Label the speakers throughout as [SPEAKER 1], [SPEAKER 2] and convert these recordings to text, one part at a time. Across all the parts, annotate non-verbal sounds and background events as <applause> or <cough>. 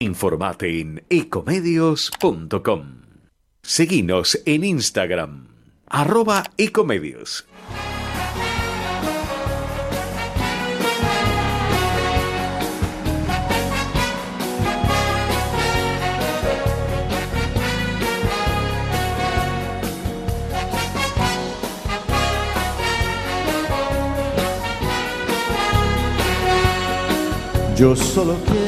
[SPEAKER 1] Informate en ecomedios.com. Seguinos en Instagram, arroba ecomedios.
[SPEAKER 2] Yo solo quiero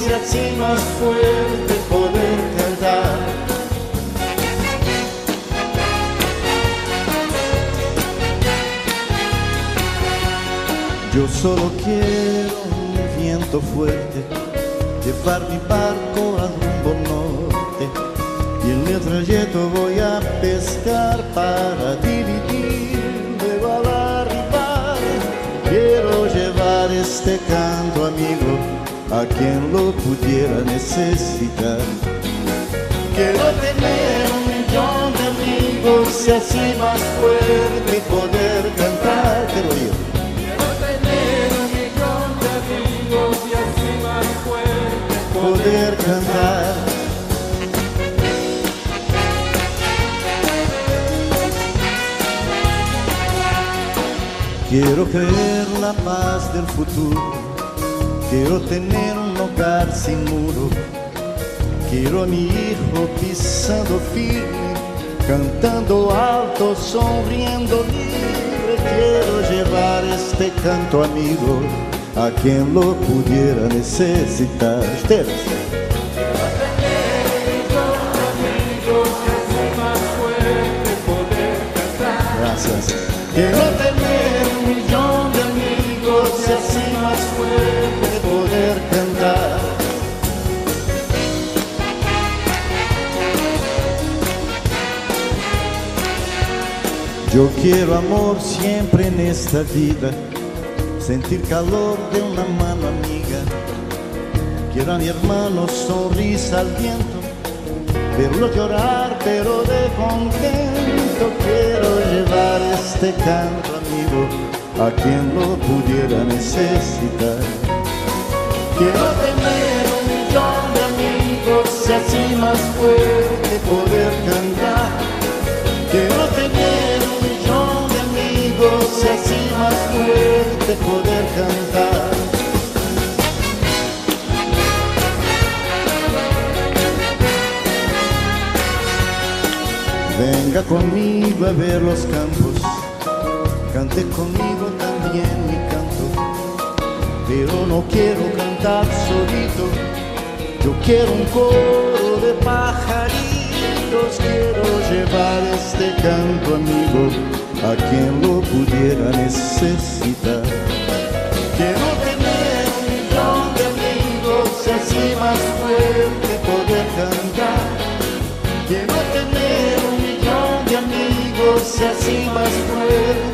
[SPEAKER 2] y así más fuerte poder cantar. Yo solo quiero un viento fuerte, llevar mi barco al rumbo norte y en el trayecto voy a pescar para dividir de a rival. Quiero llevar este canto amigo a quien lo pudiera necesitar. Quiero tener un millón de amigos y así más fuerte poder cantar. Quiero ir.
[SPEAKER 3] Quiero tener un millón de amigos y así más fuerte
[SPEAKER 2] poder cantar. Quiero creer la paz del futuro, quiero tener un hogar sin muro, quiero mi hijo pisando firme, cantando alto, sonriendo libre, quiero llevar este canto amigo a quien lo pudiera necesitar. Ustedes. Gracias. Quiero tener quiero amor siempre en esta vida, sentir calor de una mano amiga. Quiero a mi hermano sonrisa al viento, verlo llorar pero de contento. Quiero llevar este canto amigo a quien lo pudiera necesitar. Quiero tener un millón de amigos y así más fuerte poder cantar. Quiero tener así más fuerte poder cantar. Venga conmigo a ver los campos, cante conmigo también mi canto, pero no quiero cantar solito, yo quiero un coro de pajaritos, quiero llevar este canto amigo a quien lo pudiera necesitar. Quiero tener un millón de amigos y así más fuerte poder cantar. Quiero tener un millón de amigos y así más fuerte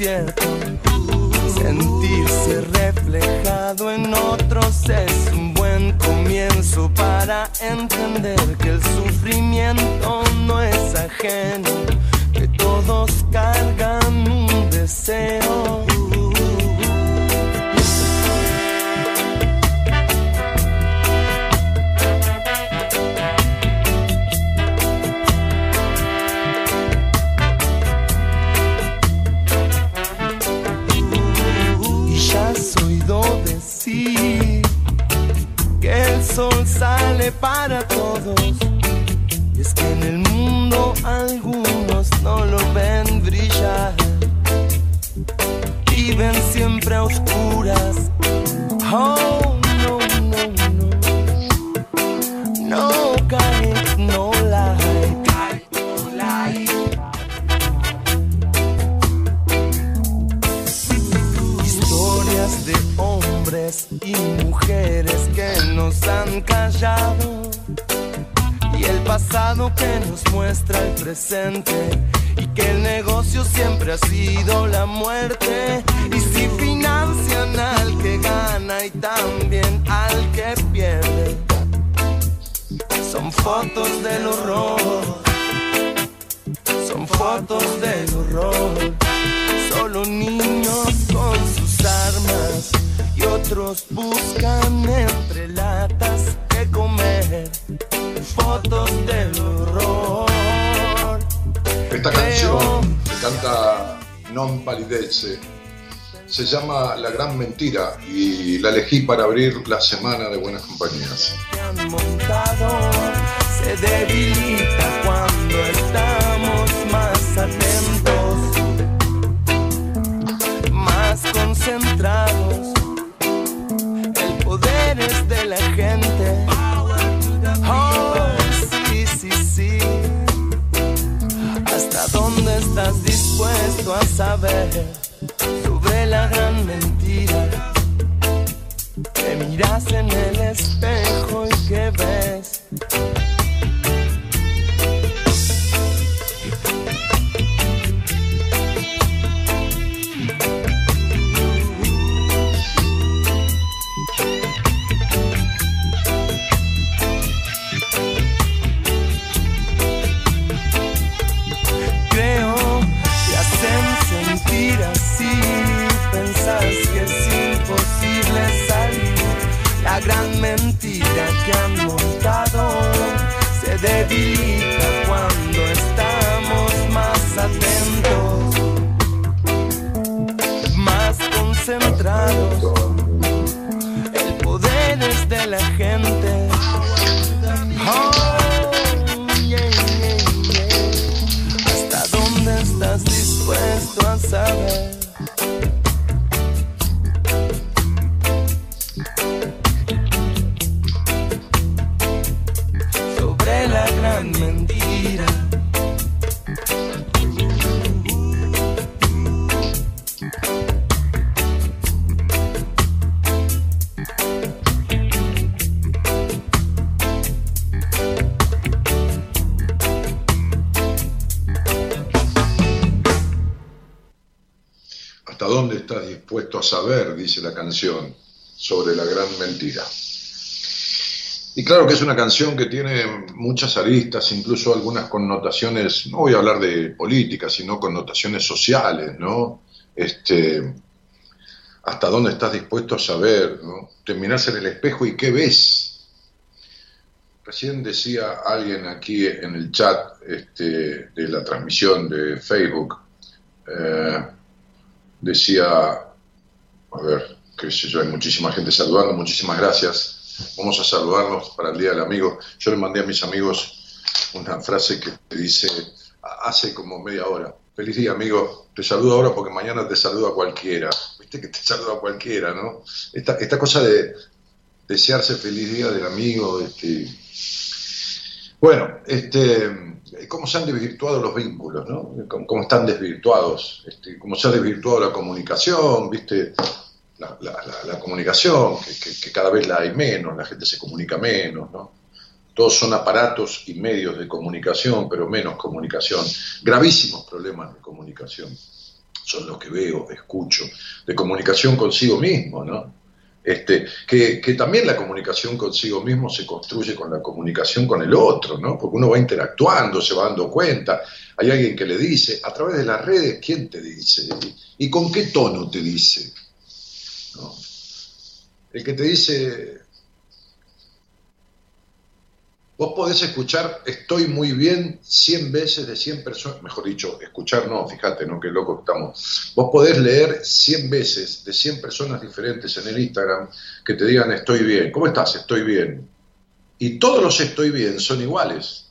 [SPEAKER 3] yeah. aquí para
[SPEAKER 4] abrir la semana de buenas compañías.
[SPEAKER 3] Saber,
[SPEAKER 4] dice la canción, sobre la gran mentira. Y claro que es una canción que tiene muchas aristas, incluso algunas connotaciones, no voy a hablar de política, sino connotaciones sociales, ¿no? Este, hasta dónde estás dispuesto a saber, ¿no? Te en el espejo y qué ves. Recién decía alguien aquí en el chat este, de la transmisión de Facebook, eh, decía, a ver, qué sé yo, hay muchísima gente saludando, muchísimas gracias Vamos a saludarnos para el Día del Amigo. Yo le mandé a mis amigos una frase que dice hace como media hora. Feliz día, amigo. Te saludo ahora porque mañana te saluda cualquiera. Viste que te <laughs> saluda cualquiera, ¿no? Esta, esta cosa de desearse feliz día del amigo, este... Bueno, este, cómo se han desvirtuado los vínculos, ¿no? Cómo, están desvirtuados, este, cómo se ha desvirtuado la comunicación, ¿viste? la, comunicación, que, cada vez la hay menos, la gente se comunica menos, ¿no? Todos son aparatos y medios de comunicación, pero menos comunicación. Gravísimos problemas de comunicación son los que veo, escucho, de comunicación consigo mismo, ¿no? Este, que, también la comunicación consigo mismo se construye con la comunicación con el otro, ¿no? Porque uno va interactuando, se va dando cuenta. Hay alguien que le dice, a través de las redes, ¿quién te dice? ¿Y con qué tono te dice? El que te dice, vos podés escuchar estoy muy bien 100 veces de 100 personas, mejor dicho, escuchar no, fíjate, ¿no? Qué loco estamos. Vos podés leer 100 veces de 100 personas diferentes en el Instagram que te digan estoy bien. ¿Cómo estás? Estoy bien. Y todos los estoy bien son iguales.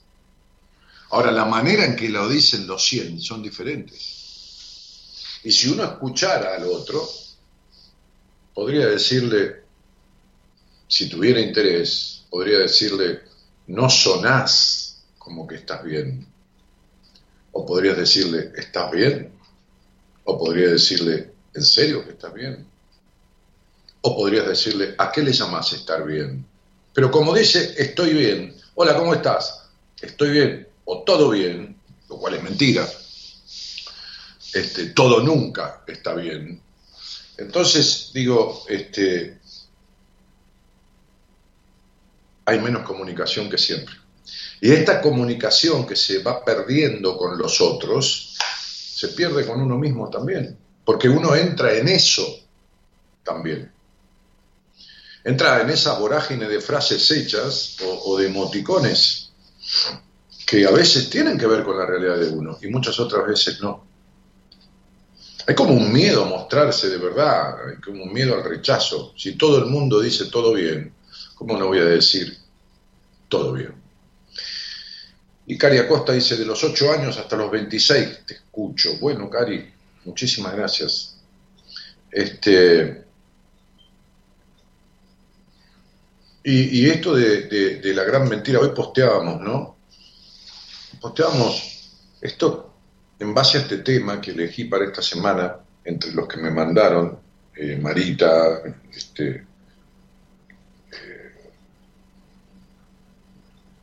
[SPEAKER 4] Ahora, la manera en que lo dicen los 100 son diferentes. Y si uno escuchara al otro, podría decirle, si tuviera interés, podría decirle, no sonás como que estás bien. O podrías decirle, ¿estás bien? O podría decirle, ¿en serio que estás bien? O podrías decirle, ¿a qué le llamas estar bien? Pero como dice, estoy bien, hola, ¿cómo estás? Estoy bien, o todo bien, lo cual es mentira. Este, todo nunca está bien, entonces, digo, este, hay menos comunicación que siempre. Y esta comunicación que se va perdiendo con los otros, se pierde con uno mismo también, porque uno entra en eso también. Entra en esa vorágine de frases hechas o, de emoticones que a veces tienen que ver con la realidad de uno y muchas otras veces no. Hay como un miedo a mostrarse de verdad, hay como un miedo al rechazo. Si todo el mundo dice todo bien, ¿cómo no voy a decir todo bien? Y Cari Acosta dice, de los 8 años hasta los 26 te escucho. Bueno, Cari, muchísimas gracias. Este, y, esto de, la gran mentira, hoy posteábamos, ¿no? Posteábamos esto en base a este tema que elegí para esta semana, entre los que me mandaron, eh, Marita, este,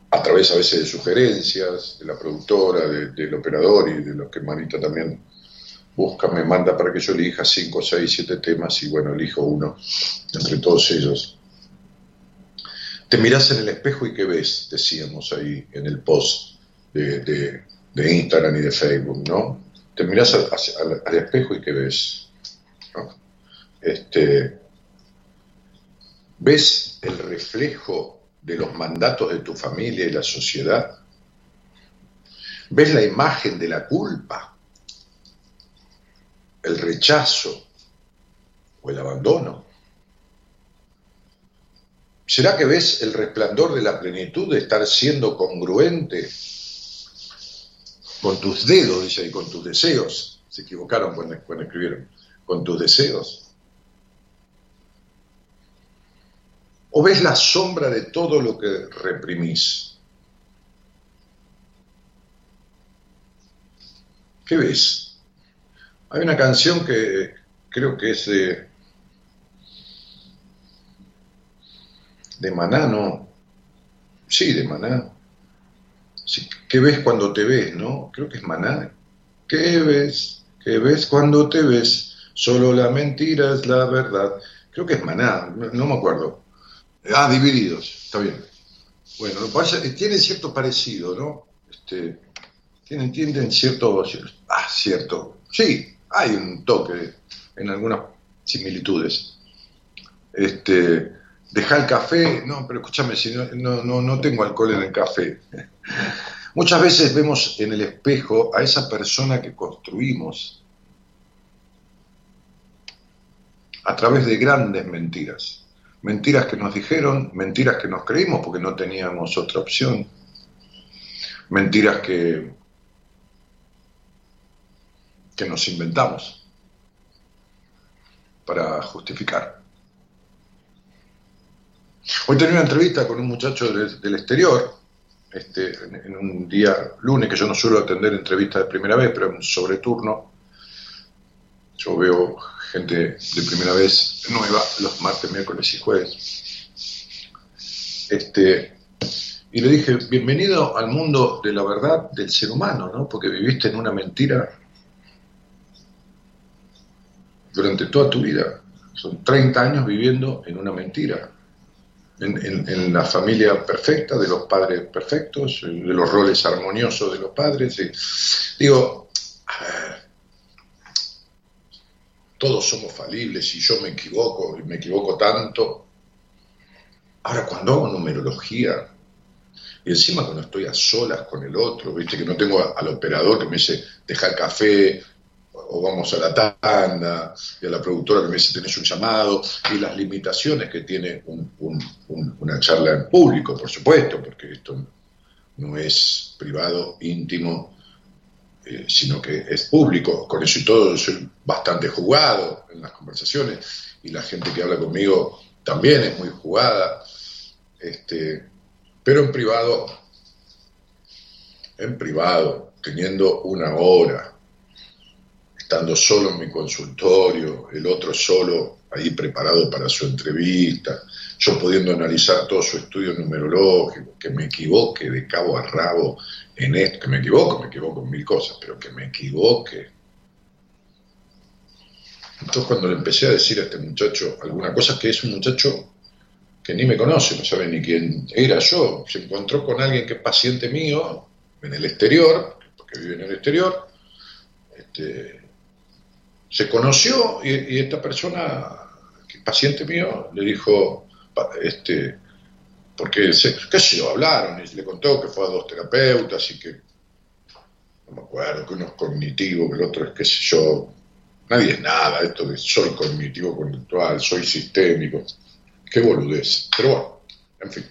[SPEAKER 4] a través a veces de sugerencias de la productora, del operador y de los que Marita también busca, me manda para que yo elija cinco, seis, siete temas y bueno, elijo uno entre todos ellos. Te mirás en el espejo y ¿qué ves? Decíamos ahí en el post de de Instagram y de Facebook, ¿no? Te miras al, espejo y ¿qué ves? Este, ¿Ves el reflejo de los mandatos de tu familia y la sociedad? ¿Ves la imagen de la culpa? ¿El rechazo o el abandono? ¿Será que ves el resplandor de la plenitud de estar siendo congruente con tus dedos, dice ahí, con tus deseos. Se equivocaron cuando, escribieron, con tus deseos. ¿O ves la sombra de todo lo que reprimís? ¿Qué ves? Hay una canción que creo que es de, de Maná, ¿no? Sí, de Maná, ¿Qué ves cuando te ves, no? Creo que es Maná. ¿Qué ves? ¿Qué ves cuando te ves? Solo la mentira es la verdad. Creo que es Maná, no, me acuerdo. Ah, Divididos, está bien. Bueno, lo pasa tiene cierto parecido, ¿no? Este, tienen, tienen cierto, ah, cierto, sí, hay un toque en algunas similitudes. Este, dejar el café, no, pero escúchame, si no, no, no tengo alcohol en el café. <laughs> Muchas veces vemos en el espejo a esa persona que construimos a través de grandes mentiras. Mentiras que nos dijeron, mentiras que nos creímos porque no teníamos otra opción. Mentiras que, que nos inventamos para justificar. Hoy tenía una entrevista con un muchacho del, exterior, este, en, un día lunes, que yo no suelo atender entrevistas de primera vez, pero en sobre turno. Yo veo gente de primera vez nueva los martes, miércoles y jueves. Este, y le dije, bienvenido al mundo de la verdad del ser humano, ¿no? Porque viviste en una mentira durante toda tu vida. Son 30 años viviendo en una mentira. En, la familia perfecta, de los padres perfectos, de los roles armoniosos de los padres. Digo, a ver, todos somos falibles y yo me equivoco y me equivoco tanto. Ahora, cuando hago numerología, y encima cuando estoy a solas con el otro, viste que no tengo al operador que me dice dejar café o vamos a la tanda, y a la productora que me dice tenés un llamado, y las limitaciones que tiene una charla en público, por supuesto, porque esto no es privado, íntimo, eh, sino que es público. Con eso y todo, soy bastante jugado en las conversaciones y la gente que habla conmigo también es muy jugada. Este, pero en privado, en privado, teniendo una hora, estando solo en mi consultorio, el otro solo ahí preparado para su entrevista, yo pudiendo analizar todo su estudio numerológico, que me equivoque de cabo a rabo en esto, que me equivoco, me equivoco en mil cosas, pero que me equivoque. Entonces cuando le empecé a decir a este muchacho alguna cosa, que es un muchacho que ni me conoce, no sabe ni quién era yo, se encontró con alguien que es paciente mío en el exterior, porque vive en el exterior, este, se conoció y, esta persona, paciente mío, le dijo, este, porque, qué sé yo, hablaron y le contó que fue a dos terapeutas y que, no me acuerdo, que uno es cognitivo, que el otro es qué sé yo, nadie es nada, esto de soy cognitivo conductual, soy sistémico, qué boludez, pero bueno, en fin.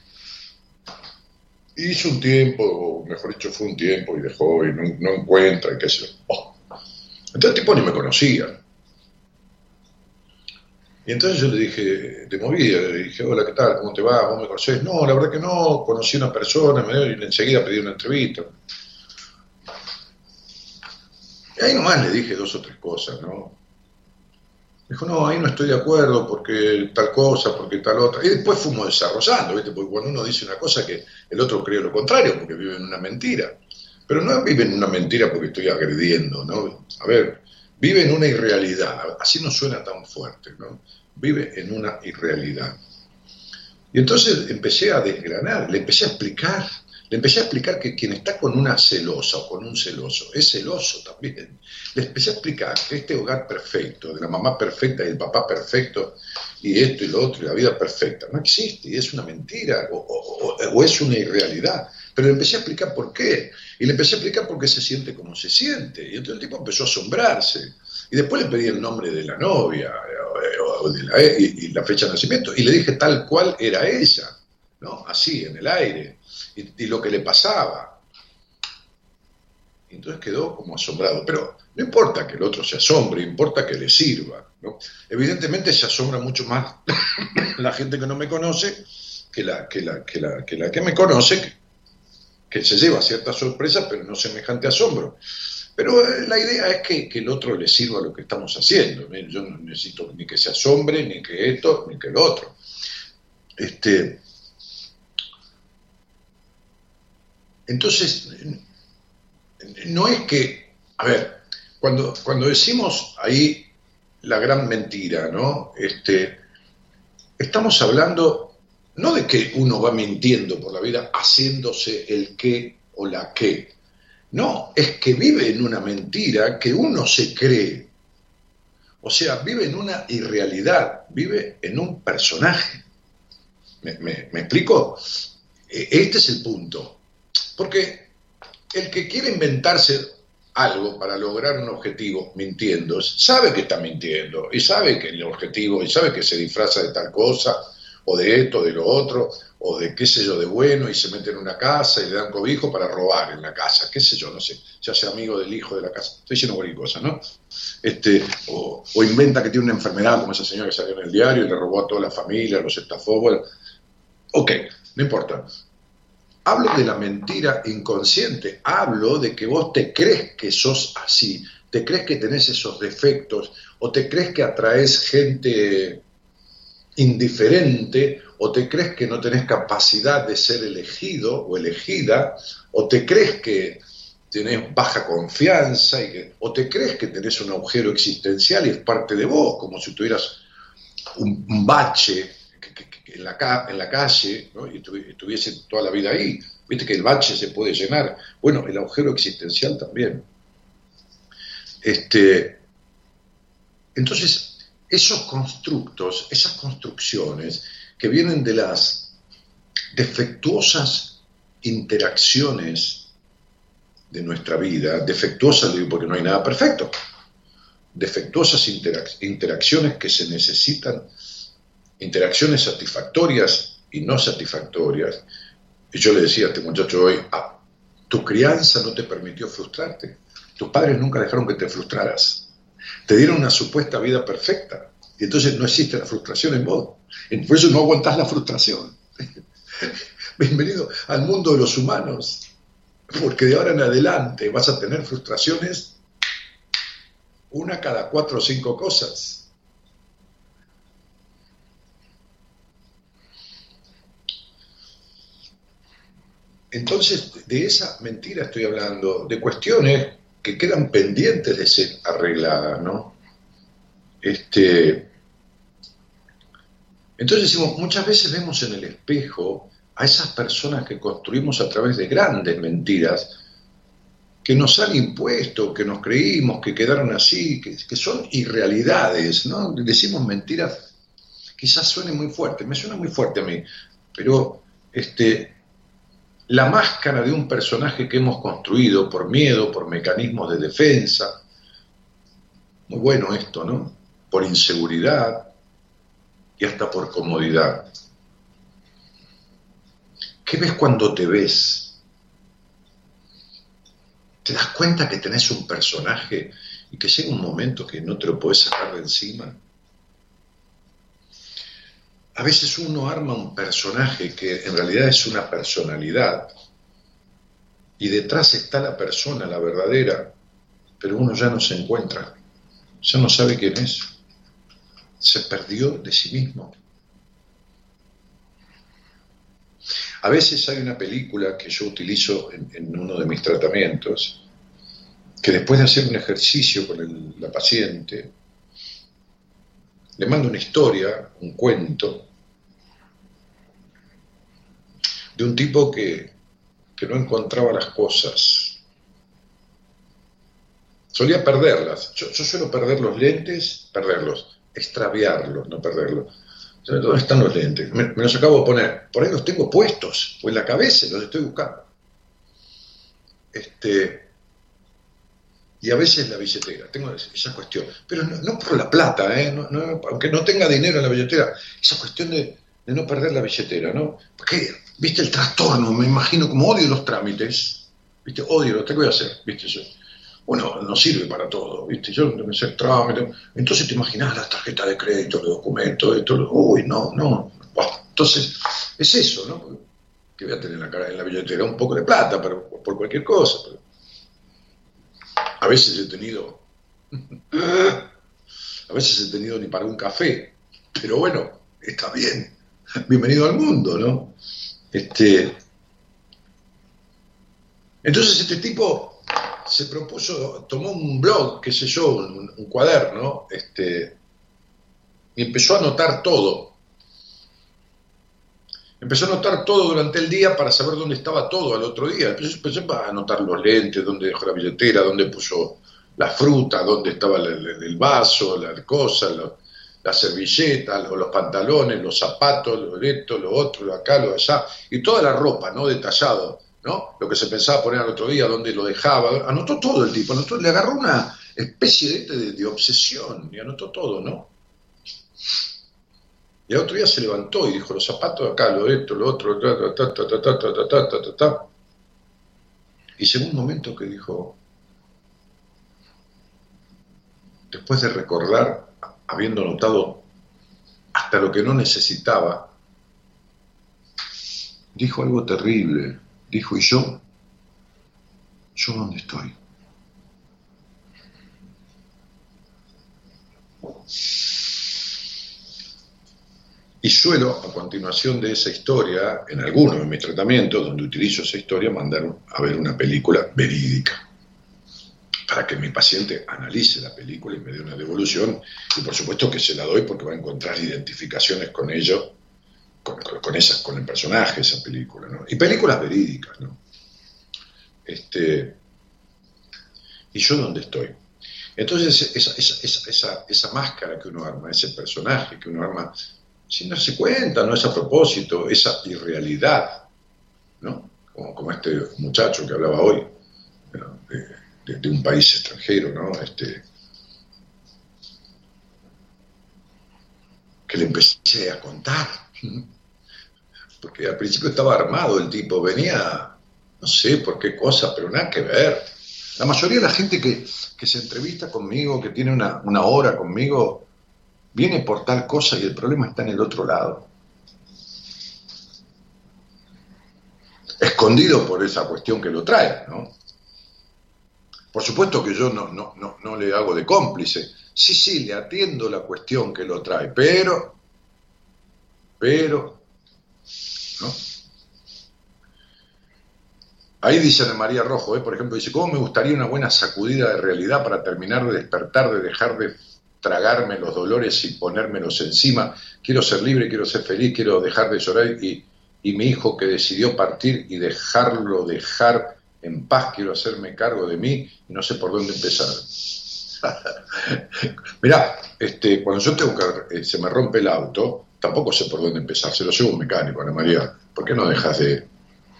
[SPEAKER 4] Hizo un tiempo, mejor dicho, fue un tiempo y dejó y no, encuentra y qué sé yo. Oh. Entonces el tipo ni me conocía. Y entonces yo le dije, de movida, le dije, hola, ¿qué tal? ¿Cómo te va? ¿Vos me conocés? No, la verdad que no, conocí a una persona y enseguida pedí una entrevista. Y ahí nomás le dije dos o tres cosas, ¿no? Dijo, no, ahí no estoy de acuerdo porque tal cosa, porque tal otra. Y después fuimos desarrollando, ¿viste? Porque cuando uno dice una cosa que el otro cree lo contrario, porque vive en una mentira. Pero no vive en una mentira porque estoy agrediendo, ¿no? A ver, vive en una irrealidad, así no suena tan fuerte, ¿no? Vive en una irrealidad. Y entonces empecé a desgranar, le empecé a explicar, le empecé a explicar que quien está con una celosa o con un celoso es celoso también. Le empecé a explicar que este hogar perfecto, de la mamá perfecta y el papá perfecto, y esto y lo otro, y la vida perfecta, no existe, y es una mentira o, o es una irrealidad. Pero le empecé a explicar por qué. Y le empecé a explicar por qué se siente como se siente. Y entonces el tipo empezó a asombrarse. Y después le pedí el nombre de la novia eh, y, la fecha de nacimiento. Y le dije tal cual era ella, ¿no? Así, en el aire. Y, lo que le pasaba. Y entonces quedó como asombrado. Pero no importa que el otro se asombre, importa que le sirva. ¿no? Evidentemente se asombra mucho más <coughs> la gente que no me conoce la la, la, que, la que me conoce, que se lleva cierta sorpresa, pero no semejante asombro. Pero eh, la idea es que, el otro le sirva lo que estamos haciendo. Yo no necesito ni que se asombre, ni que esto, ni que lo otro. Este, entonces, no es que, a ver, cuando, cuando decimos ahí la gran mentira, ¿no? Este, estamos hablando no de que uno va mintiendo por la vida haciéndose el qué o la qué. No, es que vive en una mentira que uno se cree. O sea, vive en una irrealidad, vive en un personaje. ¿Me, explico? E, este es el punto. Porque el que quiere inventarse algo para lograr un objetivo mintiendo, sabe que está mintiendo y sabe que el objetivo, y sabe que se disfraza de tal cosa, o de esto, de lo otro, o de qué sé yo, de bueno, y se mete en una casa y le dan cobijo para robar en la casa, qué sé yo, no sé, se hace amigo del hijo de la casa, estoy diciendo cualquier cosa, ¿no? Este, o, inventa que tiene una enfermedad como esa señora que salió en el diario y le robó a toda la familia, los estafó, ok, no importa. Hablo de la mentira inconsciente, hablo de que vos te crees que sos así, te crees que tenés esos defectos, o te crees que atraes gente indiferente o te crees que no tenés capacidad de ser elegido o elegida, o te crees que tenés baja confianza, o te crees que tenés un agujero existencial y es parte de vos, como si tuvieras un, bache en, la, calle y estuviese toda la vida ahí. Viste que el bache se puede llenar. Bueno, el agujero existencial también. Este, entonces, esos constructos, esas construcciones que vienen de las defectuosas interacciones de nuestra vida, defectuosas porque no hay nada perfecto, defectuosas interacciones que se necesitan, interacciones satisfactorias y no satisfactorias. Y yo le decía a este muchacho hoy, ah, tu crianza no te permitió frustrarte, tus padres nunca dejaron que te frustraras te dieron una supuesta vida perfecta. Y entonces no existe la frustración en vos. Por eso no aguantás la frustración. <laughs> Bienvenido al mundo de los humanos. Porque de ahora en adelante vas a tener frustraciones una cada cuatro o cinco cosas. Entonces, de esa mentira estoy hablando, de cuestiones que quedan pendientes de ser arregladas, ¿no? Este, entonces decimos, muchas veces vemos en el espejo a esas personas que construimos a través de grandes mentiras, que nos han impuesto, que nos creímos, que quedaron así, que, que son irrealidades, ¿no? Decimos mentiras, quizás suene muy fuerte, me suena muy fuerte a mí, pero este, la máscara de un personaje que hemos construido por miedo, por mecanismos de defensa. Muy bueno esto, ¿no? Por inseguridad y hasta por comodidad. ¿Qué ves cuando te ves? ¿Te das cuenta que tenés un personaje y que llega un momento que no te lo puedes sacar de encima? A veces uno arma un personaje que en realidad es una personalidad y detrás está la persona, la verdadera, pero uno ya no se encuentra, ya no sabe quién es, se perdió de sí mismo. A veces hay una película que yo utilizo en, uno de mis tratamientos, que después de hacer un ejercicio con la paciente, le mando una historia, un cuento, de un tipo que, no encontraba las cosas. Solía perderlas. Yo, suelo perder los lentes, perderlos, extraviarlos, no perderlos. ¿Dónde están los lentes? Me, los acabo de poner. Por ahí los tengo puestos, o en la cabeza, los estoy buscando. Este, y a veces la billetera, tengo esa cuestión, pero no, por la plata, ¿eh? aunque no tenga dinero en la billetera, esa cuestión de, de no perder la billetera, ¿no? Porque, viste, el trastorno, me imagino como odio los trámites, viste, odio, lo tengo que hacer, viste, yo, bueno, no sirve para todo, viste, yo no sé trámite, entonces te imaginas las tarjetas de crédito, los documentos, esto, uy, no, no, entonces, es eso, ¿no? Que voy a tener en la, en la billetera un poco de plata pero, por cualquier cosa, a veces he tenido, <laughs> a veces he tenido ni para un café, pero bueno, está bien, bienvenido al mundo, ¿no? Este, entonces este tipo se propuso, tomó un blog, qué sé yo, un, cuaderno, este, y empezó a anotar todo. Empezó a anotar todo durante el día para saber dónde estaba todo al otro día. Entonces empezó a anotar los lentes, dónde dejó la billetera, dónde puso la fruta, dónde estaba el, vaso, la cosa, la servilleta, los pantalones, los zapatos, lo esto, lo otro, lo acá, lo allá, y toda la ropa, ¿no? Detallado, ¿no? Lo que se pensaba poner al otro día, dónde lo dejaba, anotó todo el tipo, anotó, le agarró una especie de, de obsesión y anotó todo, ¿no? Y al otro día se levantó y dijo, los zapatos acá, lo esto, lo otro, ta, ta, ta, ta, ta, ta, ta, ta, ta, ta. Y llegó un momento que dijo, después de recordar, habiendo notado hasta lo que no necesitaba, dijo algo terrible. Dijo, ¿y yo? ¿Yo dónde estoy? Y suelo, a continuación de esa historia, en algunos de mis tratamientos, donde utilizo esa historia, mandar a ver una película verídica, para que mi paciente analice la película y me dé una devolución, y por supuesto que se la doy porque va a encontrar identificaciones con ello, con, con, esas, con el personaje esa película, ¿no? Y películas verídicas, ¿no? Este, ¿Y yo dónde estoy? Entonces, esa, esa, esa, esa, máscara que uno arma, ese personaje que uno arma, sin darse cuenta, no es a propósito, esa irrealidad, ¿no? Como, este muchacho que hablaba hoy, de, un país extranjero, ¿no? Este, que le empecé a contar, porque al principio estaba armado el tipo, venía, no sé por qué cosa, pero nada que ver. La mayoría de la gente que, que se entrevista conmigo, que tiene una, una hora conmigo, viene por tal cosa y el problema está en el otro lado. Escondido por esa cuestión que lo trae, ¿no? Por supuesto que yo no, le hago de cómplice. Sí, sí, le atiendo la cuestión que lo trae, pero, pero, ¿no? Ahí dice Ana María Rojo, ¿eh? por ejemplo, dice, ¿cómo me gustaría una buena sacudida de realidad para terminar de despertar, de dejar de tragarme los dolores y ponérmelos encima. Quiero ser libre, quiero ser feliz, quiero dejar de llorar y, y mi hijo que decidió partir y dejarlo dejar en paz, quiero hacerme cargo de mí y no sé por dónde empezar. <laughs> Mirá, este, cuando yo tengo que, eh, se me rompe el auto, tampoco sé por dónde empezar, se lo llevo un mecánico, Ana María. ¿Por qué no dejas de,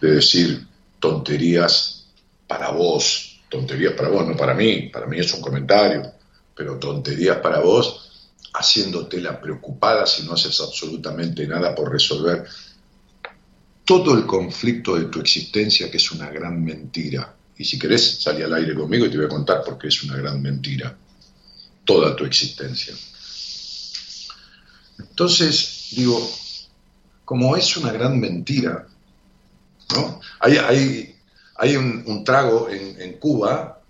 [SPEAKER 4] de decir tonterías para vos? Tonterías para vos, no para mí. Para mí es un comentario pero tonterías para vos, haciéndote la preocupada si no haces absolutamente nada por resolver todo el conflicto de tu existencia, que es una gran mentira. Y si querés, salí al aire conmigo y te voy a contar por qué es una gran mentira. Toda tu existencia. Entonces, digo, como es una gran mentira, ¿no? Hay, hay, hay un, trago en, en Cuba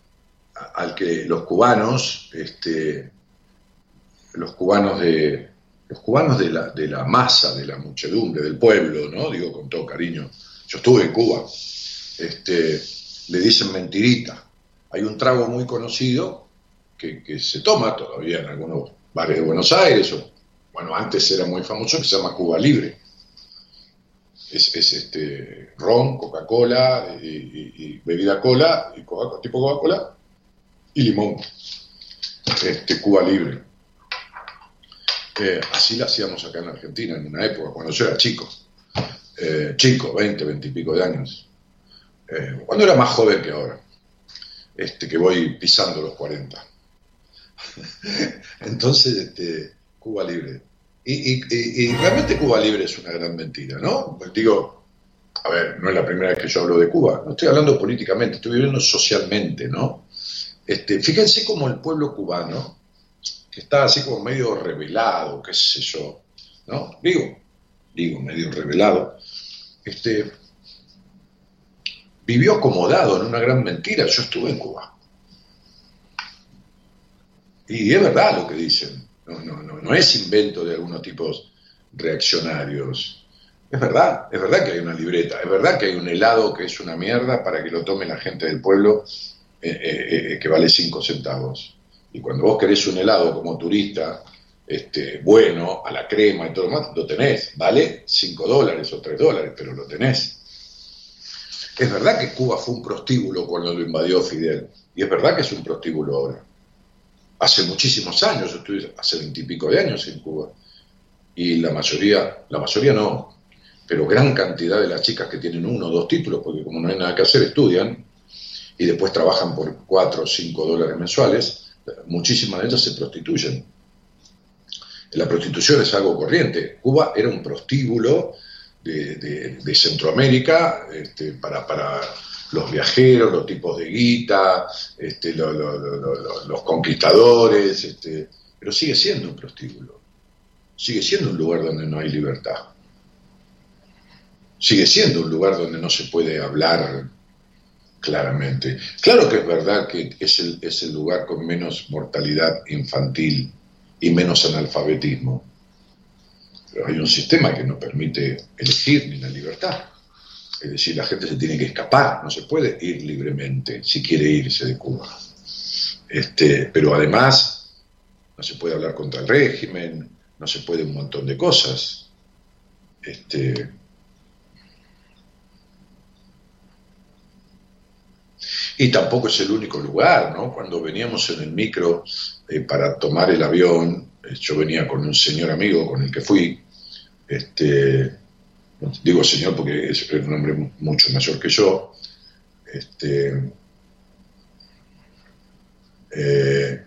[SPEAKER 4] al que los cubanos, este, los cubanos de los cubanos de la, de la masa, de la muchedumbre, del pueblo, ¿no? Digo con todo cariño. Yo estuve en Cuba. Este, le dicen mentirita. Hay un trago muy conocido que, que, se toma todavía en algunos bares de Buenos Aires, o, bueno, antes era muy famoso, que se llama Cuba Libre. Es, es este ron, Coca-Cola y, bebida cola, y tipo Coca-Cola, y limón. Este, Cuba Libre. Así la hacíamos acá en Argentina en una época, cuando yo era chico. Eh, chico, 20, 20 y pico de años. Eh, cuando era más joven que ahora. Este, que voy pisando los 40. <laughs> Entonces, este, Cuba Libre. Y, realmente Cuba Libre es una gran mentira, ¿no? Pues digo, a ver, no es la primera vez que yo hablo de Cuba, no estoy hablando políticamente, estoy viviendo socialmente, ¿no? Este, fíjense como el pueblo cubano, que está así como medio revelado, qué sé yo, ¿no? Digo, digo, medio revelado, este, vivió acomodado en una gran mentira. Yo estuve en Cuba. Y es verdad lo que dicen. No, no, no, no es invento de algunos tipos reaccionarios. Es verdad, es verdad que hay una libreta, es verdad que hay un helado que es una mierda para que lo tome la gente del pueblo eh, eh, eh, que vale 5 centavos. Y cuando vos querés un helado como turista este, bueno, a la crema y todo lo demás, lo tenés. Vale 5 dólares o 3 dólares, pero lo tenés. Es verdad que Cuba fue un prostíbulo cuando lo invadió Fidel. Y es verdad que es un prostíbulo ahora. Hace muchísimos años, yo estuve hace veintipico de años en Cuba. Y la mayoría, la mayoría no, pero gran cantidad de las chicas que tienen uno o dos títulos, porque como no hay nada que hacer, estudian y después trabajan por cuatro o cinco dólares mensuales, muchísimas de ellas se prostituyen. La prostitución es algo corriente. Cuba era un prostíbulo de, Centroamérica este, para, los viajeros, los tipos de guita, este, los conquistadores, este, pero sigue siendo un prostíbulo, sigue siendo un lugar donde no hay libertad, sigue siendo un lugar donde no se puede hablar claramente. Claro que es verdad que es el, es el lugar con menos mortalidad infantil y menos analfabetismo, pero hay un sistema que no permite elegir ni la libertad. Es decir, la gente se tiene que escapar, no se puede ir libremente si quiere irse de Cuba. Este, pero además, no se puede hablar contra el régimen, no se puede un montón de cosas. Este, y tampoco es el único lugar, ¿no? Cuando veníamos en el micro eh, para tomar el avión, eh, yo venía con un señor amigo con el que fui, este, digo señor porque es un hombre mucho mayor que yo, este, eh,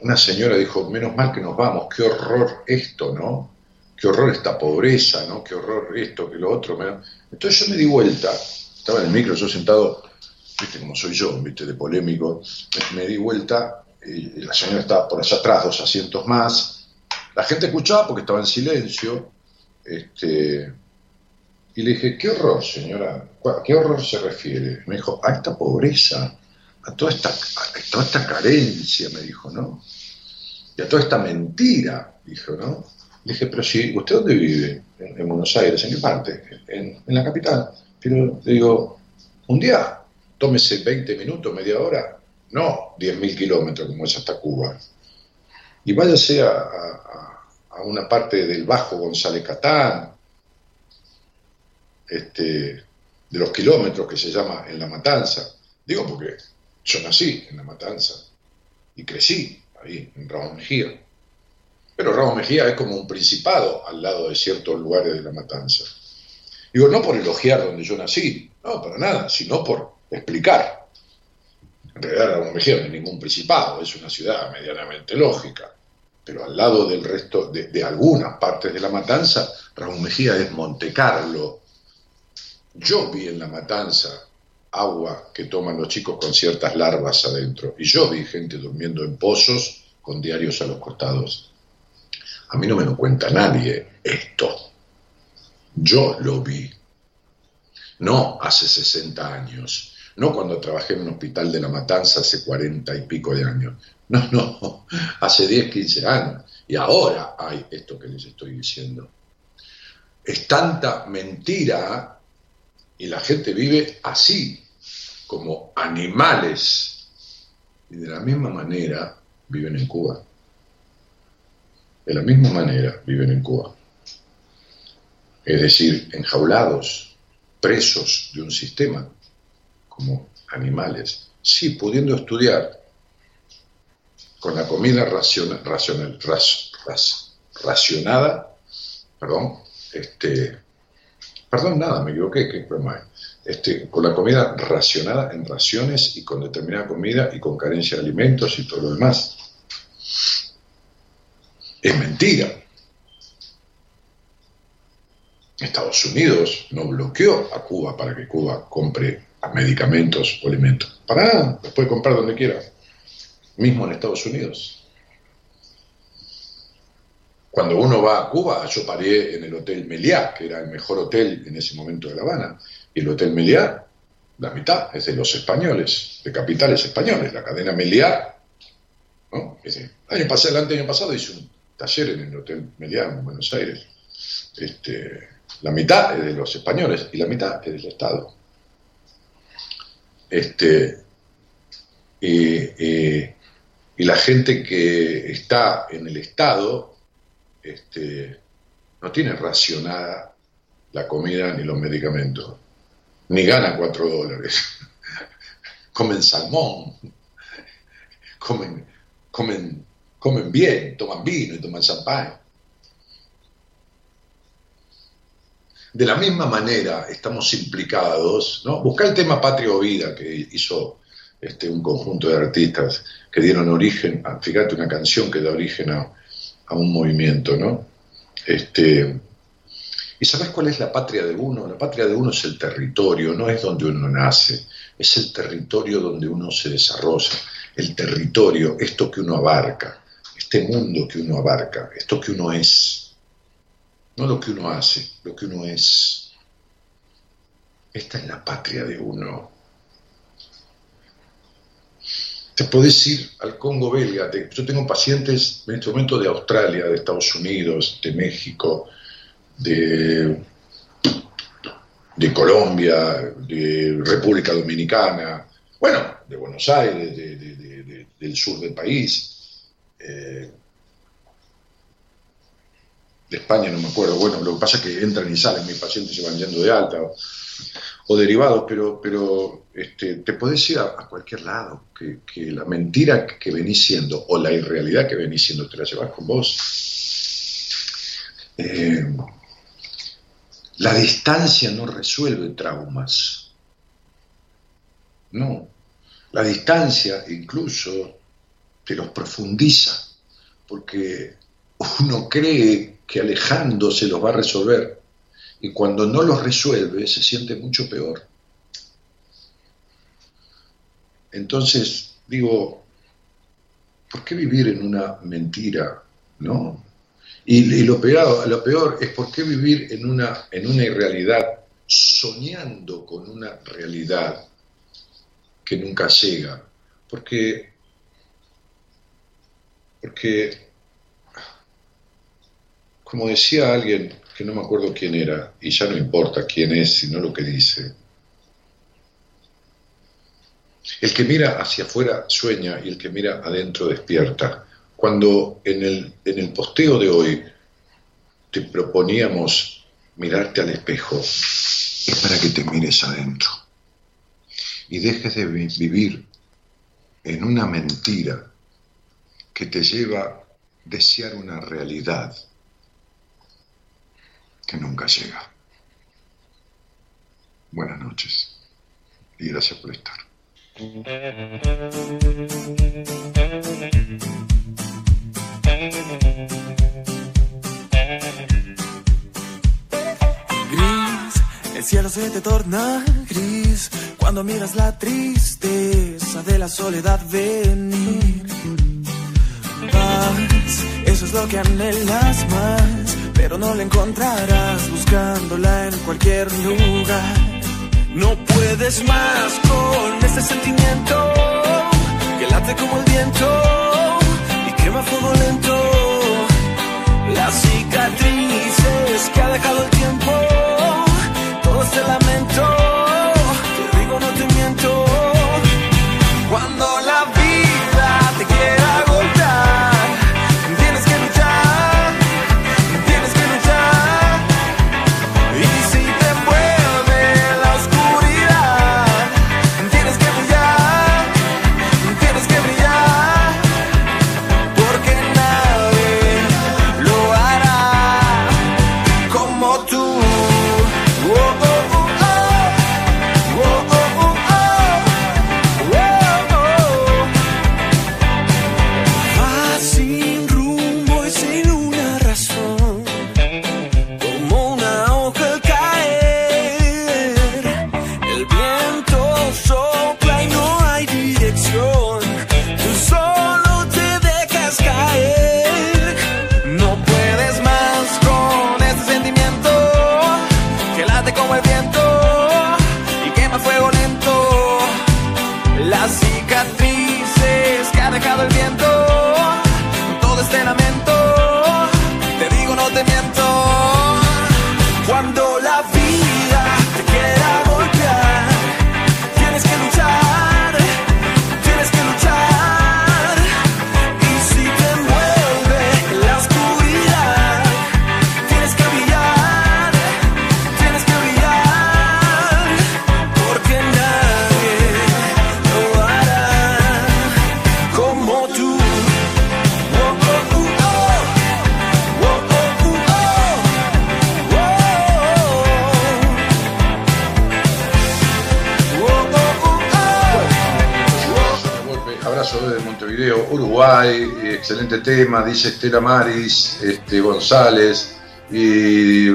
[SPEAKER 4] una señora dijo, menos mal que nos vamos, qué horror esto, ¿no? Qué horror esta pobreza, ¿no? Qué horror esto, que lo otro. Entonces yo me di vuelta, estaba en el micro, yo sentado, viste como soy yo, viste, de polémico, me, di vuelta y la señora estaba por allá atrás, dos asientos más. La gente escuchaba porque estaba en silencio. Este, y le dije, qué horror, señora, ¿a qué horror se refiere? Me dijo, a esta pobreza, a toda esta, toda esta carencia, me dijo, ¿no? Y a toda esta mentira, dijo, ¿no? Le dije, pero si, ¿usted dónde vive? En, Buenos Aires, ¿en qué parte? En, la capital. Pero le digo, un día, tómese 20 minutos, media hora, no 10.000 kilómetros como es hasta Cuba. Y váyase a, a, una parte del Bajo González Catán, este, de los kilómetros que se llama En la Matanza. Digo porque yo nací en la Matanza y crecí ahí, en Ramos Mejía. Pero Ramos Mejía es como un principado al lado de ciertos lugares de la Matanza. Digo, no por elogiar donde yo nací, no, para nada, sino por explicar. En realidad Mejía no es ningún principado, es una ciudad medianamente lógica. Pero al lado del resto, de, algunas partes de la Matanza, Ramos Mejía es Monte Carlo, yo vi en la matanza agua que toman los chicos con ciertas larvas adentro. Y yo vi gente durmiendo en pozos con diarios a los costados. A mí no me lo cuenta nadie esto. Yo lo vi. No hace 60 años. No cuando trabajé en un hospital de la matanza hace 40 y pico de años. No, no. <laughs> Hace 10, 15 años. Y ahora hay esto que les estoy diciendo. Es tanta mentira y la gente vive así, como animales. Y de la misma manera viven en Cuba. De la misma manera viven en Cuba. Es decir, enjaulados, presos de un sistema, como animales. Sí, pudiendo estudiar con la comida racional, racionada, perdón, este, Perdón, nada, me equivoqué, ¿qué problema Este, con la comida racionada en raciones y con determinada comida y con carencia de alimentos y todo lo demás. Es mentira. Estados Unidos no bloqueó a Cuba para que Cuba compre medicamentos o alimentos. Para nada, los puede comprar donde quiera. Mismo en Estados Unidos. Cuando uno va a Cuba, yo paré en el Hotel Meliá, que era el mejor hotel en ese momento de La Habana, y el Hotel Meliá, la mitad es de los españoles, de capitales españoles, la cadena Meliá. ¿no? El, año pasado, el año pasado hice un taller en el Hotel Meliá en Buenos Aires. Este, la mitad es de los españoles y la mitad es del Estado. Este, Y la gente que está en el Estado este, no tiene racionada la comida ni los medicamentos, ni gana cuatro dólares. <laughs> comen salmón, comen, comen, comen bien, toman vino y toman champán. De la misma manera estamos implicados, ¿no? Busca el tema Patria o Vida que hizo este, un conjunto de artistas que dieron origen, a, fíjate, una canción que da origen a, un movimiento, ¿no? Este, ¿Y sabes cuál es la patria de uno? La patria de uno es el territorio, no es donde uno nace, es el territorio donde uno se desarrolla, el territorio, esto que uno abarca, este mundo que uno abarca, esto que uno es. No lo que uno hace, lo que uno es. Esta es la patria de uno. Te podés ir al Congo belga. yo tengo pacientes en este momento de Australia, de Estados Unidos, de México, de, de Colombia, de República Dominicana, bueno, de Buenos Aires, del sur del país. Eh, de España no me acuerdo, bueno, lo que pasa es que entran y salen, mis pacientes se van yendo de alta o, derivados, pero, pero este, te podés ir a, cualquier lado, que, la mentira que venís siendo o la irrealidad que venís siendo te la llevas con vos. Eh, la distancia no resuelve traumas. No. La distancia incluso te los profundiza, porque uno cree que alejándose los va a resolver. Y cuando no los resuelve se siente mucho peor. Entonces, digo, ¿por qué vivir en una mentira? ¿No? Y, lo, peor, lo peor es por qué vivir en una, en una irrealidad, soñando con una realidad que nunca llega. Porque, porque como decía alguien, que no me acuerdo quién era, y ya no importa quién es, sino lo que dice, el que mira hacia afuera sueña y el que mira adentro despierta. Cuando en el, en el posteo de hoy te proponíamos mirarte al espejo, es para que te mires adentro y dejes de vivir en una mentira que te lleva a desear una realidad que nunca llega. Buenas noches y gracias por estar.
[SPEAKER 3] Gris, el cielo se te torna gris cuando miras la tristeza de la soledad venir. Paz, eso es lo que anhelas más pero no la encontrarás buscándola en cualquier lugar. No puedes más con este sentimiento que late como el viento y quema fuego lento. Las cicatrices que ha dejado el tiempo, todo este lamento,
[SPEAKER 4] tema, dice Estela Maris, este, González, y eh,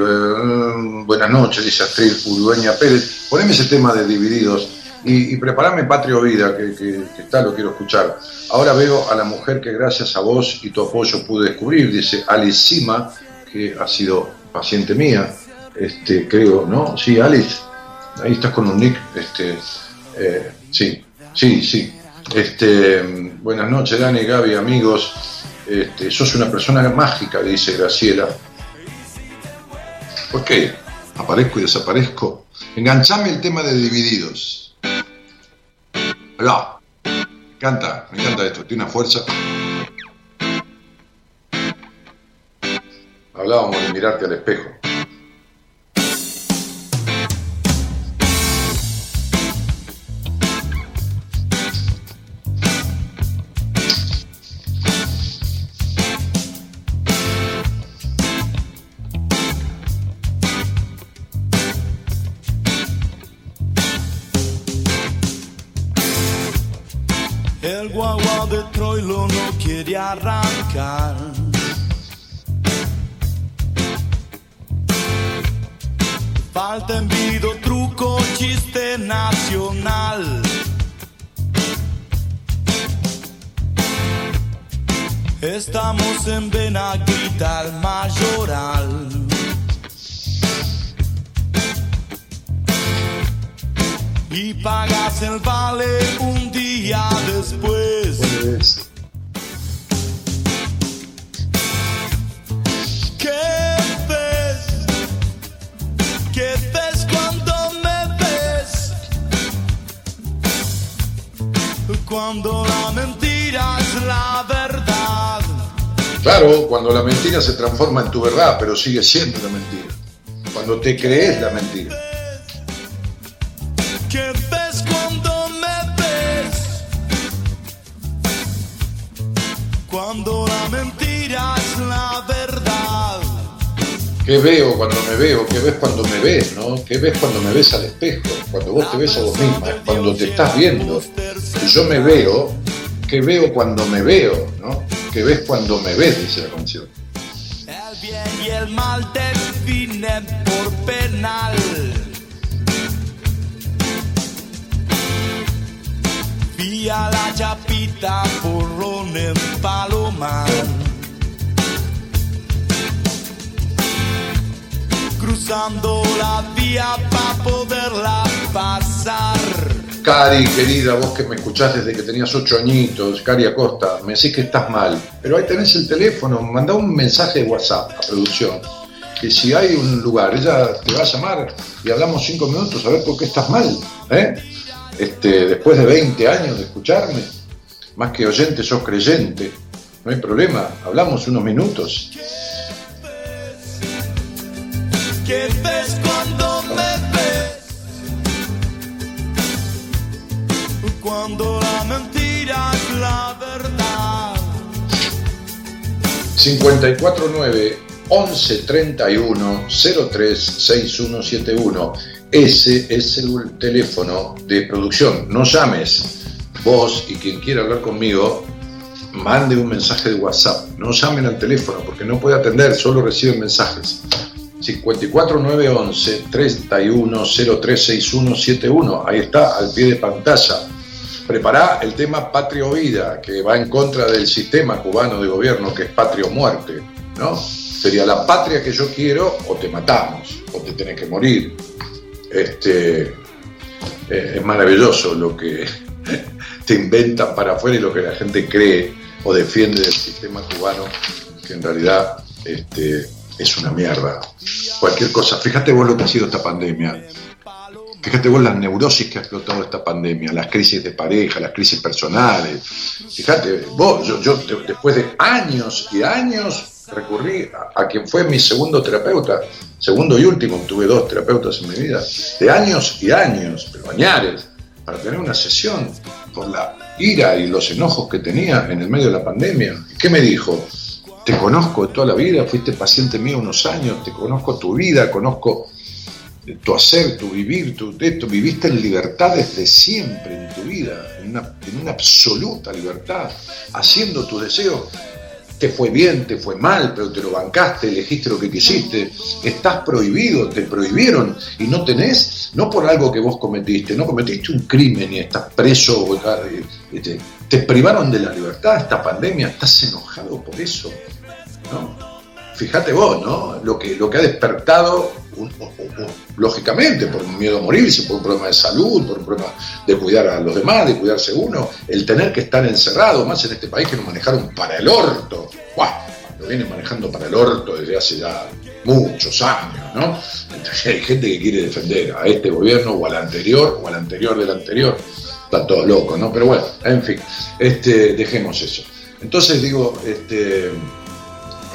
[SPEAKER 4] buenas noches, dice Astrid Urueña Pérez. Poneme ese tema de Divididos y, preparame Patrio Vida, que, que, está, lo quiero escuchar. Ahora veo a la mujer que gracias a vos y tu apoyo pude descubrir, dice Alice Sima, que ha sido paciente mía, este, creo, ¿no? Sí, Alice, ahí estás con un nick, este, eh, sí, sí, sí. Este, buenas noches, Dani, Gaby, amigos. Este, sos una persona mágica, dice Graciela. ¿Por? Aparezco y desaparezco. Enganchame el tema de divididos. Hola. Me encanta, me encanta esto, tiene una fuerza. Hablábamos de mirarte al espejo.
[SPEAKER 5] Arrancar. Falta envido, truco, chiste nacional. Estamos en Benaguita, el mayoral. Y pagas el vale un día después. Cuando la mentira es la verdad.
[SPEAKER 4] Claro, cuando la mentira se transforma en tu verdad, pero sigue siendo la mentira. Cuando te crees la mentira.
[SPEAKER 5] ¿Qué ves cuando me ves? Cuando la mentira es la verdad.
[SPEAKER 4] ¿Qué veo cuando me veo? ¿Qué ves cuando me ves? ¿no? ¿Qué ves cuando me ves al espejo? Cuando vos te ves a vos misma, cuando te estás viendo yo me veo, que veo cuando me veo, ¿no? Que ves cuando me ves, dice la canción.
[SPEAKER 5] El bien y el mal definen por penal. Vía la chapita por en Palomar. Cruzando la vía para poderla pasar.
[SPEAKER 4] Cari, querida, vos que me escuchás desde que tenías ocho añitos, Cari Acosta, me decís que estás mal, pero ahí tenés el teléfono, manda un mensaje de WhatsApp a producción, que si hay un lugar, ella te va a llamar y hablamos cinco minutos a ver por qué estás mal, ¿eh? Este, después de 20 años de escucharme, más que oyente, sos creyente, no hay problema, hablamos unos minutos.
[SPEAKER 5] ¿Qué ves cuando me cuando la mentira es la verdad.
[SPEAKER 4] 549 1131 036171. Ese es el teléfono de producción. No llames. Vos y quien quiera hablar conmigo, mande un mensaje de WhatsApp. No llamen al teléfono porque no puede atender, solo reciben mensajes. 54911 31036171. Ahí está, al pie de pantalla prepará el tema Patrio Vida, que va en contra del sistema cubano de gobierno que es Patrio Muerte, ¿no? Sería la patria que yo quiero o te matamos o te tenés que morir. Este, eh, es maravilloso lo que <laughs> te inventan para afuera y lo que la gente cree o defiende del sistema cubano, que en realidad este, es una mierda. Cualquier cosa. Fíjate vos lo que ha sido esta pandemia Fíjate vos las neurosis que ha explotado esta pandemia, las crisis de pareja, las crisis personales. Fíjate, vos, yo, después de años y años recurrí a, quien fue mi segundo terapeuta, segundo y último, tuve dos terapeutas en mi vida, de años y años, pero añares, para tener una sesión por la ira y los enojos que tenía en el medio de la pandemia. ¿Qué me dijo? Te conozco de toda la vida, fuiste paciente mío unos años, te conozco tu vida, conozco tu hacer, tu vivir, tu esto, viviste en libertad desde siempre en tu vida, en una, en una absoluta libertad, haciendo tus deseos. Te fue bien, te fue mal, pero te lo bancaste, elegiste lo que quisiste, estás prohibido, te prohibieron y no tenés, no por algo que vos cometiste, no cometiste un crimen y estás preso, eh, te, te privaron de la libertad esta pandemia, estás enojado por eso, ¿no? Fíjate vos, ¿no? Lo que, lo que ha despertado lógicamente, por un miedo a morirse, por un problema de salud, por un problema de cuidar a los demás, de cuidarse uno, el tener que estar encerrado, más en este país que nos manejaron para el orto. Lo vienen manejando para el orto desde hace ya muchos años, ¿no? Entonces hay gente que quiere defender a este gobierno o al anterior o al anterior del anterior. Está todo loco, ¿no? Pero bueno, en fin, este, dejemos eso. Entonces digo, este,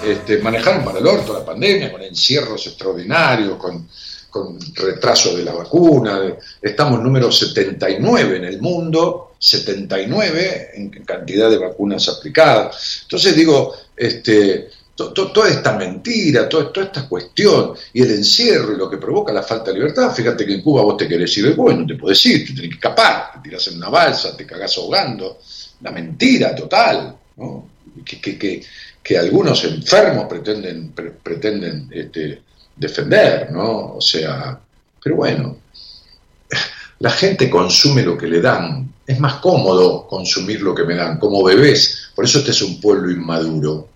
[SPEAKER 4] este, manejaron para el orto la pandemia, con encierros extraordinarios, con, retraso de la vacuna. Estamos número 79 en el mundo, 79 en cantidad de vacunas aplicadas. Entonces digo, este, toda esta mentira, toda, esta cuestión y el encierro y lo que provoca la falta de libertad, fíjate que en Cuba vos te querés ir de Cuba no te podés ir, te tenés que escapar, te tirás en una balsa, te cagás ahogando, una mentira total, que, que algunos enfermos pretenden, pretenden este, defender, ¿no? O sea, pero bueno, la gente consume lo que le dan. Es más cómodo consumir lo que me dan, como bebés. Por eso este es un pueblo inmaduro.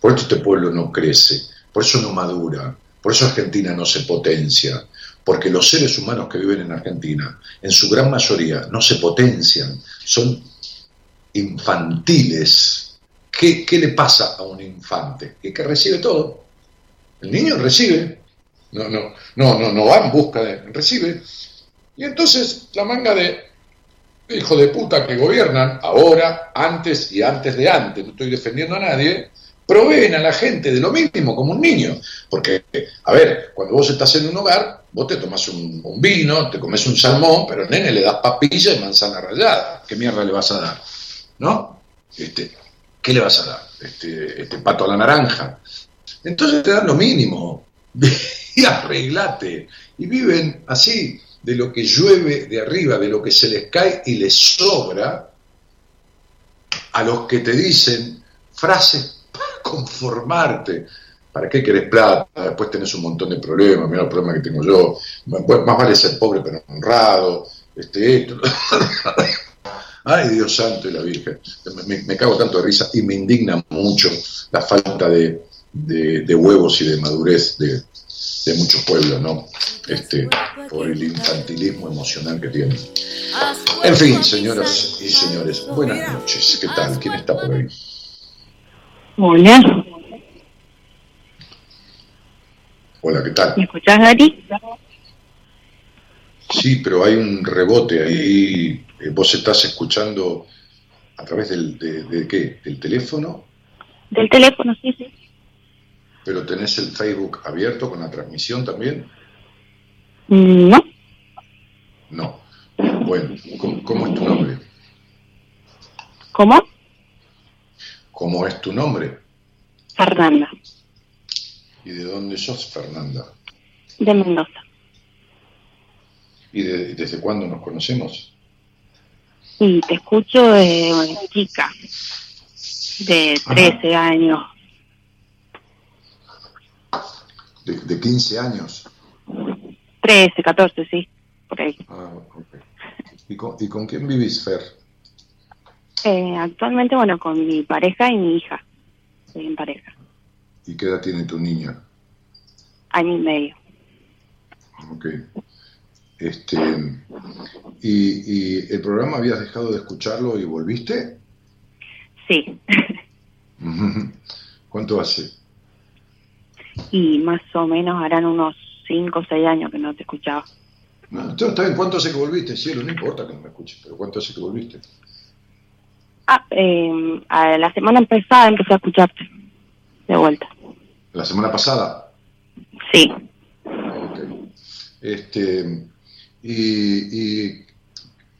[SPEAKER 4] Por eso este pueblo no crece. Por eso no madura. Por eso Argentina no se potencia. Porque los seres humanos que viven en Argentina, en su gran mayoría, no se potencian. Son infantiles ¿Qué, le pasa a un infante? Que, que recibe todo. El niño recibe, no, no, no, no, no va en busca de, recibe. Y entonces la manga de hijo de puta que gobiernan ahora, antes y antes de antes, no estoy defendiendo a nadie, proveen a la gente de lo mínimo como un niño. Porque, a ver, cuando vos estás en un hogar, vos te tomas un, vino, te comes un salmón, pero al nene le das papilla y manzana rallada. ¿Qué mierda le vas a dar? ¿No? Este, ¿qué le vas a dar? Este, este pato a la naranja. Entonces te dan lo mínimo <laughs> y arreglate. Y viven así, de lo que llueve de arriba, de lo que se les cae y les sobra, a los que te dicen frases para conformarte. ¿Para qué querés plata? Después tenés un montón de problemas, mira los problemas que tengo yo. Más vale ser pobre pero honrado. Este, esto. <laughs> Ay, Dios santo y la Virgen. Me, cago tanto de risa y me indigna mucho la falta de, huevos y de madurez de, muchos pueblos, ¿no? Este, por el infantilismo emocional que tienen. En fin, señoras y señores, buenas noches. ¿Qué tal? ¿Quién está por ahí?
[SPEAKER 6] Hola.
[SPEAKER 4] Hola, ¿qué tal?
[SPEAKER 6] ¿Me escuchás, Gary?
[SPEAKER 4] Sí, pero hay un rebote ahí eh, ¿Vos estás escuchando a través del, de, qué? ¿Del teléfono?
[SPEAKER 6] Del teléfono, sí, sí.
[SPEAKER 4] ¿Pero tenés el Facebook abierto con la transmisión también?
[SPEAKER 6] No.
[SPEAKER 4] No. Bueno, ¿cómo, es tu nombre?
[SPEAKER 6] ¿Cómo?
[SPEAKER 4] ¿Cómo es tu nombre?
[SPEAKER 6] Fernanda.
[SPEAKER 4] ¿Y de dónde sos, Fernanda?
[SPEAKER 6] De Mendoza.
[SPEAKER 4] ¿Y desde cuándo nos conocemos?
[SPEAKER 6] Sí, te escucho de chica, de 13 años.
[SPEAKER 4] ¿De, ¿De, 15 años?
[SPEAKER 6] 13, 14, sí, por ahí.
[SPEAKER 4] Ah, okay. ¿Y, con, ¿Y con quién vivís, Fer?
[SPEAKER 6] Eh, actualmente, bueno, con mi pareja y mi hija. Estoy en pareja.
[SPEAKER 4] ¿Y qué edad tiene tu niña?
[SPEAKER 6] Año y medio.
[SPEAKER 4] Ok. Este, y, el programa habías dejado de escucharlo y volviste?
[SPEAKER 6] Sí. <laughs>
[SPEAKER 4] ¿Cuánto hace?
[SPEAKER 6] Y más o menos harán unos 5 o 6 años que no te escuchaba.
[SPEAKER 4] No, está bien, ¿cuánto hace que volviste? Cielo, no importa que no me escuches, pero ¿cuánto hace que volviste?
[SPEAKER 6] Ah, eh, la semana pasada empecé a escucharte, de vuelta.
[SPEAKER 4] ¿La semana pasada?
[SPEAKER 6] Sí.
[SPEAKER 4] Ok. Este, ¿Y,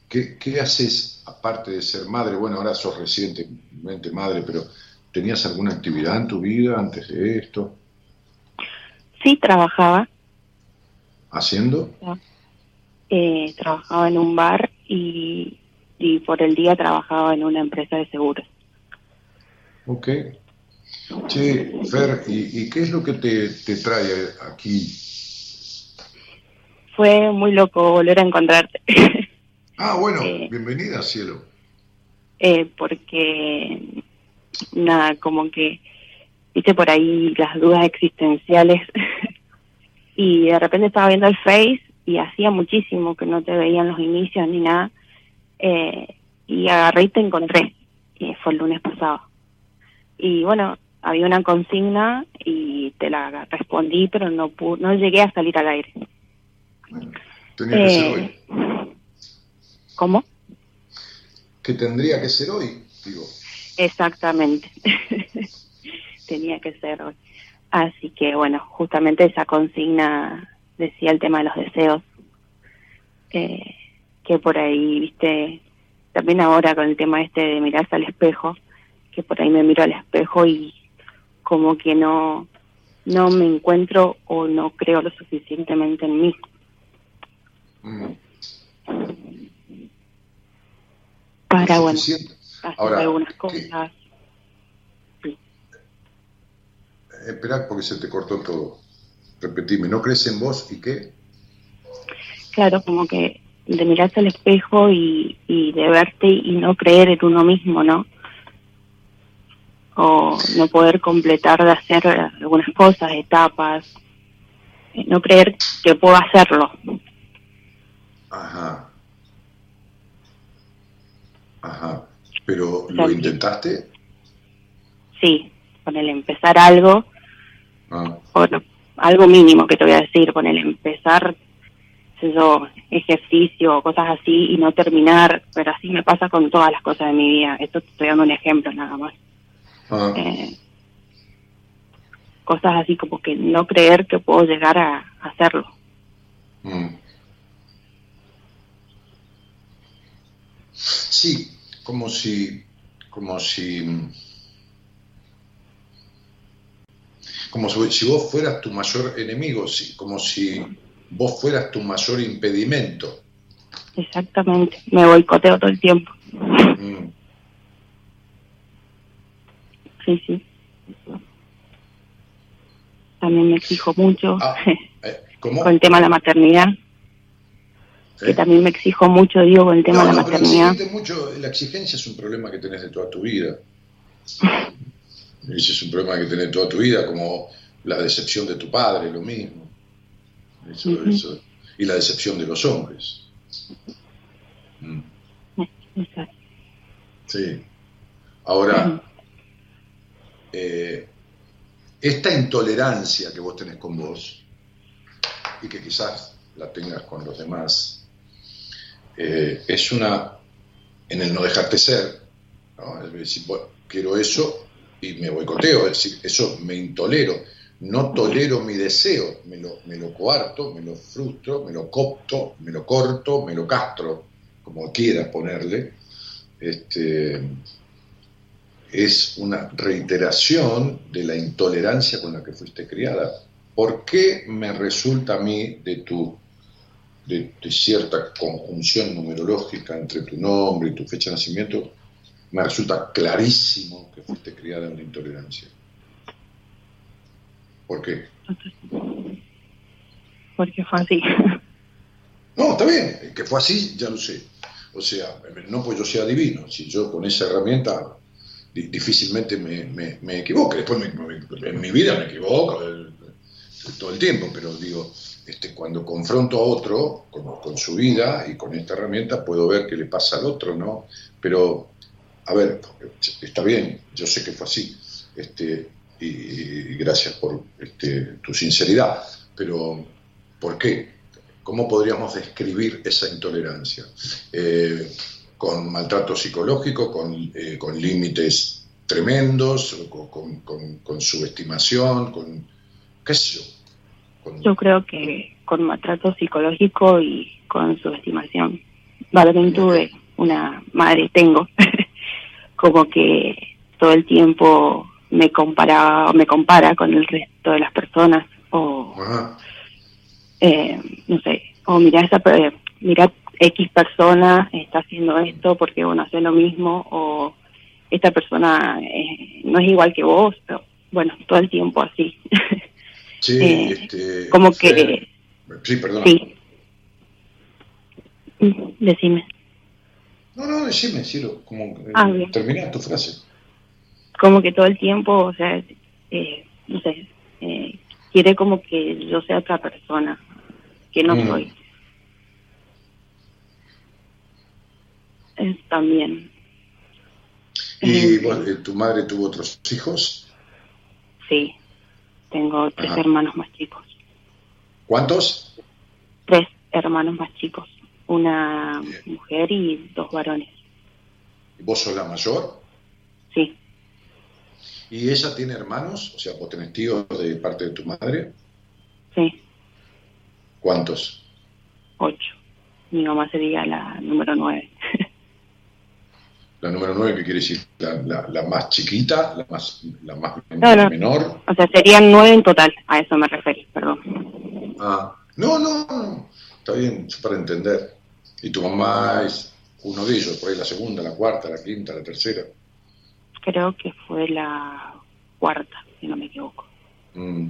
[SPEAKER 4] ¿qué, haces aparte de ser madre? Bueno, ahora sos recientemente madre, pero ¿tenías alguna actividad en tu vida antes de esto?
[SPEAKER 6] Sí, trabajaba.
[SPEAKER 4] ¿Haciendo?
[SPEAKER 6] Eh, trabajaba en un bar y, y por el día trabajaba en una empresa de seguros.
[SPEAKER 4] Ok. Che, Fer, ¿y, qué es lo que te, te trae aquí?
[SPEAKER 6] Fue muy loco volver a encontrarte. <laughs>
[SPEAKER 4] Ah, bueno, eh, bienvenida, cielo.
[SPEAKER 6] Eh, porque, nada, como que, viste por ahí las dudas existenciales. <laughs> y de repente estaba viendo el Face y hacía muchísimo que no te veían los inicios ni nada. Eh, y agarré y te encontré. Y fue el lunes pasado. Y bueno, había una consigna y te la respondí, pero no no llegué a salir al aire.
[SPEAKER 4] Tenía que ser hoy.
[SPEAKER 6] ¿Cómo?
[SPEAKER 4] Que tendría que ser hoy, digo.
[SPEAKER 6] Exactamente. <laughs> tenía que ser hoy. Así que bueno, justamente esa consigna decía el tema de los deseos. Eh, que por ahí, viste, también ahora con el tema este de mirarse al espejo, que por ahí me miro al espejo y como que no no me encuentro o no creo lo suficientemente en mí. Para, bueno, hacer algunas cosas.
[SPEAKER 4] Espera, porque se te cortó todo. Repetime, ¿no crees en vos y qué?
[SPEAKER 6] Claro, como que de mirarse al espejo y, y de verte y no creer en uno mismo, ¿no? O no poder completar de hacer algunas cosas, etapas, no creer que puedo hacerlo.
[SPEAKER 4] Ajá. Ajá. ¿Pero lo intentaste?
[SPEAKER 6] Sí, con el empezar algo,
[SPEAKER 4] ah.
[SPEAKER 6] algo mínimo que te voy a decir, con el empezar yo, ejercicio o cosas así y no terminar, pero así me pasa con todas las cosas de mi vida. Esto te estoy dando un ejemplo nada más.
[SPEAKER 4] Ah.
[SPEAKER 6] Eh, cosas así como que no creer que puedo llegar a, hacerlo.
[SPEAKER 4] Mm. Sí, como si, como si, como si vos fueras tu mayor enemigo, como si vos fueras tu mayor impedimento.
[SPEAKER 6] Exactamente, me boicoteo todo el tiempo.
[SPEAKER 4] Mm.
[SPEAKER 6] Sí, sí. También me exijo mucho
[SPEAKER 4] ah, eh, <laughs>
[SPEAKER 6] con el tema de la maternidad que también me exijo mucho, digo, con el tema de la maternidad.
[SPEAKER 4] mucho, la exigencia es un problema que tenés de toda tu vida. <laughs> Ese es un problema que tenés toda tu vida, como la decepción de tu padre, lo mismo. Eso, eso. Y la decepción de los hombres. Mm. Sí. Ahora, eh, esta intolerancia que vos tenés con vos, y que quizás la tengas con los demás, eh, es una, en el no dejarte ser, quiero eso y me boicoteo, es decir, eso me intolero, no tolero mi deseo, me lo, me lo coarto, me lo frustro, me lo copto, me lo corto, me lo castro, como quieras ponerle, este, es una reiteración de la intolerancia con la que fuiste criada. ¿Por qué me resulta a mí de tu de, cierta conjunción numerológica entre tu nombre y tu fecha de nacimiento, me resulta clarísimo que fuiste criada en la intolerancia. ¿Por qué?
[SPEAKER 6] Porque fue así.
[SPEAKER 4] No, está bien, que fue así, ya lo sé. O sea, no pues yo sea divino, si yo con esa herramienta difícilmente me, me, equivoco. Después en mi vida me equivoco todo el tiempo, pero digo, este, cuando confronto a otro con, su vida y con esta herramienta, puedo ver qué le pasa al otro, ¿no? Pero, a ver, está bien, yo sé que fue así, este, y, gracias por este, tu sinceridad, pero ¿por qué? ¿Cómo podríamos describir esa intolerancia? Eh, con maltrato psicológico, con, eh, límites tremendos, con, con, subestimación, con, qué sé yo,
[SPEAKER 6] yo creo que con maltrato psicológico y con subestimación. Vale, tuve una madre, tengo, <laughs> como que todo el tiempo me comparaba, me compara con el resto de las personas o eh, no sé, o mira esa, mira X persona está haciendo esto porque bueno hace lo mismo o esta persona eh, no es igual que vos, pero bueno, todo el tiempo así. <laughs>
[SPEAKER 4] Sí,
[SPEAKER 6] Eh,
[SPEAKER 4] este,
[SPEAKER 6] como
[SPEAKER 4] Fer,
[SPEAKER 6] que
[SPEAKER 4] Sí, perdón.
[SPEAKER 6] sí. Mm, Decime,
[SPEAKER 4] No, no, decime, Ciro, como
[SPEAKER 6] Ah,
[SPEAKER 4] termina tu frase.
[SPEAKER 6] como que todo el tiempo, o sea, eh, no sé, eh, quiere como que yo sea otra persona, que no
[SPEAKER 4] Mm.
[SPEAKER 6] soy. Es también,
[SPEAKER 4] ¿Y
[SPEAKER 6] Eh,
[SPEAKER 4] eh, tu madre tuvo otros hijos?
[SPEAKER 6] sí, tengo tres
[SPEAKER 4] Ajá.
[SPEAKER 6] hermanos más chicos,
[SPEAKER 4] ¿Cuántos?
[SPEAKER 6] tres hermanos más chicos, una
[SPEAKER 4] Bien.
[SPEAKER 6] mujer y dos varones,
[SPEAKER 4] ¿Y ¿Vos sos la mayor?
[SPEAKER 6] sí,
[SPEAKER 4] ¿Y ella tiene hermanos? O sea, vos tenés tíos de parte de tu madre.
[SPEAKER 6] sí,
[SPEAKER 4] ¿Cuántos?
[SPEAKER 6] ocho. Mi mamá sería la número nueve. <laughs>
[SPEAKER 4] La número 9, que quiere decir la, la- la más chiquita, la más, la más
[SPEAKER 6] No, no.
[SPEAKER 4] menor.
[SPEAKER 6] o sea, serían nueve en total, a eso me referí, perdón.
[SPEAKER 4] Ah, no, no, no, está bien, es para entender. Y tu mamá es uno de ellos, por ahí la segunda, la cuarta, la quinta, la tercera.
[SPEAKER 6] Creo que fue la cuarta, si no me equivoco.
[SPEAKER 4] Mm,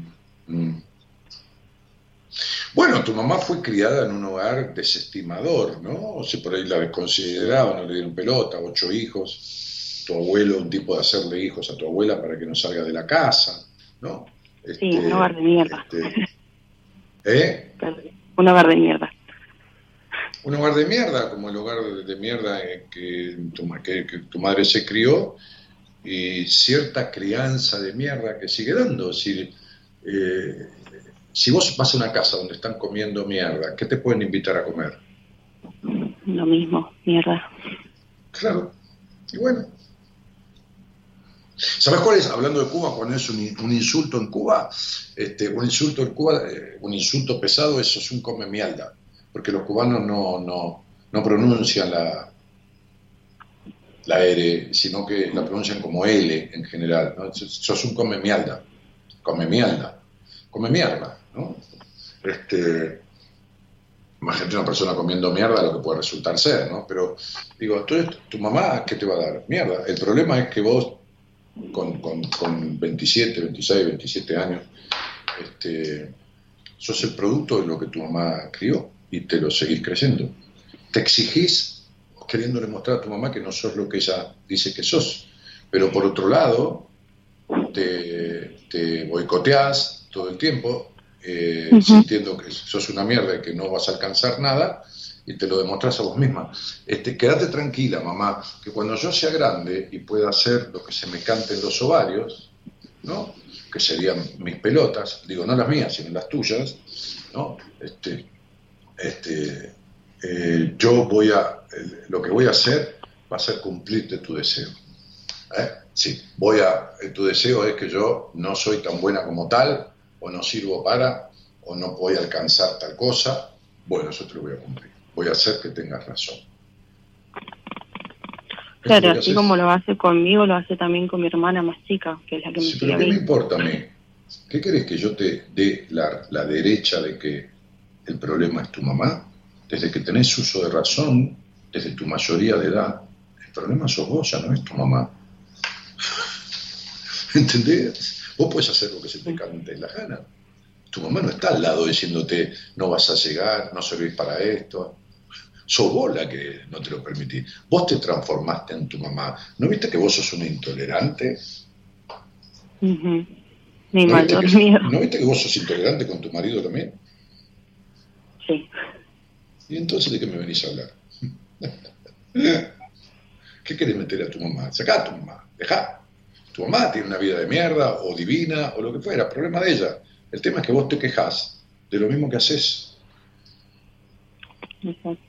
[SPEAKER 4] mm. Bueno, tu mamá fue criada en un hogar desestimador, ¿no? O sea, por ahí la desconsideraban, no le dieron pelota, ocho hijos. Tu abuelo, un tipo de hacerle hijos a tu abuela para que no salga de la casa, ¿no?
[SPEAKER 6] Sí,
[SPEAKER 4] Este,
[SPEAKER 6] un hogar de mierda.
[SPEAKER 4] este, ¿Eh?
[SPEAKER 6] Un hogar de mierda.
[SPEAKER 4] Un hogar de mierda, como el hogar de, mierda en que tu, que tu madre se crió, y cierta crianza de mierda que sigue dando. Es decir, eh, si vos vas a una casa donde están comiendo mierda, ¿qué te pueden invitar a comer?
[SPEAKER 6] Lo mismo, mierda.
[SPEAKER 4] Claro, y bueno. ¿Sabes cuál es, hablando de Cuba, cuando es un, un insulto en Cuba? Este, un insulto en Cuba, eh, un insulto pesado, eso es un come mierda, porque los cubanos no, no, no pronuncian la, la R, sino que la pronuncian como L en general. ¿no? Sos- un come mierda, come mierda, come mierda, ¿no? Este, imagínate una persona comiendo mierda, lo que puede resultar ser, ¿no? Pero digo, entonces, ¿tu mamá qué te va a dar? Mierda. El problema es que vos, con, con, con 27, 26, 27 años, este, sos el producto de lo que tu mamá crió y te lo seguís creciendo. Te exigís queriéndole mostrar a tu mamá que no sos lo que ella dice que sos. Pero por otro lado, te, te boicoteás todo el tiempo, eh, sintiendo que sos una mierda y que no vas a alcanzar nada, y te lo demostrás a vos misma. Este, quédate tranquila, mamá, que cuando yo sea grande y pueda hacer lo que se me cante en los ovarios, ¿no? que serían mis pelotas, digo, no las mías, sino las tuyas, ¿no? este, este, eh, yo voy a, eh, lo que voy a hacer va a ser cumplirte tu deseo. ¿eh? Sí, voy a, eh, tu deseo es que yo no soy tan buena como tal, o no sirvo para, o no voy a alcanzar tal cosa, bueno, eso te lo voy a cumplir. Voy a hacer que tengas razón. ¿Esto es
[SPEAKER 6] Claro, así
[SPEAKER 4] haces?
[SPEAKER 6] como lo hace conmigo, lo hace también con mi hermana más chica, que es la que me
[SPEAKER 4] Sí, pero ¿qué me importa a mí? ¿Qué querés que yo te dé la, la derecha de que el problema es tu mamá? Desde que tenés uso de razón, desde tu mayoría de edad, el problema sos vos, ya no es tu mamá. <laughs> ¿Entendés? Vos podés hacer lo que se te cante la gana. Tu mamá no está al lado diciéndote no vas a llegar, no servís para esto. Sos vos la que no te lo permitís. Vos te transformaste en tu mamá. ¿No viste que vos sos una intolerante?
[SPEAKER 6] Mi
[SPEAKER 4] ¿No viste, que. ¿No viste que vos sos intolerante con tu marido también?
[SPEAKER 6] Sí.
[SPEAKER 4] ¿Y entonces de qué me venís a hablar? <laughs> ¿Qué querés meter a tu mamá? Sacá a tu mamá, dejá. Mamá tiene una vida de mierda o divina o lo que fuera, problema de ella. El tema es que vos te quejás de lo mismo que haces,
[SPEAKER 6] Exacto.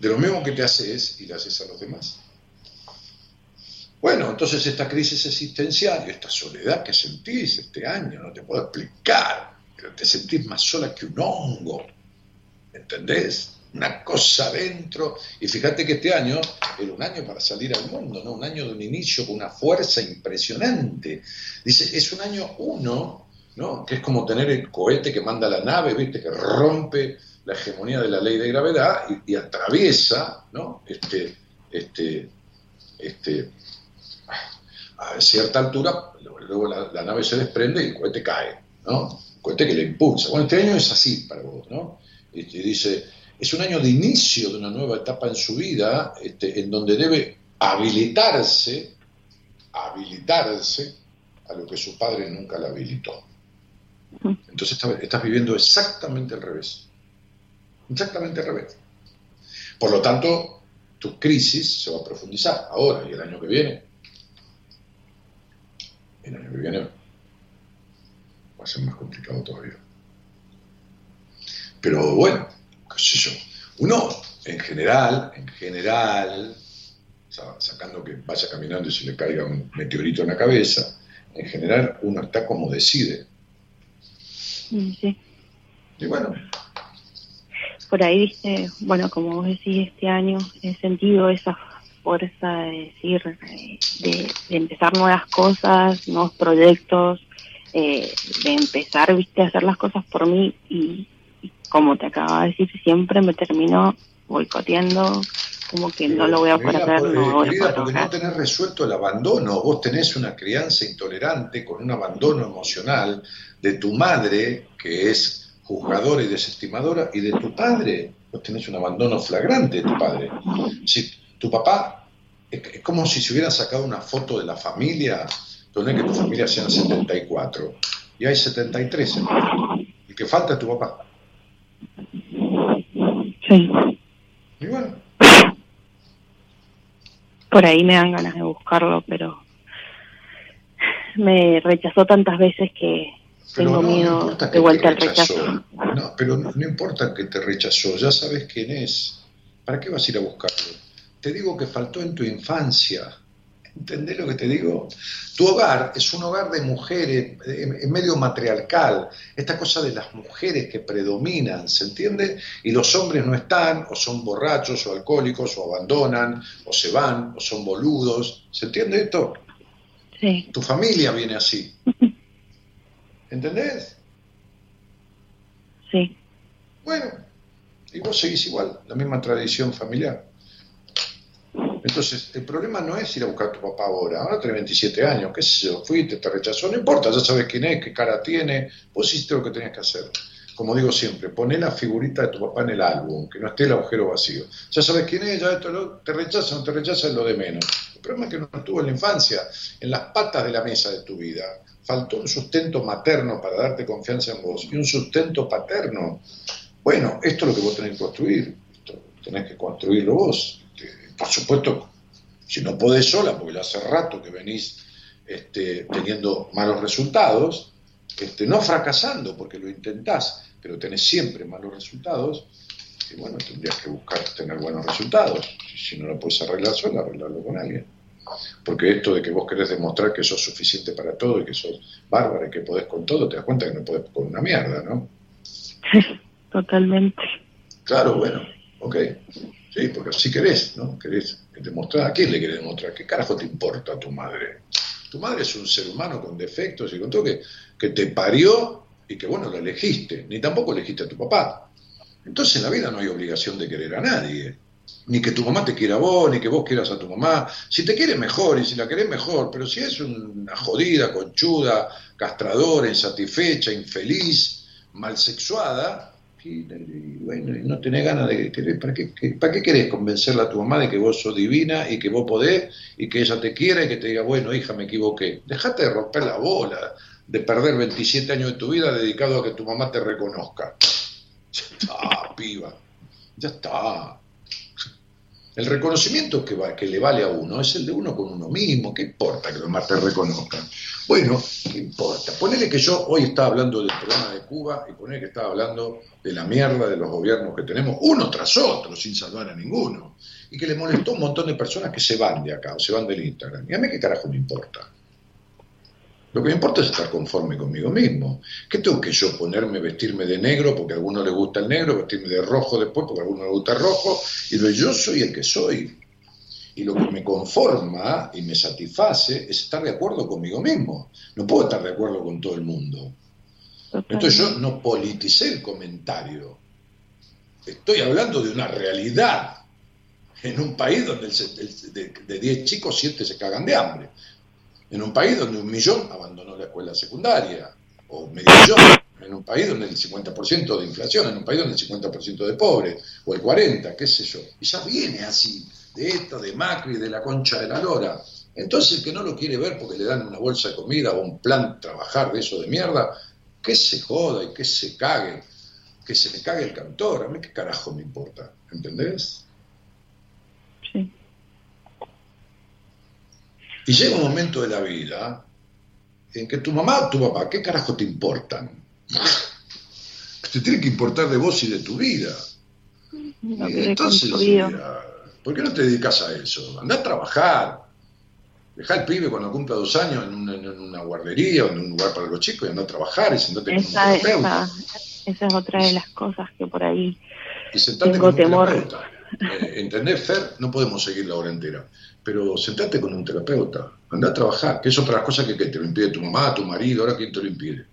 [SPEAKER 4] de lo mismo que te haces y le haces a los demás. Bueno, entonces esta crisis existencial y esta soledad que sentís este año, no te puedo explicar, pero te sentís más sola que un hongo, ¿entendés? Una cosa adentro. Y fíjate que este año era un año para salir al mundo, ¿no? Un año de un inicio con una fuerza impresionante. Dice, es un año uno ¿no? Que es como tener el cohete que manda la nave, ¿viste? Que rompe la hegemonía de la ley de gravedad y, atraviesa, ¿no? Este, este, este, a cierta altura, luego la, nave se desprende y el cohete cae, ¿no? Un cohete que le impulsa. Bueno, este año es así para vos, ¿no? Y dice, es un año de inicio de una nueva etapa en su vida, este, en donde debe habilitarse, habilitarse a lo que su padre nunca le habilitó. Entonces estás, viviendo exactamente al revés. Exactamente al revés. Por lo tanto, tu crisis se va a profundizar ahora y el año que viene. El año que viene va a ser más complicado todavía. Pero bueno, qué sé yo. Uno, en general, en general, sacando que vaya caminando y se le caiga un meteorito en la cabeza, en general uno está como decide.
[SPEAKER 6] Sí.
[SPEAKER 4] Y bueno.
[SPEAKER 6] Por ahí, viste, bueno, como vos decís, este año he sentido esa fuerza de decir, de, empezar nuevas cosas, nuevos proyectos, eh, de empezar, viste, a hacer las cosas por mí y, como te acaba de decir, siempre me termino boicoteando, como que no lo voy a poder hacer, no
[SPEAKER 4] voy a porque no tenés resuelto el abandono, vos tenés una crianza intolerante con un abandono emocional de tu madre, que es juzgadora y desestimadora, y de tu padre, vos tenés un abandono flagrante de tu padre. Si tu papá, es, como si se hubiera sacado una foto de la familia, donde que tu familia sean 74, y hay 73 y que falta tu papá.
[SPEAKER 6] Sí.
[SPEAKER 4] Y bueno,
[SPEAKER 6] por ahí me dan ganas de buscarlo, pero me rechazó tantas veces que tengo miedo de vuelta al rechazo.
[SPEAKER 4] No, pero no, importa que te rechazó, ya sabes quién es. ¿Para qué vas a ir a buscarlo? Te digo que faltó en tu infancia. ¿Entendés lo que te digo? Tu hogar es un hogar de mujeres, en medio matriarcal, esta cosa de las mujeres que predominan, ¿se entiende? Y los hombres no están, o son borrachos, o alcohólicos, o abandonan, o se van, o son boludos, ¿se entiende esto?
[SPEAKER 6] Sí.
[SPEAKER 4] Tu familia viene así. <laughs> ¿Entendés?
[SPEAKER 6] Sí.
[SPEAKER 4] Bueno, y vos seguís igual, la misma tradición familiar. Entonces, el problema no es ir a buscar a tu papá ahora, ahora tenés 27 años, qué sé yo, fuiste, te rechazó, no importa, ya sabes quién es, qué cara tiene, vos hiciste lo que tenías que hacer. Como digo siempre, poné la figurita de tu papá en el álbum, que no esté el agujero vacío. Ya sabes quién es, ya esto te rechaza, no te rechaza es lo de menos. El problema es que no estuvo en la infancia, en las patas de la mesa de tu vida. Faltó un sustento materno para darte confianza en vos y un sustento paterno. Bueno, esto es lo que vos tenés que construir, tenés que construirlo vos por supuesto, si no podés sola, porque hace rato que venís este, teniendo malos resultados, este, no fracasando porque lo intentás, pero tenés siempre malos resultados, y bueno, tendrías que buscar tener buenos resultados. Si no lo puedes arreglar sola, arreglarlo con alguien. Porque esto de que vos querés demostrar que sos suficiente para todo y que sos bárbara y que podés con todo, te das cuenta que no podés con una mierda, ¿no?
[SPEAKER 6] Totalmente.
[SPEAKER 4] Claro, bueno, ok. Sí, porque si querés, ¿no? Querés demostrar, ¿a quién le querés demostrar? ¿Qué carajo te importa a tu madre? Tu madre es un ser humano con defectos y con todo que, que te parió y que, bueno, lo elegiste, ni tampoco elegiste a tu papá. Entonces en la vida no hay obligación de querer a nadie. Ni que tu mamá te quiera a vos, ni que vos quieras a tu mamá. Si te quiere mejor y si la querés mejor, pero si es una jodida, conchuda, castradora, insatisfecha, infeliz, malsexuada, y, bueno, no tenés ganas de querer, ¿para qué, ¿para qué querés convencerla a tu mamá de que vos sos divina y que vos podés y que ella te quiera y que te diga, bueno, hija, me equivoqué? Dejate de romper la bola, de perder 27 años de tu vida dedicado a que tu mamá te reconozca. Ya está, piba, ya está. El reconocimiento que, va, que le vale a uno es el de uno con uno mismo. ¿Qué importa que los demás te reconozcan? Bueno, ¿qué importa? Ponele que yo hoy estaba hablando del problema de Cuba y ponele que estaba hablando de la mierda de los gobiernos que tenemos, uno tras otro, sin salvar a ninguno. Y que le molestó un montón de personas que se van de acá o se van del Instagram. Y a mí qué carajo me importa. Lo que me importa es estar conforme conmigo mismo. ¿Qué tengo que yo ponerme, vestirme de negro porque a alguno le gusta el negro, vestirme de rojo después porque a alguno le gusta el rojo? Y lo, yo soy el que soy. Y lo que me conforma y me satisface es estar de acuerdo conmigo mismo. No puedo estar de acuerdo con todo el mundo. Entonces yo no politicé el comentario. Estoy hablando de una realidad en un país donde de 10 chicos 7 se cagan de hambre. En un país donde un millón abandonó la escuela secundaria, o medio millón, en un país donde el 50% de inflación, en un país donde el 50% de pobres, o el 40%, qué sé yo. Y ya viene así, de esto, de Macri, de la concha de la lora. Entonces el que no lo quiere ver porque le dan una bolsa de comida o un plan trabajar de eso de mierda, que se joda y que se cague, que se le cague el cantor, a mí qué carajo me importa, ¿entendés? Sí. Y llega un momento de la vida en que tu mamá o tu papá, ¿qué carajo te importan? <laughs> Te tiene que importar de vos y de tu vida. entonces, ¿por qué no te dedicas a eso? Anda a trabajar. Deja al pibe cuando cumpla dos años en una, guardería o en un lugar para los chicos y anda a trabajar y sentate con un terapeuta.
[SPEAKER 6] Esa, es otra de las cosas que por ahí
[SPEAKER 4] y un temor. Eh, ¿Entendés, Fer? No podemos seguir la hora entera. Pero sentate con un terapeuta, anda a trabajar, que es otra cosa que, te lo impide tu mamá, tu marido, ahora quién te lo impide.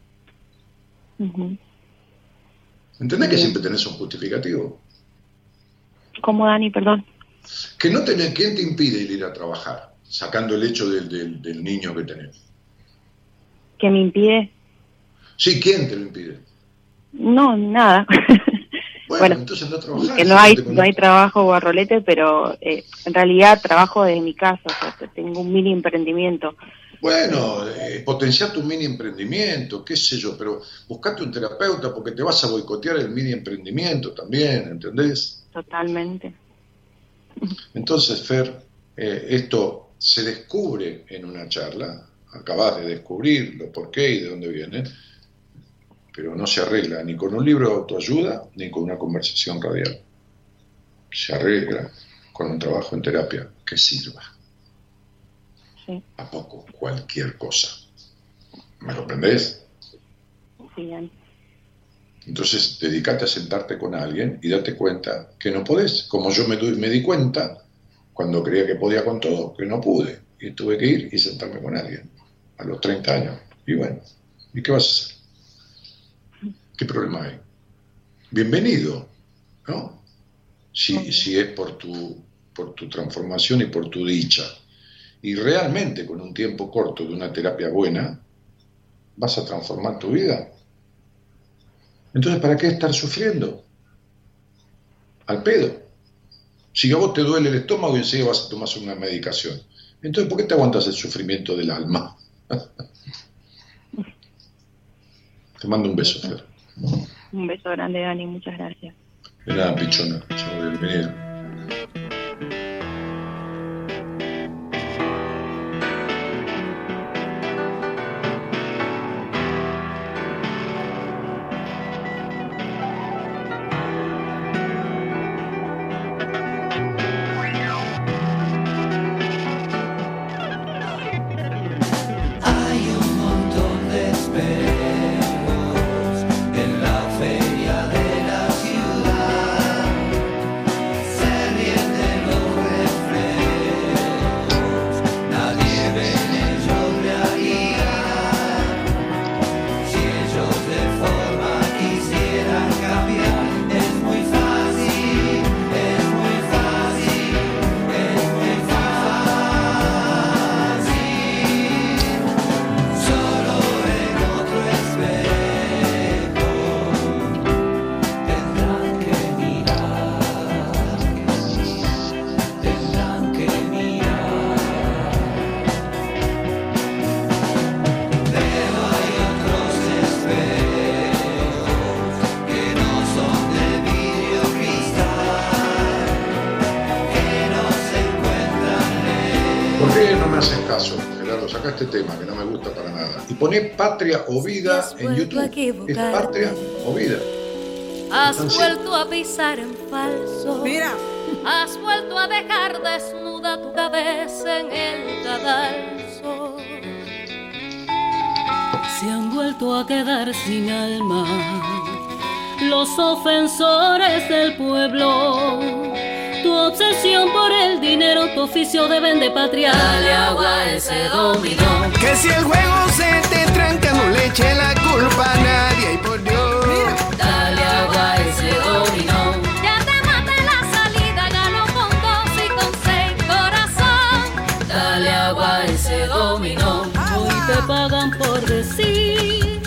[SPEAKER 4] ¿Entendés que siempre tenés un justificativo?
[SPEAKER 6] ¿Cómo, Dani? Perdón.
[SPEAKER 4] Que no tenés, ¿quién te impide ir a trabajar? Sacando el hecho del, del, niño que tenés.
[SPEAKER 6] ¿Que me impide?
[SPEAKER 4] Sí, ¿quién te lo impide?
[SPEAKER 6] No, nada. <laughs>
[SPEAKER 4] Bueno, entonces trabajar.
[SPEAKER 6] Que no hay, no hay trabajo barrolete, pero eh, en realidad trabajo desde mi casa, o sea, tengo un mini emprendimiento.
[SPEAKER 4] Bueno, eh, potenciar tu mini emprendimiento, qué sé yo, pero buscate un terapeuta porque te vas a boicotear el mini emprendimiento también, ¿entendés?
[SPEAKER 6] Totalmente.
[SPEAKER 4] Entonces, Fer, eh, esto se descubre en una charla, acabas de descubrirlo, por qué y de dónde viene, pero no se arregla ni con un libro de autoayuda ni con una conversación radial. Se arregla con un trabajo en terapia que sirva a poco cualquier cosa. ¿Me comprendés?
[SPEAKER 6] Sí,
[SPEAKER 4] Entonces, dedícate a sentarte con alguien y date cuenta que no podés. Como yo me, me di cuenta, cuando creía que podía con todo, que no pude. Y tuve que ir y sentarme con alguien a los 30 años. Y bueno, ¿y qué vas a hacer? ¿Qué problema hay? Bienvenido, ¿no? Si, si es por tu, por tu transformación y por tu dicha y realmente con un tiempo corto de una terapia buena, vas a transformar tu vida. Entonces, ¿para qué estar sufriendo? Al pedo. Si a vos te duele el estómago y enseguida vas a tomar una medicación. Entonces, ¿por qué te aguantas el sufrimiento del alma? <laughs> te mando un beso, Fer.
[SPEAKER 6] Un beso grande, Dani. Muchas gracias.
[SPEAKER 4] De nada, pichona. Bienvenido. Patria o Vida en YouTube. Es Patria o Vida.
[SPEAKER 7] Has vuelto a pisar en falso.
[SPEAKER 8] Mira.
[SPEAKER 7] Has vuelto a dejar desnuda tu cabeza en el cadalso. Se han vuelto a quedar sin alma los ofensores del pueblo. Obsesión por el dinero, tu oficio de vende patria, le agua ese dominó.
[SPEAKER 9] Que si el juego se te tranca, no le eche la culpa
[SPEAKER 3] a nadie y por Dios.
[SPEAKER 7] Dale agua a ese dominó.
[SPEAKER 9] Ya te maté la salida, gano con dos y con seis corazón.
[SPEAKER 7] Dale agua a ese dominó. Hoy te pagan por decir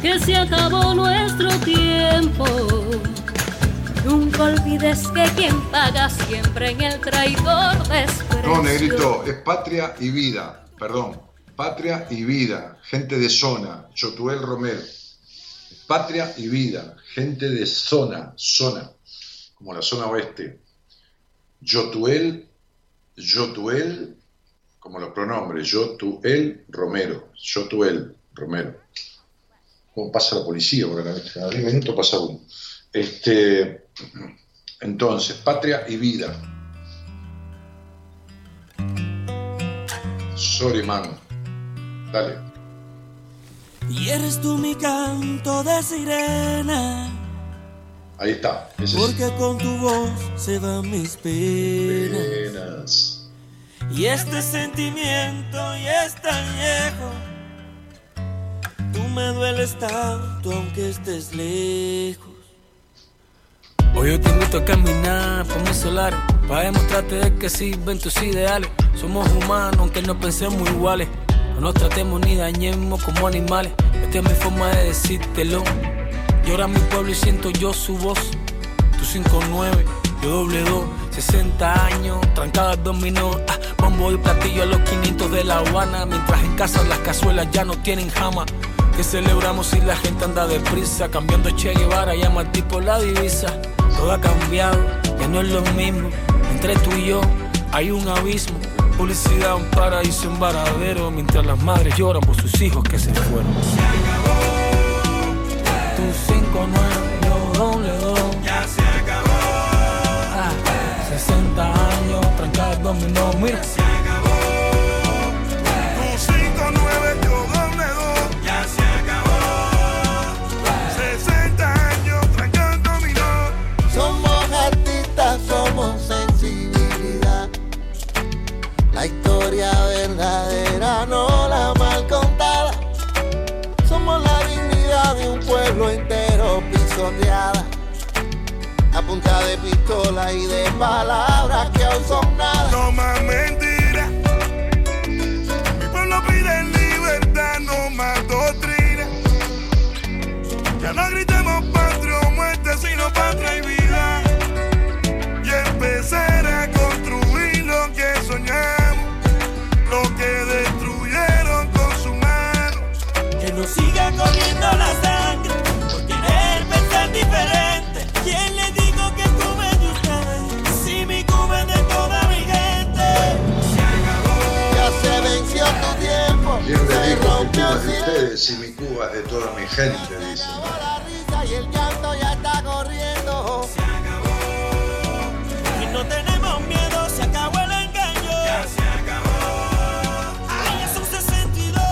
[SPEAKER 7] que se acabó nuestro tiempo. Nunca olvides que quien paga siempre en el traidor desprecio.
[SPEAKER 4] No, negrito, es patria y vida, perdón. Patria y vida, gente de zona, Chotuel Romero. Patria y vida, gente de zona, zona, como la zona oeste. Yotuel, Yotuel, como los pronombres, Yotuel Romero, Yotuel Romero. ¿Cómo pasa la policía? Porque cada 10 minutos pasa uno. Este, entonces, patria y vida. Sorry, man. Dale.
[SPEAKER 10] Y eres tú mi canto de sirena,
[SPEAKER 4] Ahí está. Ese
[SPEAKER 10] porque con tu voz se van mis penas.
[SPEAKER 4] Penas.
[SPEAKER 10] Y este sentimiento ya es tan viejo. Tú me dueles tanto aunque estés lejos. Hoy yo te invito a caminar por mi solar para demostrarte de que sirven tus ideales. Somos humanos aunque no pensemos iguales. No nos tratemos ni dañemos como animales. Esta es mi forma de decírtelo. Llora mi pueblo y siento yo su voz. Tú 5-9, yo doble 2, 60 años, trancadas dominó. Ah, bombo y platillo a los 500 de La Habana. Mientras en casa las cazuelas ya no tienen jama. Que celebramos si la gente anda deprisa. Cambiando Che Guevara, llama al tipo la divisa. Todo ha cambiado, ya no es lo mismo. Entre tú y yo hay un abismo. Publicidad, un paraíso, un varadero. Mientras las madres lloran por sus hijos que se fueron. Tu 5-9, yo doble dos. Ya se acabó. 60 años, trancadas dominó, mira. Se
[SPEAKER 2] pueblo entero pisoteada. A punta de pistola y de palabras que aún son nada.
[SPEAKER 3] No más mentiras. Mi pueblo pide libertad, no más doctrina. Ya no gritemos patria o muerte, sino patria y vida.
[SPEAKER 10] De toda mi gente?
[SPEAKER 4] Dicen.
[SPEAKER 2] La risa y el llanto ya está corriendo.
[SPEAKER 10] Y no tenemos miedo, se acabó el engaño. Ya se acabó. Ay, es un 62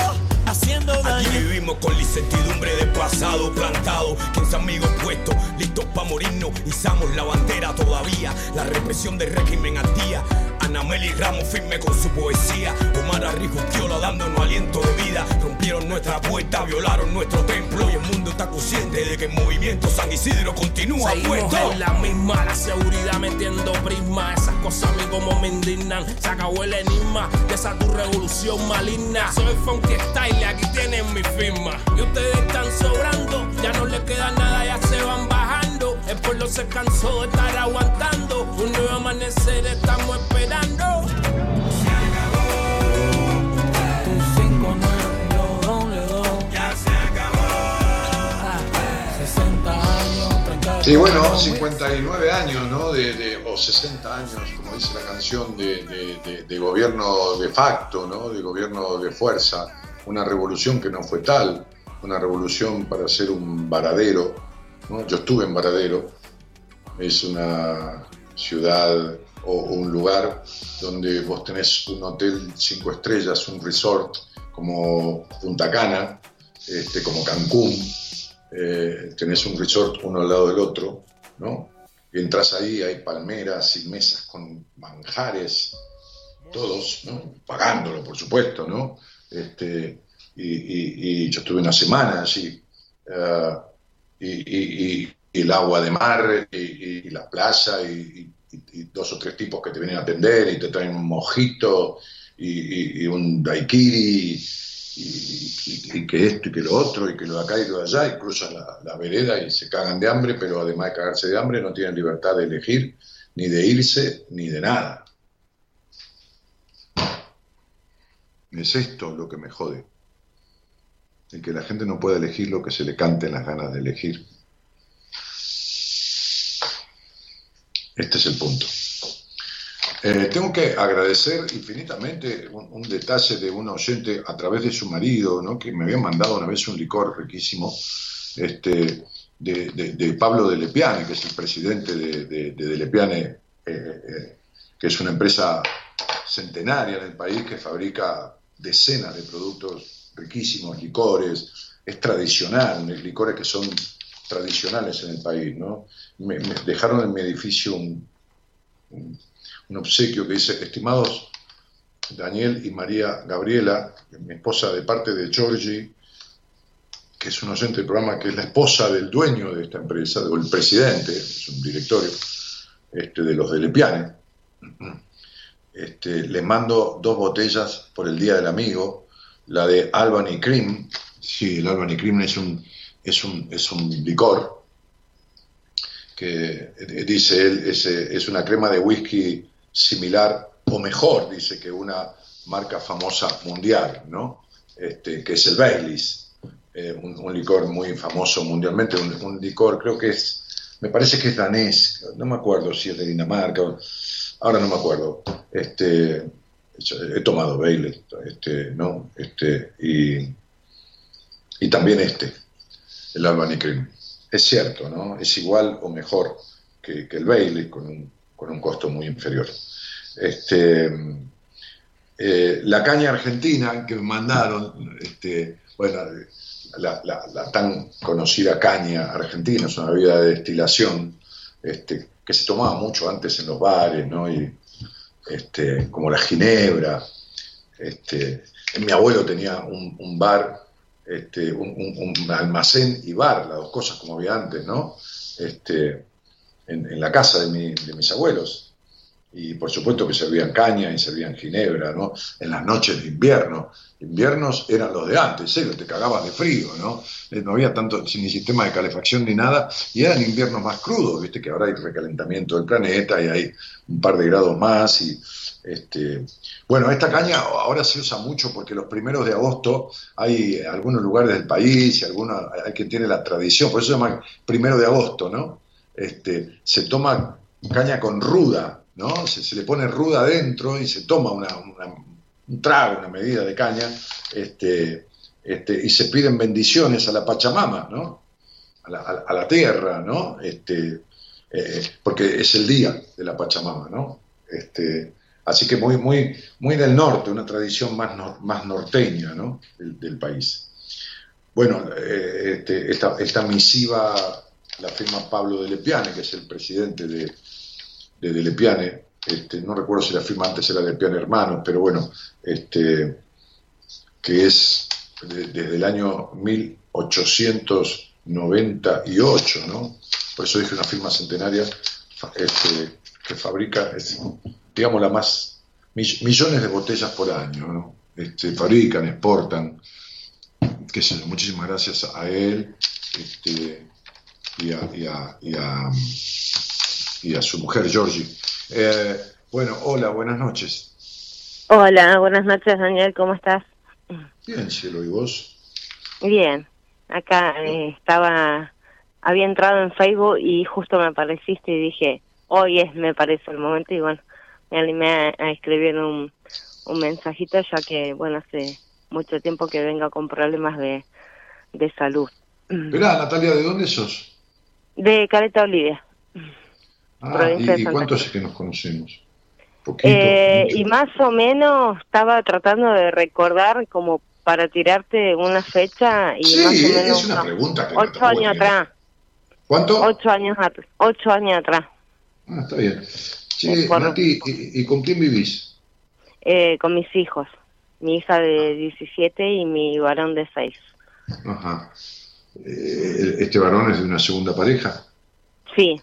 [SPEAKER 10] haciendo
[SPEAKER 11] Aquí vivimos con la incertidumbre del pasado plantado. 15 amigos puestos, listos para morirnos. Izamos la bandera todavía. La represión del régimen al día. Anameli Ramos firme con su poesía. Omar Arrijuquiola dándonos aliento de vida. Rompieron nuestra puerta, violaron nuestro templo. Y el mundo está consciente de que el movimiento San Isidro continúa
[SPEAKER 12] Seguimos
[SPEAKER 11] puesto.
[SPEAKER 12] en la misma, la seguridad metiendo prisma. Esas cosas a mí como me indignan. Se acabó el enigma de esa tu revolución maligna. Soy Funky Style aquí tienen mi firma. Y ustedes están sobrando, ya no les queda nada, ya se van bajando. El pueblo se cansó de estar aguantando. Un nuevo amanecer estamos esperando.
[SPEAKER 10] Tu 5-9, yo doble dos. Ya se acabó. 60 años,
[SPEAKER 4] Sí, bueno,
[SPEAKER 10] dominó.
[SPEAKER 4] 59 años, ¿no? De, de- o 60 años, como dice la canción, de- de- de gobierno de facto, ¿no? De gobierno de fuerza. Una revolución que no fue tal, una revolución para ser un varadero, Yo estuve en Varadero, es una ciudad o un lugar donde vos tenés un hotel cinco estrellas, un resort como Punta Cana, este, como Cancún, eh, tenés un resort uno al lado del otro, ¿no? Entras ahí, hay palmeras y mesas con manjares, todos, ¿no? Pagándolo, por supuesto, ¿no? Este, y, yo estuve una semana allí. eh, y, el agua de mar y, la playa y, dos o tres tipos que te vienen a atender y te traen un mojito y, un daiquiri y, que esto y que lo otro y que lo de acá y lo de allá y cruzan la vereda y se cagan de hambre, pero además de cagarse de hambre no tienen libertad de elegir ni de irse ni de nada. Es esto lo que me jode. El que la gente no pueda elegir lo que se le cante en las ganas de elegir. Este es el punto. Eh, tengo que agradecer infinitamente un, detalle de un oyente a través de su marido, ¿no? que me había mandado una vez un licor riquísimo, este, de, de- de Pablo de Lepiane, que es el presidente de, de, de De Lepiane, eh, eh, que es una empresa centenaria en el país que fabrica decenas de productos riquísimos, licores, es tradicional, licores que son tradicionales en el país. ¿no? Me, dejaron en mi edificio un, obsequio que dice, estimados Daniel y María Gabriela, mi esposa de parte de Georgie, que es un oyente del programa, que es la esposa del dueño de esta empresa, o el presidente, es un directorio este, de los de Lepiane. Este, les mando dos botellas por el Día del Amigo, la de Albany Cream, sí, el Albany Cream es un, es un, es un licor, que eh, dice él, es, eh, es una crema de whisky similar o mejor, dice que una marca famosa mundial, ¿no? Este, que es el Baileys, eh, un, licor muy famoso mundialmente, un, un licor creo que es, me parece que es danés, no me acuerdo si es de Dinamarca, ahora no me acuerdo. Este, he tomado Baileys, este, ¿no? Este, y, y también este, el Albany Cream. Es cierto, ¿no? Es igual o mejor que, que el Bailey con un, con un costo muy inferior. Este, eh, la caña argentina que me mandaron, este, bueno, la, la- la tan conocida caña argentina, es una bebida de destilación este, que se tomaba mucho antes en los bares, ¿no? Y, este, como la ginebra. Este, mi abuelo tenía un, un bar, este, un, un- almacén y bar, las dos cosas como había antes, ¿no? Este, en, en la casa de, mi- de mis abuelos. Y por supuesto que servían caña y servían ginebra, ¿no? En las noches de invierno. Inviernos eran los de antes, serio, te cagabas de frío, ¿no? Eh, No había tanto ni sistema de calefacción ni nada, y eran inviernos más crudos, viste que ahora hay recalentamiento del planeta y hay un par de grados más. Y, este, bueno, esta caña ahora se usa mucho porque los primeros de agosto hay algunos lugares del país y algunos, hay quien tiene la tradición, por eso se llama primero de agosto, ¿no? Este, se toma caña con ruda, ¿no? Se, le pone ruda adentro y se toma una- una- un trago, una medida de caña, este, este, y se piden bendiciones a la Pachamama, ¿no? A la, a la- tierra, ¿no? Este, eh, porque es el día de la Pachamama, ¿no? Este, así que muy, muy, muy del norte, una tradición más, más norteña, ¿no? Del, del país. Bueno, eh, este, esta, esta misiva la firma Pablo de Lepiane, que es el presidente de, de, de Lepiane. Este, no recuerdo si la firma antes era Lepiane Hermanos, pero bueno, este, que es de- desde el año 1898, ¿no? Por eso dije una firma centenaria este, que fabrica, digamos, la más, mill- millones de botellas por año, ¿no? Fabrican, exportan, qué sé muchísimas gracias a él y, a, y a su mujer Georgie. Eh, bueno, hola, buenas noches.
[SPEAKER 13] Hola, buenas noches Daniel, ¿cómo estás?
[SPEAKER 4] Bien, cielo, ¿y vos?
[SPEAKER 13] Bien, acá eh, estaba, había entrado en Facebook y justo me apareciste y dije, hoy es, me parece el momento y bueno, me animé a, a escribir un, un mensajito ya que, bueno, hace mucho tiempo que vengo con problemas de, de salud.
[SPEAKER 4] Natalia, ¿de dónde sos?
[SPEAKER 13] De Caleta Olivia.
[SPEAKER 4] Ah,
[SPEAKER 13] de
[SPEAKER 4] ¿y,
[SPEAKER 13] Santa
[SPEAKER 4] cuánto hace que nos conocemos? Poquito,
[SPEAKER 13] Eh, y más o menos estaba tratando de recordar como para tirarte una fecha y
[SPEAKER 4] Sí,
[SPEAKER 13] más o
[SPEAKER 4] es
[SPEAKER 13] menos
[SPEAKER 4] una
[SPEAKER 13] no,
[SPEAKER 4] pregunta que
[SPEAKER 13] ocho años atrás.
[SPEAKER 4] ¿Cuánto?
[SPEAKER 13] Ocho años atrás. Ocho años atrás.
[SPEAKER 4] Ah, está bien.
[SPEAKER 13] Es por-
[SPEAKER 4] Nati, ¿y, y con quién vivís?
[SPEAKER 13] Eh, con mis hijos. mi hija de 17 y mi varón de 6.
[SPEAKER 4] Ajá. Eh, ¿Este varón es de una segunda pareja?
[SPEAKER 13] Sí,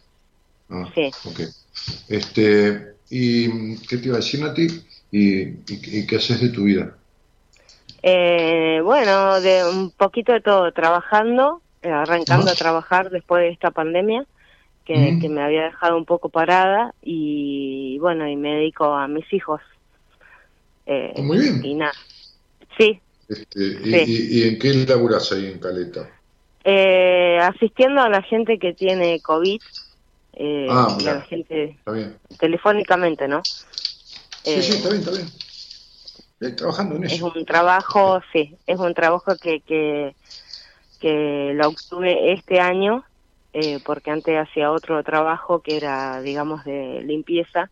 [SPEAKER 4] Ah,
[SPEAKER 13] sí.
[SPEAKER 4] ok. Este, ¿Y qué te iba a decir, Nati? ¿Y, y, y qué haces de tu vida?
[SPEAKER 13] Eh, bueno, de un poquito de todo, trabajando, eh, arrancando
[SPEAKER 4] Ah.
[SPEAKER 13] a trabajar después de esta pandemia, que,
[SPEAKER 4] Mm.
[SPEAKER 13] que me había dejado un poco parada, y bueno, y me dedico a mis hijos. Eh,
[SPEAKER 4] Ah, muy bien.
[SPEAKER 13] Y nada. Sí,
[SPEAKER 4] Este, y,
[SPEAKER 13] Sí.
[SPEAKER 4] y- y en qué laburas ahí en Caleta?
[SPEAKER 13] eh, asistiendo a la gente que tiene COVID, eh,
[SPEAKER 4] Ah,
[SPEAKER 13] y a
[SPEAKER 4] mira.
[SPEAKER 13] la gente telefónicamente, ¿no?
[SPEAKER 4] Sí,
[SPEAKER 13] Eh,
[SPEAKER 4] sí, está bien, está bien. Eh, trabajando en
[SPEAKER 13] Es
[SPEAKER 4] eso.
[SPEAKER 13] un trabajo, sí, es un trabajo que, que, que lo obtuve este año, eh, porque antes hacía otro trabajo que era, digamos, de limpieza,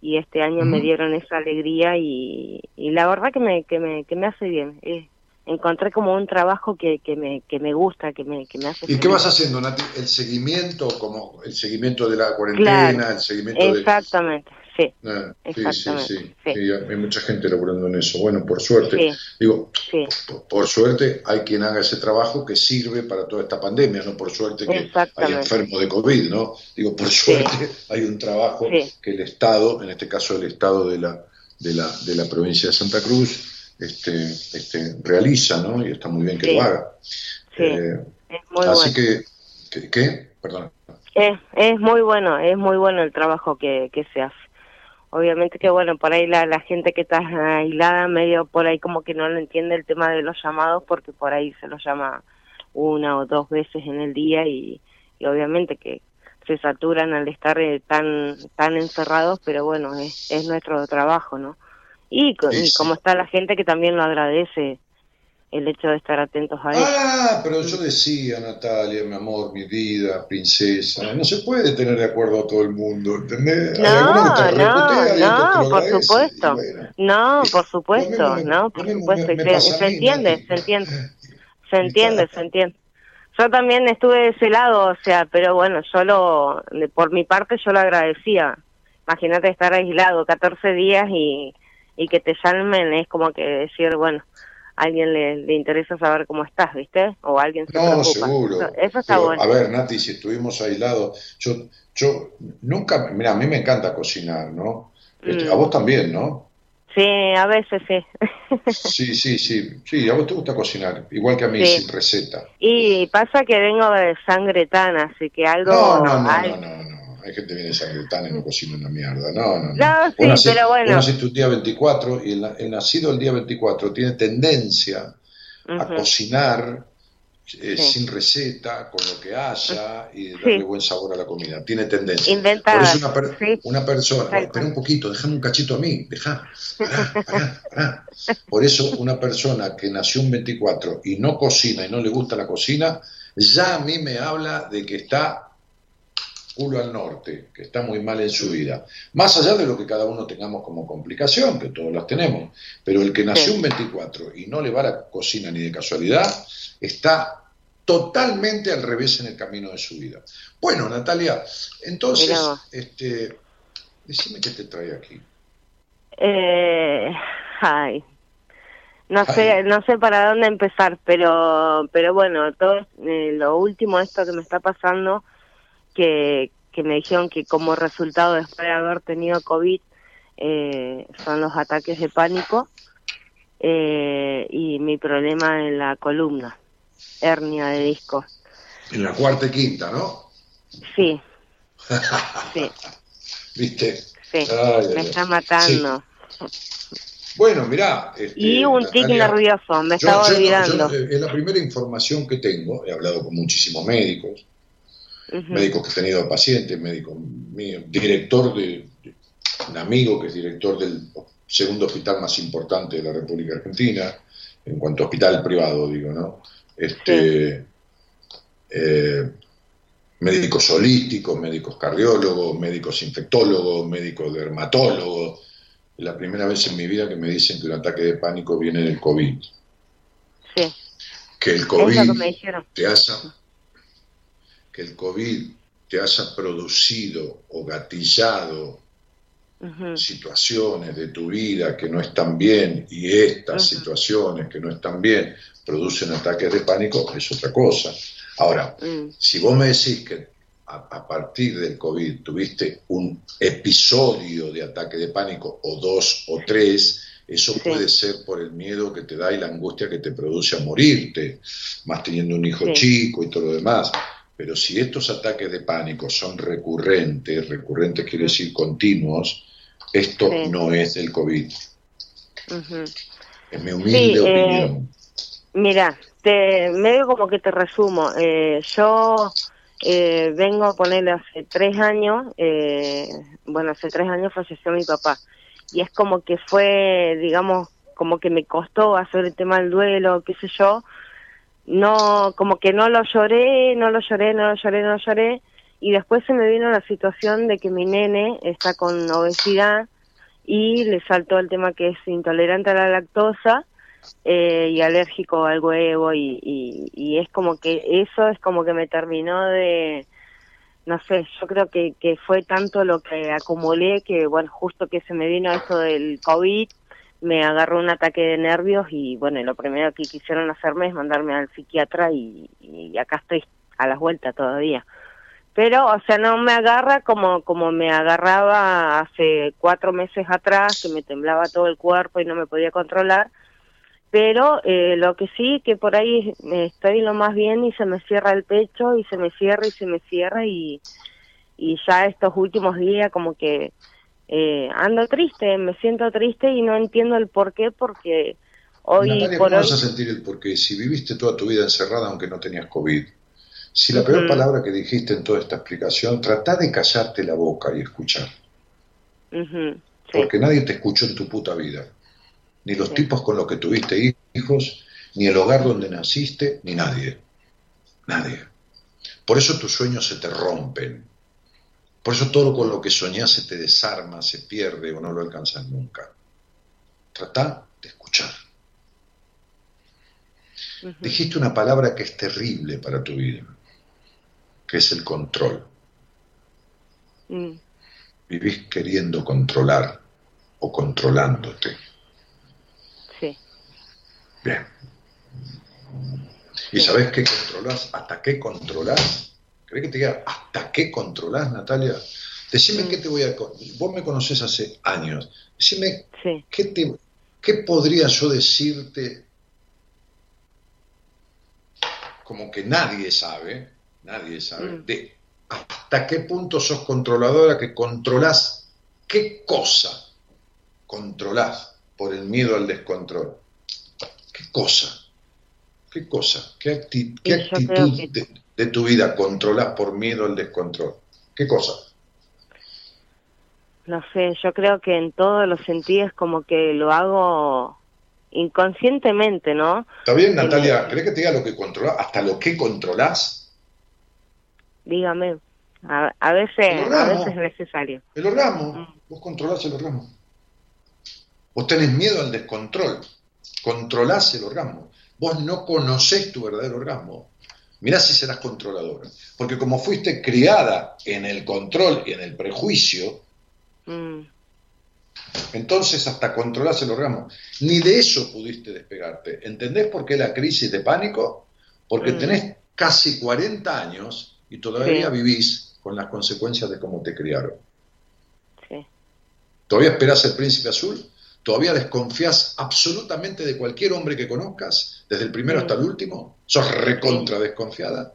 [SPEAKER 13] y este año me dieron esa alegría y, y la verdad que me, que me, que me hace bien. Eh, encontré como un trabajo que, que, me, que me gusta, que me, que me hace
[SPEAKER 4] ¿Y qué vas haciendo, Nati? ¿El seguimiento, como el seguimiento de la cuarentena,
[SPEAKER 13] Claro,
[SPEAKER 4] el seguimiento de...
[SPEAKER 13] Exactamente, sí.
[SPEAKER 4] Ah, sí, sí,
[SPEAKER 13] Exactamente,
[SPEAKER 4] sí,
[SPEAKER 13] sí.
[SPEAKER 4] Sí, hay mucha gente laburando en eso. Bueno, por suerte.
[SPEAKER 13] Sí.
[SPEAKER 4] Digo, por, por suerte hay quien haga ese trabajo que sirve para toda esta pandemia, no por suerte que hay enfermos de COVID, ¿no? Digo, por suerte hay un trabajo que el Estado, en este caso el Estado de la, de la, de la provincia de Santa Cruz, este, este, realiza, ¿no? Y está muy bien que
[SPEAKER 13] Sí.
[SPEAKER 4] lo haga.
[SPEAKER 13] sí,
[SPEAKER 4] Eh,
[SPEAKER 13] es muy
[SPEAKER 4] así
[SPEAKER 13] bueno.
[SPEAKER 4] que, que- ¿qué? Perdón.
[SPEAKER 13] Es, es muy bueno, es muy bueno el trabajo que, que se hace. Obviamente que bueno, por ahí la, la gente que está aislada medio por ahí como que no lo entiende el tema de los llamados porque por ahí se los llama una o dos veces en el día y, y obviamente que se saturan al estar eh, tan tan encerrados, pero bueno, es, es nuestro trabajo, ¿no? Y,
[SPEAKER 4] Sí,
[SPEAKER 13] y
[SPEAKER 4] sí.
[SPEAKER 13] como está la gente que también lo agradece el hecho de estar atentos a eso.
[SPEAKER 4] Ah, pero yo decía, Natalia, mi amor, mi vida, princesa, no se puede tener de acuerdo a todo el mundo,
[SPEAKER 13] No, no, no, por supuesto. No, por supuesto, no, por supuesto.
[SPEAKER 4] me
[SPEAKER 13] se, entiende, se entiende. Se entiende, se entiende. Yo también estuve de ese lado, o sea, pero bueno, yo lo, por mi parte yo lo agradecía. Imagínate estar aislado 14 días y, y que te llamen, es como que decir, bueno, a alguien le, le interesa saber cómo estás, ¿viste? O alguien se
[SPEAKER 4] No,
[SPEAKER 13] preocupa.
[SPEAKER 4] seguro.
[SPEAKER 13] Eso, eso está
[SPEAKER 4] Pero,
[SPEAKER 13] bueno.
[SPEAKER 4] A ver, Nati, si estuvimos aislados, yo, yo nunca, mira, a mí me encanta cocinar, ¿no? Este,
[SPEAKER 13] Mm.
[SPEAKER 4] A vos también, ¿no?
[SPEAKER 13] Sí, a veces sí. <laughs>
[SPEAKER 4] Sí, sí, sí, sí, a vos te gusta cocinar, igual que a mí,
[SPEAKER 13] Sí.
[SPEAKER 4] sin receta.
[SPEAKER 13] y pasa que vengo de sangre tan, así que algo...
[SPEAKER 4] No, no, no,
[SPEAKER 13] hay-
[SPEAKER 4] no, no, no. Hay gente que viene sangretana y no cocina una mierda. No, no, no.
[SPEAKER 13] No, sí,
[SPEAKER 4] naciste-
[SPEAKER 13] pero bueno.
[SPEAKER 4] Vos naciste un día 24 y el, el nacido el día 24 tiene tendencia a cocinar eh,
[SPEAKER 13] Sí.
[SPEAKER 4] sin receta, con lo que haya y darle
[SPEAKER 13] Sí.
[SPEAKER 4] buen sabor a la comida. Tiene tendencia.
[SPEAKER 13] Inventada,
[SPEAKER 4] Por eso una, per-
[SPEAKER 13] sí.
[SPEAKER 4] una persona, espera un poquito, déjame un cachito a mí, deja, pará, pará, pará. Por eso una persona que nació un 24 y no cocina y no le gusta la cocina, ya a mí me habla de que está culo al norte, que está muy mal en su vida. Más allá de lo que cada uno tengamos como complicación, que todos las tenemos, pero el que nació un 24 y no le va a la cocina ni de casualidad, está totalmente al revés en el camino de su vida. Bueno, Natalia, entonces,
[SPEAKER 13] Mirá
[SPEAKER 4] este, decime qué te trae aquí.
[SPEAKER 13] Eh, ay, no sé, no sé para dónde empezar, pero, pero bueno, todo eh, lo último esto que me está pasando, que, que me dijeron que como resultado después de haber tenido COVID eh, son los ataques de pánico eh, y mi problema en la columna, hernia de disco.
[SPEAKER 4] En la cuarta y quinta, ¿no?
[SPEAKER 13] Sí, <laughs> sí,
[SPEAKER 4] ¿Viste?
[SPEAKER 13] sí,
[SPEAKER 4] Ay,
[SPEAKER 13] me
[SPEAKER 4] ay.
[SPEAKER 13] está matando.
[SPEAKER 4] Bueno, mirá. este,
[SPEAKER 13] Y un tic
[SPEAKER 4] Natalia,
[SPEAKER 13] nervioso, me
[SPEAKER 4] yo-
[SPEAKER 13] estaba
[SPEAKER 4] yo no- yo
[SPEAKER 13] olvidando.
[SPEAKER 4] es la primera información que tengo, he hablado con muchísimos médicos, Médicos que he tenido pacientes, médico mío, director de, de- un amigo que es director del segundo hospital más importante de la República Argentina, en cuanto a hospital privado, digo, ¿no? Este, eh, médicos holísticos, médicos cardiólogos, médicos infectólogos, médicos dermatólogos. Es la primera vez en mi vida que me dicen que un ataque de pánico viene del COVID.
[SPEAKER 13] Sí,
[SPEAKER 4] Que el COVID
[SPEAKER 13] que
[SPEAKER 4] te haya, que el COVID te haya producido o gatillado situaciones de tu vida que no están bien y estas situaciones que no están bien producen ataques de pánico, es otra cosa. Ahora,
[SPEAKER 13] Mm.
[SPEAKER 4] si vos me decís que a, a partir del COVID tuviste un episodio de ataque de pánico o dos o tres, eso puede ser por el miedo que te da y la angustia que te produce a morirte, más teniendo un hijo
[SPEAKER 13] Sí.
[SPEAKER 4] chico y todo lo demás. Pero si estos ataques de pánico son recurrentes, recurrentes quiere decir continuos, esto
[SPEAKER 13] Sí.
[SPEAKER 4] no es del COVID.
[SPEAKER 13] Ujú.
[SPEAKER 4] Es mi humilde
[SPEAKER 13] Sí, eh,
[SPEAKER 4] opinión.
[SPEAKER 13] Mira, te, medio como que te resumo. Eh, yo eh, vengo a ponerle hace tres años, eh, bueno, hace tres años falleció mi papá. Y es como que fue, digamos, como que me costó hacer el tema del duelo, qué sé yo. No, como que no lo lloré, no lo lloré, no lo lloré, no lo lloré. Y después se me vino la situación de que mi nene está con obesidad y le saltó el tema que es intolerante a la lactosa eh, y alérgico al huevo y, y, y es como que eso es como que me terminó de no sé yo creo que, que fue tanto lo que acumulé que bueno justo que se me vino esto del covid me agarró un ataque de nervios y bueno lo primero que quisieron hacerme es mandarme al psiquiatra y, acá estoy a las vueltas todavía. Pero o sea no me agarra como como me agarraba hace cuatro meses atrás que me temblaba todo el cuerpo y no me podía controlar. Pero eh, lo que sí que por ahí estoy lo más bien y se me cierra el pecho y se me cierra y se me cierra y y ya estos últimos días como que eh, ando triste me siento triste y no entiendo el por qué porque hoy
[SPEAKER 4] Natalia,
[SPEAKER 13] por
[SPEAKER 4] ¿cómo
[SPEAKER 13] hoy
[SPEAKER 4] vas a sentir el porqué? Si viviste toda tu vida encerrada aunque no tenías COVID, si la peor palabra que dijiste en toda esta explicación, trata de callarte la boca y escuchar,
[SPEAKER 13] sí,
[SPEAKER 4] porque nadie te escuchó en tu puta vida, ni los tipos con los que tuviste hijos, ni el hogar donde naciste, ni nadie, nadie. Por eso tus sueños se te rompen, por eso todo con lo que soñás se te desarma, se pierde o no lo alcanzas nunca. Trata de escuchar. Dijiste una palabra que es terrible para tu vida, que es el control.
[SPEAKER 13] mm,
[SPEAKER 4] Vivís queriendo controlar o controlándote.
[SPEAKER 13] sí
[SPEAKER 4] Bien. ¿Y sabés qué controlás? ¿Hasta qué controlás? ¿Querés que te diga hasta qué controlás, Natalia? Decime qué te voy a... Vos me conocés hace años. Decime
[SPEAKER 13] sí
[SPEAKER 4] qué, te, qué podría yo decirte como que nadie sabe, nadie sabe,
[SPEAKER 13] Mm.
[SPEAKER 4] de hasta qué punto sos controladora, que controlás qué cosa controlás por el miedo al descontrol. ¿Qué cosa? ¿Qué cosa? ¿Qué, acti- actitud
[SPEAKER 13] que-
[SPEAKER 4] de, de tu vida controlás por miedo al descontrol? ¿Qué cosa?
[SPEAKER 13] No sé, yo creo que en todos los sentidos como que lo hago inconscientemente, ¿no?
[SPEAKER 4] ¿Está bien, Natalia? ¿Crees que te diga lo que controlás? ¿Hasta lo que controlás?
[SPEAKER 13] Dígame. A, a veces, a veces es necesario.
[SPEAKER 4] El orgasmo. Vos controlás el orgasmo. Vos tenés miedo al descontrol. Controlás el orgasmo. Vos no conocés tu verdadero orgasmo. Mirá si serás controladora. Porque como fuiste criada en el control y en el prejuicio,
[SPEAKER 13] Mm,
[SPEAKER 4] entonces hasta controlás el orgasmo. Ni de eso pudiste despegarte. ¿Entendés por qué la crisis de pánico? Porque
[SPEAKER 13] Mm.
[SPEAKER 4] tenés casi 40 años y todavía
[SPEAKER 13] Sí.
[SPEAKER 4] vivís con las consecuencias de cómo te criaron.
[SPEAKER 13] sí.
[SPEAKER 4] ¿Todavía esperás el príncipe azul? ¿Todavía desconfías absolutamente de cualquier hombre que conozcas, desde el primero
[SPEAKER 13] Sí.
[SPEAKER 4] hasta el último? ¿Sos recontra desconfiada?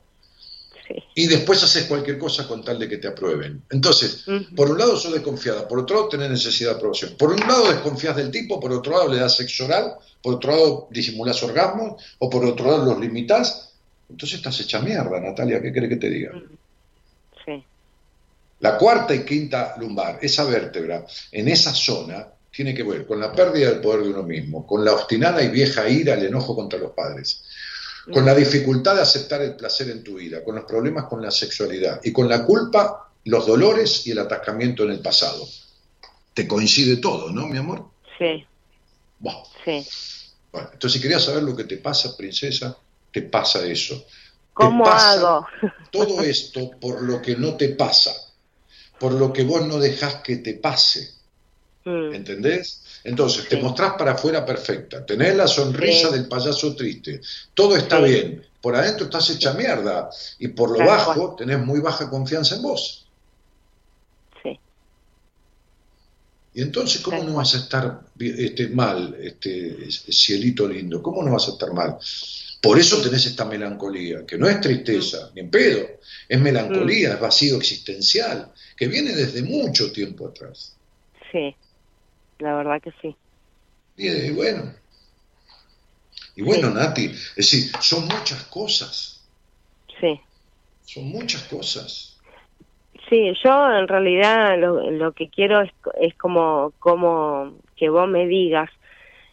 [SPEAKER 13] Sí.
[SPEAKER 4] Y después haces cualquier cosa con tal de que te aprueben. Entonces, por un lado sos desconfiada, por otro lado tenés necesidad de aprobación. Por un lado desconfías del tipo, por otro lado le das sexo oral, por otro lado disimulás orgasmos, o por otro lado los limitás. Entonces estás hecha mierda, Natalia, ¿qué crees que te diga?
[SPEAKER 13] Sí.
[SPEAKER 4] La cuarta y quinta lumbar, esa vértebra, en esa zona, tiene que ver con la pérdida del poder de uno mismo, con la obstinada y vieja ira, el enojo contra los padres, con la dificultad de aceptar el placer en tu vida, con los problemas con la sexualidad y con la culpa, los dolores y el atascamiento en el pasado. Te coincide todo, ¿no, mi amor?
[SPEAKER 13] Sí.
[SPEAKER 4] Buah.
[SPEAKER 13] Sí.
[SPEAKER 4] Bueno, entonces si querías saber lo que te pasa, princesa, te pasa eso.
[SPEAKER 13] ¿Cómo
[SPEAKER 4] pasa
[SPEAKER 13] hago?
[SPEAKER 4] Todo <laughs> esto por lo que no te pasa, por lo que vos no dejás que te pase.
[SPEAKER 13] Mm.
[SPEAKER 4] ¿Entendés? Entonces, te mostrás para afuera perfecta, tenés la sonrisa del payaso triste, todo está bien, por adentro estás hecha mierda. Y por lo bajo tenés muy baja confianza en vos.
[SPEAKER 13] Sí.
[SPEAKER 4] Y entonces, ¿cómo no vas a estar este, mal, este cielito lindo? ¿Cómo no vas a estar mal? Por eso tenés esta melancolía, que no es tristeza, ni en pedo, es melancolía, es vacío existencial, que viene desde mucho tiempo atrás.
[SPEAKER 13] Sí, la verdad que sí.
[SPEAKER 4] Y, eh, bueno, y bueno, Nati, es decir, son muchas cosas,
[SPEAKER 13] Sí.
[SPEAKER 4] son muchas cosas.
[SPEAKER 13] Sí, yo en realidad lo, lo que quiero es, es como, como que vos me digas,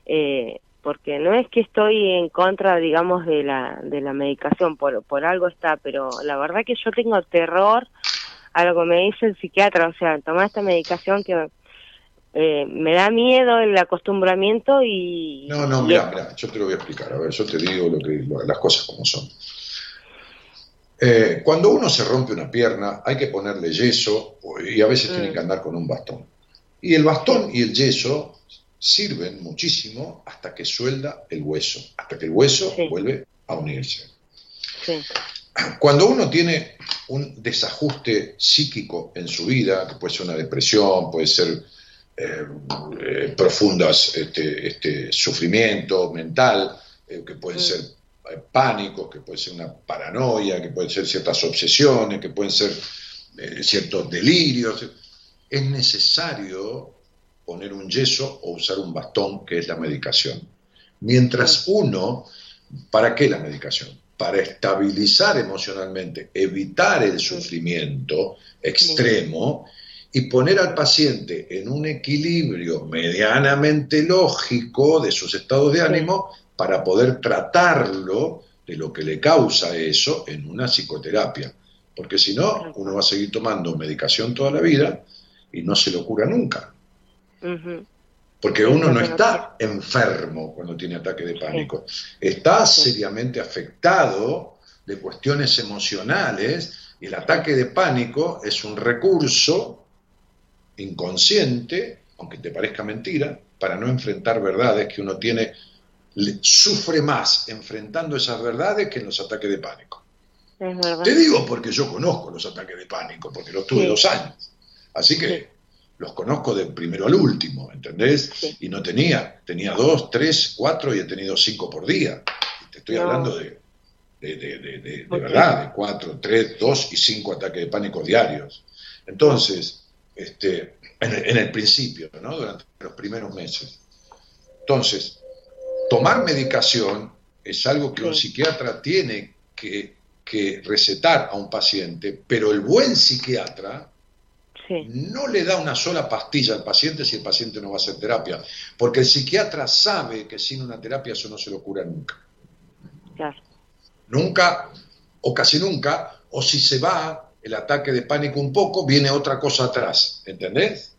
[SPEAKER 13] eh, porque no es que estoy en contra, digamos, de la, de la medicación, por, por algo está, pero la verdad que yo tengo terror a lo que me dice el psiquiatra, o sea, tomar esta medicación que eh, me da miedo el acostumbramiento y...
[SPEAKER 4] No, no, mira, mira, yo te lo voy a explicar, a ver, yo te digo lo que, lo- las cosas como son. Eh, cuando uno se rompe una pierna, hay que ponerle yeso y a veces
[SPEAKER 13] Mm.
[SPEAKER 4] tiene que andar con un bastón. Y el bastón y el yeso sirven muchísimo hasta que suelda el hueso, hasta que el hueso
[SPEAKER 13] Sí.
[SPEAKER 4] vuelve a unirse.
[SPEAKER 13] Sí,
[SPEAKER 4] Cuando uno tiene un desajuste psíquico en su vida, que puede ser una depresión, puede ser eh, eh, profundas este, este, sufrimiento mental, eh, que pueden
[SPEAKER 13] Mm.
[SPEAKER 4] ser eh, pánicos, que puede ser una paranoia, que pueden ser ciertas obsesiones, que pueden ser eh, ciertos delirios. Es necesario poner un yeso o usar un bastón, que es la medicación. Mientras uno, ¿para qué la medicación? Para estabilizar emocionalmente, evitar el sufrimiento extremo y poner al paciente en un equilibrio medianamente lógico de sus estados de ánimo para poder tratarlo de lo que le causa eso en una psicoterapia. Porque si no, uno va a seguir tomando medicación toda la vida y no se lo cura nunca. Porque uno no está enfermo cuando tiene ataque de pánico, está seriamente afectado de cuestiones emocionales y el ataque de pánico es un recurso inconsciente, aunque te parezca mentira, para no enfrentar verdades que uno tiene, sufre más enfrentando esas verdades que en los ataques de pánico. Te digo porque yo conozco los ataques de pánico, porque los tuve
[SPEAKER 13] Sí.
[SPEAKER 4] dos años. Así que los conozco del primero al último, ¿entendés? Y no tenía, tenía dos, tres, cuatro y he tenido cinco por día. Y te estoy
[SPEAKER 13] No.
[SPEAKER 4] hablando de, de, de- de- de- de verdad, de cuatro, tres, dos y cinco ataques de pánico diarios. Entonces, este, en, el, en el principio, ¿no? Durante los primeros meses. Entonces, tomar medicación es algo que un psiquiatra tiene que, que recetar a un paciente, pero el buen psiquiatra no le da una sola pastilla al paciente si el paciente no va a hacer terapia, porque el psiquiatra sabe que sin una terapia eso no se lo cura nunca.
[SPEAKER 13] Claro.
[SPEAKER 4] Nunca, o casi nunca, o si se va el ataque de pánico un poco, viene otra cosa atrás, ¿entendés?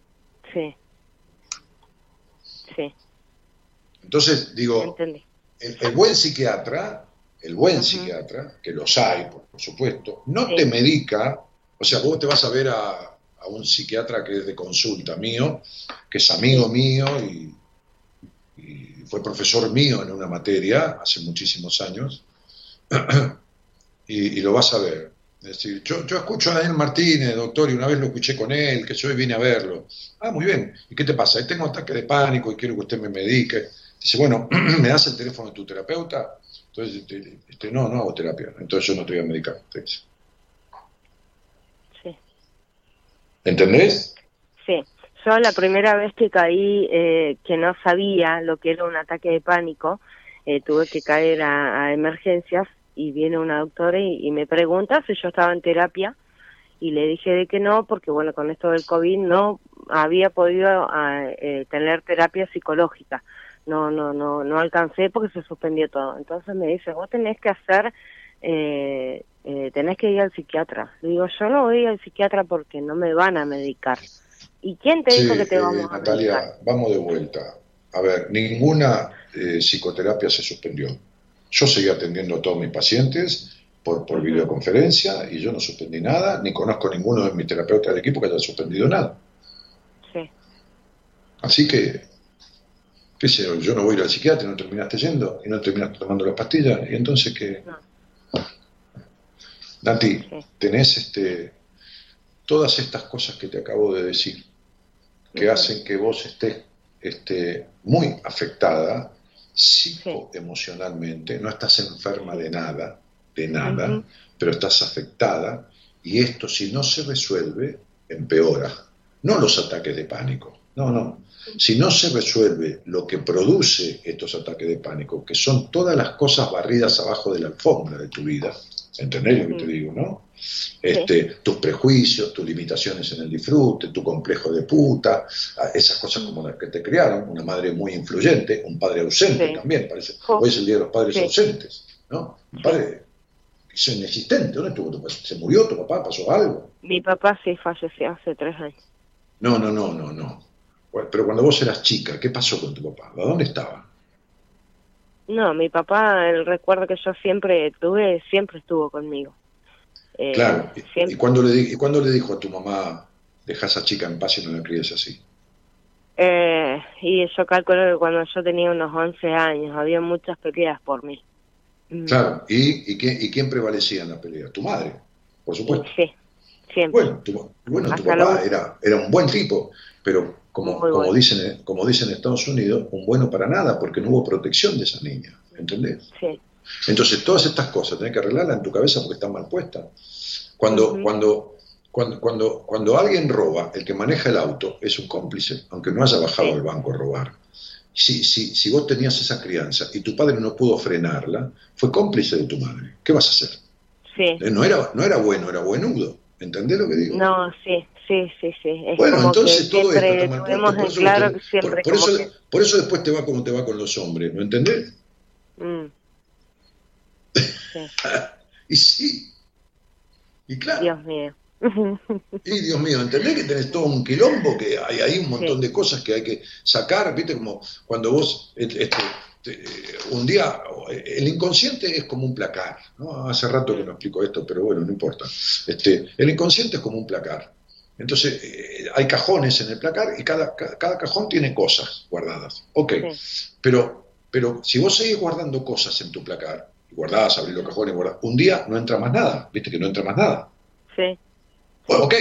[SPEAKER 13] Sí. Sí,
[SPEAKER 4] Entonces, digo, el, el buen psiquiatra, el buen psiquiatra, que los hay, por, por supuesto, no
[SPEAKER 13] Sí.
[SPEAKER 4] te medica, o sea, vos te vas a ver a, a un psiquiatra que es de consulta mío, que es amigo mío y, y fue profesor mío en una materia hace muchísimos años, <clears throat> y, y lo vas a ver. Es decir, yo, yo escucho a Daniel Martínez, doctor, y una vez lo escuché con él, que yo vine a verlo. Ah, muy bien. ¿Y qué te pasa? Tengo ataque de pánico y quiero que usted me medique. Dice, bueno, <clears throat> ¿me das el teléfono de tu terapeuta? Entonces, este, este, no, no hago terapia. Entonces yo no te voy a medicar.
[SPEAKER 13] Sí.
[SPEAKER 4] ¿Entendés?
[SPEAKER 13] Sí, yo la primera vez que caí, eh, que no sabía lo que era un ataque de pánico, eh, tuve que caer a, a emergencias y viene una doctora y, y me pregunta si yo estaba en terapia y le dije de que no, porque bueno, con esto del COVID no había podido ah, eh, tener terapia psicológica. No, no, no, no alcancé porque se suspendió todo. Entonces me dice, vos tenés que hacer, eh, eh, tenés que ir al psiquiatra. Le digo, yo no voy al psiquiatra porque no me van a medicar. ¿Y quién te dijo que te
[SPEAKER 4] eh,
[SPEAKER 13] vamos a medicar?
[SPEAKER 4] Natalia, vamos de vuelta. A ver, ninguna eh, psicoterapia se suspendió. Yo seguí atendiendo a todos mis pacientes por, por videoconferencia y yo no suspendí nada, ni conozco ninguno de mis terapeutas del equipo que haya suspendido nada.
[SPEAKER 13] Sí.
[SPEAKER 4] Así que, qué sé yo, yo no voy a ir al psiquiatra, no terminaste yendo y no terminaste tomando las pastillas, y entonces qué. Nati, tenés este, todas estas cosas que te acabo de decir, que hacen que vos estés este, muy afectada psicoemocionalmente, no estás enferma de nada, de nada, pero estás afectada y esto si no se resuelve, empeora. No los ataques de pánico, no, no. Si no se resuelve lo que produce estos ataques de pánico, que son todas las cosas barridas abajo de la alfombra de tu vida, ¿entendés lo que te digo, no? Este, tus prejuicios, tus limitaciones en el disfrute, tu complejo de puta, esas cosas como las que te criaron, una madre muy influyente, un padre ausente también, parece. Hoy es el día de los padres ausentes, ¿no? Un padre es inexistente, ¿dónde estuvo tu ¿Se murió tu papá? ¿Pasó algo?
[SPEAKER 13] Mi papá sí falleció hace tres años.
[SPEAKER 4] No, no, no, no, no. Pero cuando vos eras chica, ¿qué pasó con tu papá? ¿A dónde estaba?
[SPEAKER 13] No, mi papá, el recuerdo que yo siempre tuve, siempre estuvo conmigo.
[SPEAKER 4] Eh, claro. ¿Y, cuándo le, ¿Y cuándo le dijo a tu mamá, deja a esa chica en paz y no la críes así?
[SPEAKER 13] Eh, y yo calculo que cuando yo tenía unos 11 años, había muchas peleas por mí.
[SPEAKER 4] Mm. Claro, ¿Y, y, quién, ¿y quién prevalecía en la pelea? Tu madre, por supuesto.
[SPEAKER 13] Sí, siempre.
[SPEAKER 4] Bueno, tu, bueno, tu papá era, era un buen tipo, pero como, como, dicen, como dicen en Estados Unidos, un bueno para nada, porque no hubo protección de esa niña, ¿entendés?
[SPEAKER 13] Sí.
[SPEAKER 4] Entonces, todas estas cosas tenés que arreglarlas en tu cabeza porque están mal puestas. Cuando, cuando, cuando, cuando, cuando alguien roba, el que maneja el auto es un cómplice, aunque no haya bajado al banco a robar. Si, si, si vos tenías esa crianza y tu padre no pudo frenarla, fue cómplice de tu madre. ¿Qué vas a hacer?
[SPEAKER 13] Sí.
[SPEAKER 4] Eh, no era, no era bueno, era buenudo. ¿Entendés lo que digo?
[SPEAKER 13] No, sí, sí, sí, sí.
[SPEAKER 4] bueno, entonces todo esto mal
[SPEAKER 13] puesto. Por, eso, claro
[SPEAKER 4] por, por, eso, por, eso, después te va como te va con los hombres, ¿no entendés?
[SPEAKER 13] Mm. <laughs>
[SPEAKER 4] y sí. Y claro.
[SPEAKER 13] Dios mío.
[SPEAKER 4] Y Dios mío, ¿entendés que tenés todo un quilombo? Que hay ahí un montón de cosas que hay que sacar, ¿viste? Como cuando vos, este, un día, el inconsciente es como un placar, ¿no? Hace rato que no explico esto, pero bueno, no importa. Este, el inconsciente es como un placar. Entonces, eh, hay cajones en el placar y cada, cada, cajón tiene cosas guardadas. Ok, pero, pero si vos seguís guardando cosas en tu placar, guardás, abrís los cajones, guardás, un día no entra más nada, ¿viste que no entra más nada?
[SPEAKER 13] Sí.
[SPEAKER 4] Bueno, ok,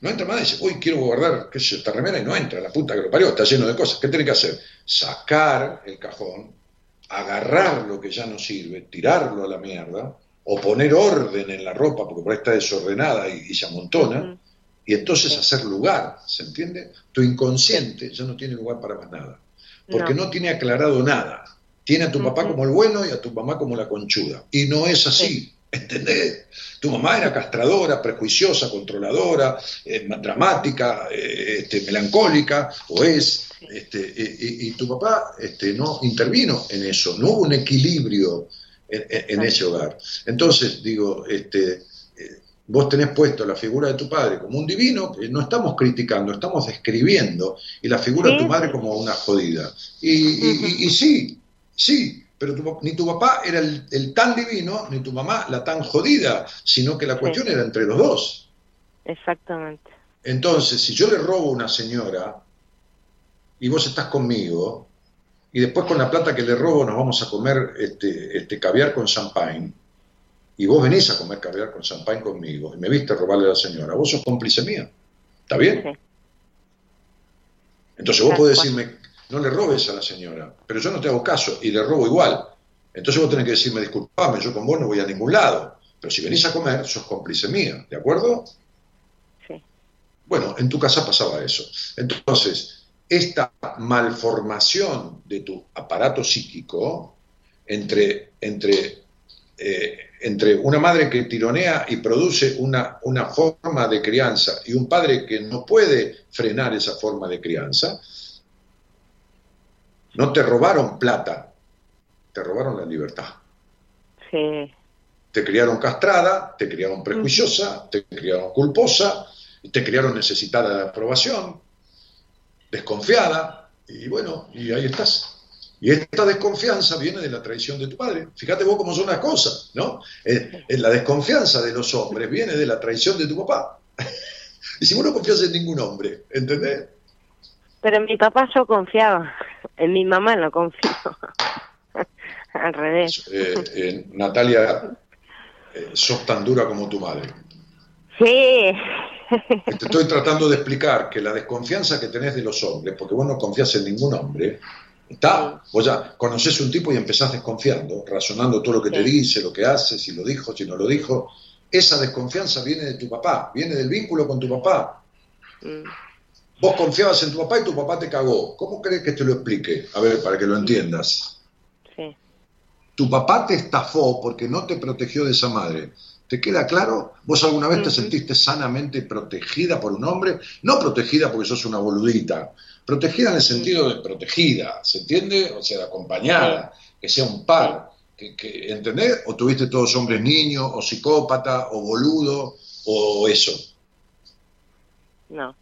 [SPEAKER 4] no entra más nada, dice, uy, quiero guardar, qué sé yo, esta remera y no entra, la punta que lo parió, está lleno de cosas. ¿Qué tiene que hacer? Sacar el cajón, agarrar lo que ya no sirve, tirarlo a la mierda, o poner orden en la ropa, porque por ahí está desordenada y, se amontona, y entonces hacer lugar, ¿se entiende? Tu inconsciente ya no tiene lugar para más nada, porque no, tiene aclarado nada. Tiene a tu papá como el bueno y a tu mamá como la conchuda. Y no es así. ¿Entendés? Tu mamá era castradora, prejuiciosa, controladora, eh, dramática, eh, este, melancólica, o es, este, y, tu papá este, no intervino en eso, no hubo un equilibrio en, ese hogar. Entonces, digo, este, eh, vos tenés puesto la figura de tu padre como un divino, no estamos criticando, estamos describiendo, y la figura de tu madre como una jodida. Y, y sí, sí, pero ni tu papá era el, tan divino, ni tu mamá la tan jodida, sino que la cuestión era entre los dos.
[SPEAKER 13] Exactamente.
[SPEAKER 4] Entonces, si yo le robo a una señora y vos estás conmigo, y después con la plata que le robo nos vamos a comer este, este caviar con champagne, y vos venís a comer caviar con champagne conmigo, y me viste robarle a la señora, vos sos cómplice mía. ¿Está bien? Entonces vos podés decirme, no le robes a la señora, pero yo no te hago caso y le robo igual. Entonces vos tenés que decirme, disculpame, yo con vos no voy a ningún lado, pero si venís a comer, sos cómplice mía, ¿de acuerdo?
[SPEAKER 13] Sí.
[SPEAKER 4] Bueno, en tu casa pasaba eso. Entonces, esta malformación de tu aparato psíquico entre, entre, eh, entre una madre que tironea y produce una, una forma de crianza y un padre que no puede frenar esa forma de crianza, no te robaron plata, te robaron la libertad.
[SPEAKER 13] Sí.
[SPEAKER 4] Te criaron castrada, te criaron prejuiciosa, te criaron culposa, te criaron necesitada de aprobación, desconfiada, y bueno, y ahí estás. Y esta desconfianza viene de la traición de tu padre. Fíjate vos cómo son las cosas, ¿no? Eh, eh, la desconfianza de los hombres viene de la traición de tu papá. <laughs> y si vos no confías en ningún hombre, ¿entendés?
[SPEAKER 13] Pero en mi papá yo confiaba, en mi mamá no confío. <laughs> Al revés.
[SPEAKER 4] Eh, eh, Natalia, eh, sos tan dura como tu madre.
[SPEAKER 13] Sí.
[SPEAKER 4] Te estoy tratando de explicar que la desconfianza que tenés de los hombres, porque vos no confías en ningún hombre, está, vos ya conoces un tipo y empezás desconfiando, razonando todo lo que te dice, lo que hace, si lo dijo, si no lo dijo. Esa desconfianza viene de tu papá, viene del vínculo con tu papá.
[SPEAKER 13] Mm.
[SPEAKER 4] Vos confiabas en tu papá y tu papá te cagó. ¿Cómo crees que te lo explique? A ver, para que lo entiendas.
[SPEAKER 13] Sí.
[SPEAKER 4] Tu papá te estafó porque no te protegió de esa madre. ¿Te queda claro? ¿Vos alguna vez te sentiste sanamente protegida por un hombre? No protegida porque sos una boludita. Protegida en el sentido de protegida, ¿se entiende? O sea, acompañada, que sea un par. Que, que- ¿Entendés? ¿O tuviste todos hombres niños, o psicópata, o boludo, o eso?
[SPEAKER 13] No.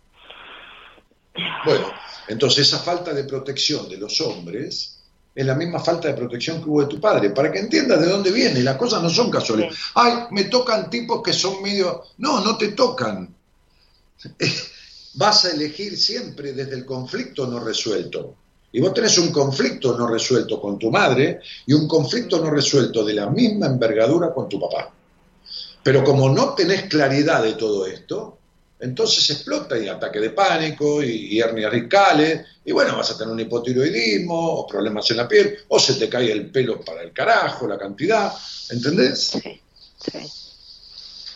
[SPEAKER 4] Bueno, entonces esa falta de protección de los hombres es la misma falta de protección que hubo de tu padre, para que entiendas de dónde viene. Las cosas no son casuales. Ay, me tocan tipos que son medio... No, no te tocan. <laughs> Vas a elegir siempre desde el conflicto no resuelto. Y vos tenés un conflicto no resuelto con tu madre y un conflicto no resuelto de la misma envergadura con tu papá. Pero como no tenés claridad de todo esto, entonces explota y ataque de pánico y, y hernias discales, y bueno, vas a tener un hipotiroidismo o problemas en la piel, o se te cae el pelo para el carajo, la cantidad, ¿entendés?
[SPEAKER 13] Sí, sí.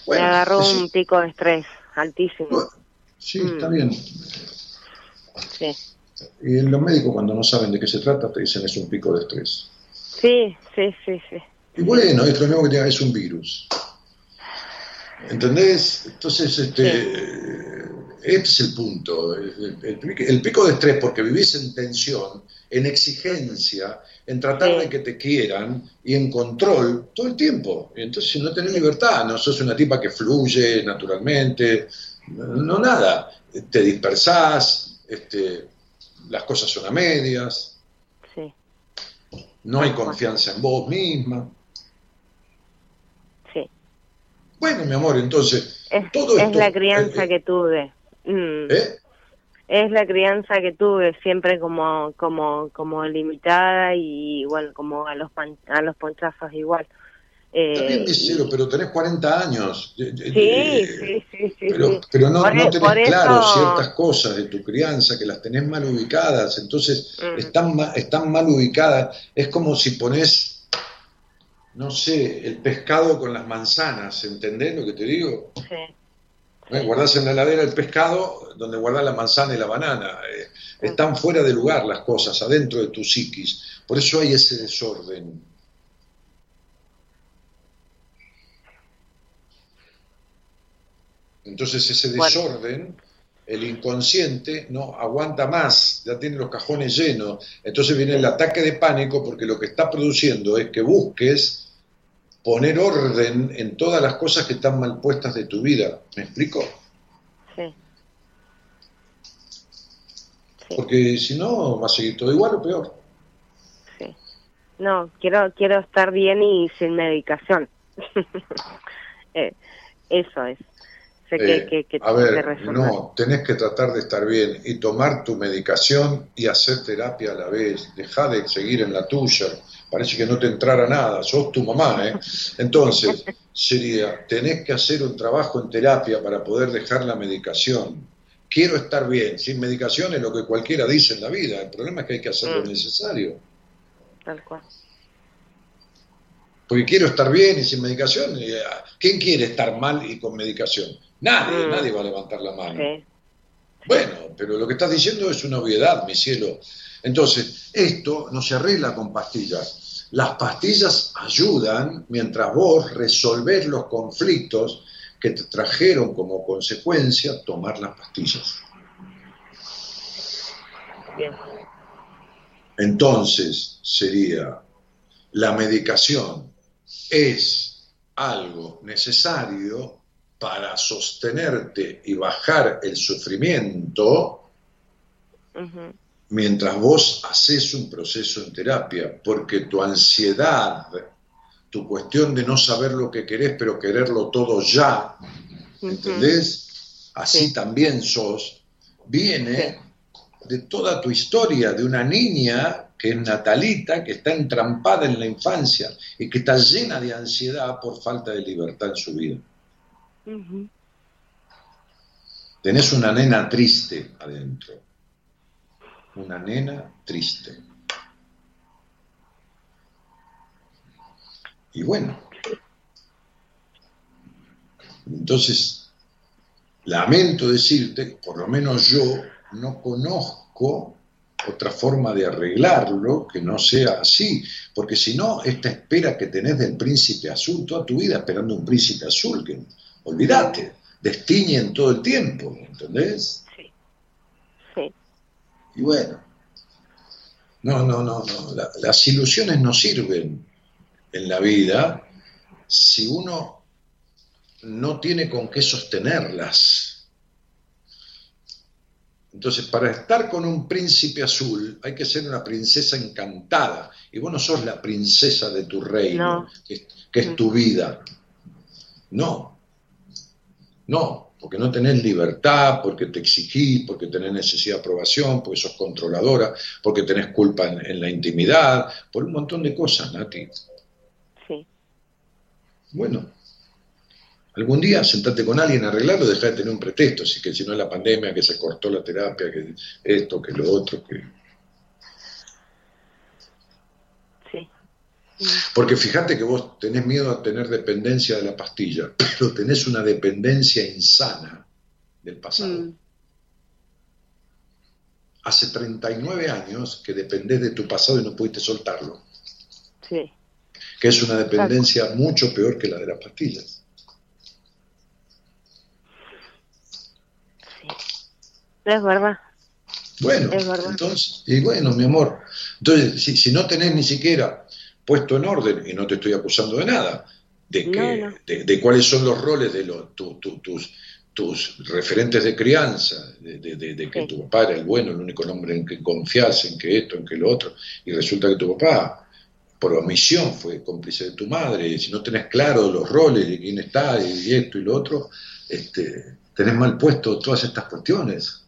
[SPEAKER 4] Bueno,
[SPEAKER 13] Me agarró un pico de estrés altísimo.
[SPEAKER 4] Sí, está bien.
[SPEAKER 13] Sí.
[SPEAKER 4] Y los médicos cuando no saben de qué se trata te dicen es un pico de estrés.
[SPEAKER 13] Sí, sí, sí, sí.
[SPEAKER 4] Y bueno, es lo mismo que es un virus. ¿Entendés? Entonces, este, este es el punto. El, el- el pico de estrés, porque vivís en tensión, en exigencia, en tratar de que te quieran y en control todo el tiempo. Entonces, si no tenés libertad, no sos una tipa que fluye naturalmente, no, no nada. Te dispersás, este, las cosas son a medias,
[SPEAKER 13] Sí.
[SPEAKER 4] no hay confianza en vos misma.
[SPEAKER 13] Sí.
[SPEAKER 4] Bueno, mi amor, entonces,
[SPEAKER 13] Es,
[SPEAKER 4] todo
[SPEAKER 13] es
[SPEAKER 4] esto...
[SPEAKER 13] la crianza
[SPEAKER 4] eh,
[SPEAKER 13] que tuve. Mm.
[SPEAKER 4] ¿eh?
[SPEAKER 13] Es la crianza que tuve, siempre como como como limitada y bueno, como a los pan- a los ponchazos igual. Eh,
[SPEAKER 4] mi cielo, pero tenés 40 años. Eh, eh,
[SPEAKER 13] sí,
[SPEAKER 4] eh,
[SPEAKER 13] sí, sí, sí,
[SPEAKER 4] Pero,
[SPEAKER 13] sí.
[SPEAKER 4] pero no,
[SPEAKER 13] Por
[SPEAKER 4] no
[SPEAKER 13] e-
[SPEAKER 4] tenés claro ciertas cosas de tu crianza, que las tenés mal ubicadas, entonces
[SPEAKER 13] Mm.
[SPEAKER 4] están, están mal ubicadas. Es como si pones, no sé, el pescado con las manzanas, ¿entendés lo que te digo?
[SPEAKER 13] Sí.
[SPEAKER 4] ¿Eh? Guardás en la heladera el pescado donde guardás la manzana y la banana. Eh, están fuera de lugar las cosas, adentro de tu psiquis. Por eso hay ese desorden. Entonces ese desorden, el inconsciente no aguanta más, ya tiene los cajones llenos. Entonces viene el ataque de pánico porque lo que está produciendo es que busques poner orden en todas las cosas que están mal puestas de tu vida. ¿Me explico?
[SPEAKER 13] Sí.
[SPEAKER 4] Porque si no, va a seguir todo igual o peor.
[SPEAKER 13] No, quiero quiero estar bien y sin medicación. <laughs> Eh, eso es. Sé que,
[SPEAKER 4] Eh,
[SPEAKER 13] que, que
[SPEAKER 4] a ver, no, tenés que tratar de estar bien y tomar tu medicación y hacer terapia a la vez. Deja de seguir en la tuya. Parece que no te entrara nada, sos tu mamá, ¿eh? Entonces, <laughs> sería, tenés que hacer un trabajo en terapia para poder dejar la medicación. Quiero estar bien, sin medicación es lo que cualquiera dice en la vida. El problema es que hay que hacer lo
[SPEAKER 13] Mm.
[SPEAKER 4] necesario.
[SPEAKER 13] Tal cual.
[SPEAKER 4] Porque quiero estar bien y sin medicación. ah, ¿Quién quiere estar mal y con medicación? Nadie,
[SPEAKER 13] Mm.
[SPEAKER 4] nadie va a levantar la mano.
[SPEAKER 13] Sí.
[SPEAKER 4] Bueno, pero lo que estás diciendo es una obviedad, mi cielo. Entonces, esto no se arregla con pastillas. Las pastillas ayudan mientras vos resolvés los conflictos que te trajeron como consecuencia tomar las pastillas.
[SPEAKER 13] Bien.
[SPEAKER 4] Entonces, sería, la medicación es algo necesario para sostenerte y bajar el sufrimiento. Mientras vos haces un proceso en terapia, porque tu ansiedad, tu cuestión de no saber lo que querés, pero quererlo todo ya, ¿entendés? Así también sos, viene de toda tu historia, de una niña que es Natalita, que está entrampada en la infancia y que está llena de ansiedad por falta de libertad en su vida.
[SPEAKER 13] Ujú.
[SPEAKER 4] Tenés una nena triste adentro. Una nena triste. Y bueno. Entonces, lamento decirte, por lo menos yo no conozco otra forma de arreglarlo que no sea así, porque si no, esta espera que tenés del príncipe azul, toda tu vida esperando un príncipe azul, que olvídate, destiñen todo el tiempo, ¿entendés? Y bueno, no, no, no, no, la- las ilusiones no sirven en la vida si uno no tiene con qué sostenerlas. Entonces, para estar con un príncipe azul hay que ser una princesa encantada. Y vos no sos la princesa de tu reino,
[SPEAKER 13] No.
[SPEAKER 4] que, que es tu vida. No. No, porque no tenés libertad, porque te exigís, porque tenés necesidad de aprobación, porque sos controladora, porque tenés culpa en, en la intimidad, por un montón de cosas, Nati.
[SPEAKER 13] Sí.
[SPEAKER 4] Bueno, algún día sentate con alguien arreglarlo, deja de tener un pretexto, así que si no es la pandemia, que se cortó la terapia, que esto, que lo otro, que...
[SPEAKER 13] Sí.
[SPEAKER 4] Porque fíjate que vos tenés miedo a tener dependencia de la pastilla, <laughs> pero tenés una dependencia insana del pasado.
[SPEAKER 13] Mm,
[SPEAKER 4] Hace 39 años que dependés de tu pasado y no pudiste soltarlo,
[SPEAKER 13] Sí.
[SPEAKER 4] que es una dependencia mucho peor que la de las pastillas.
[SPEAKER 13] Es verdad.
[SPEAKER 4] Bueno,
[SPEAKER 13] Es verdad.
[SPEAKER 4] entonces, y bueno, mi amor, entonces, si, si no tenés ni siquiera puesto en orden, y no te estoy acusando de nada, de, que,
[SPEAKER 13] No, no.
[SPEAKER 4] De, de cuáles son los roles de los, tu- tu- tus, tus referentes de crianza, de, de- de- de que
[SPEAKER 13] Sí.
[SPEAKER 4] tu papá era el bueno, el único hombre en que confías, en que esto, en que lo otro, y resulta que tu papá, por omisión, fue cómplice de tu madre, y si no tenés claro los roles de quién está, y esto y lo otro, este, tenés mal puesto todas estas cuestiones.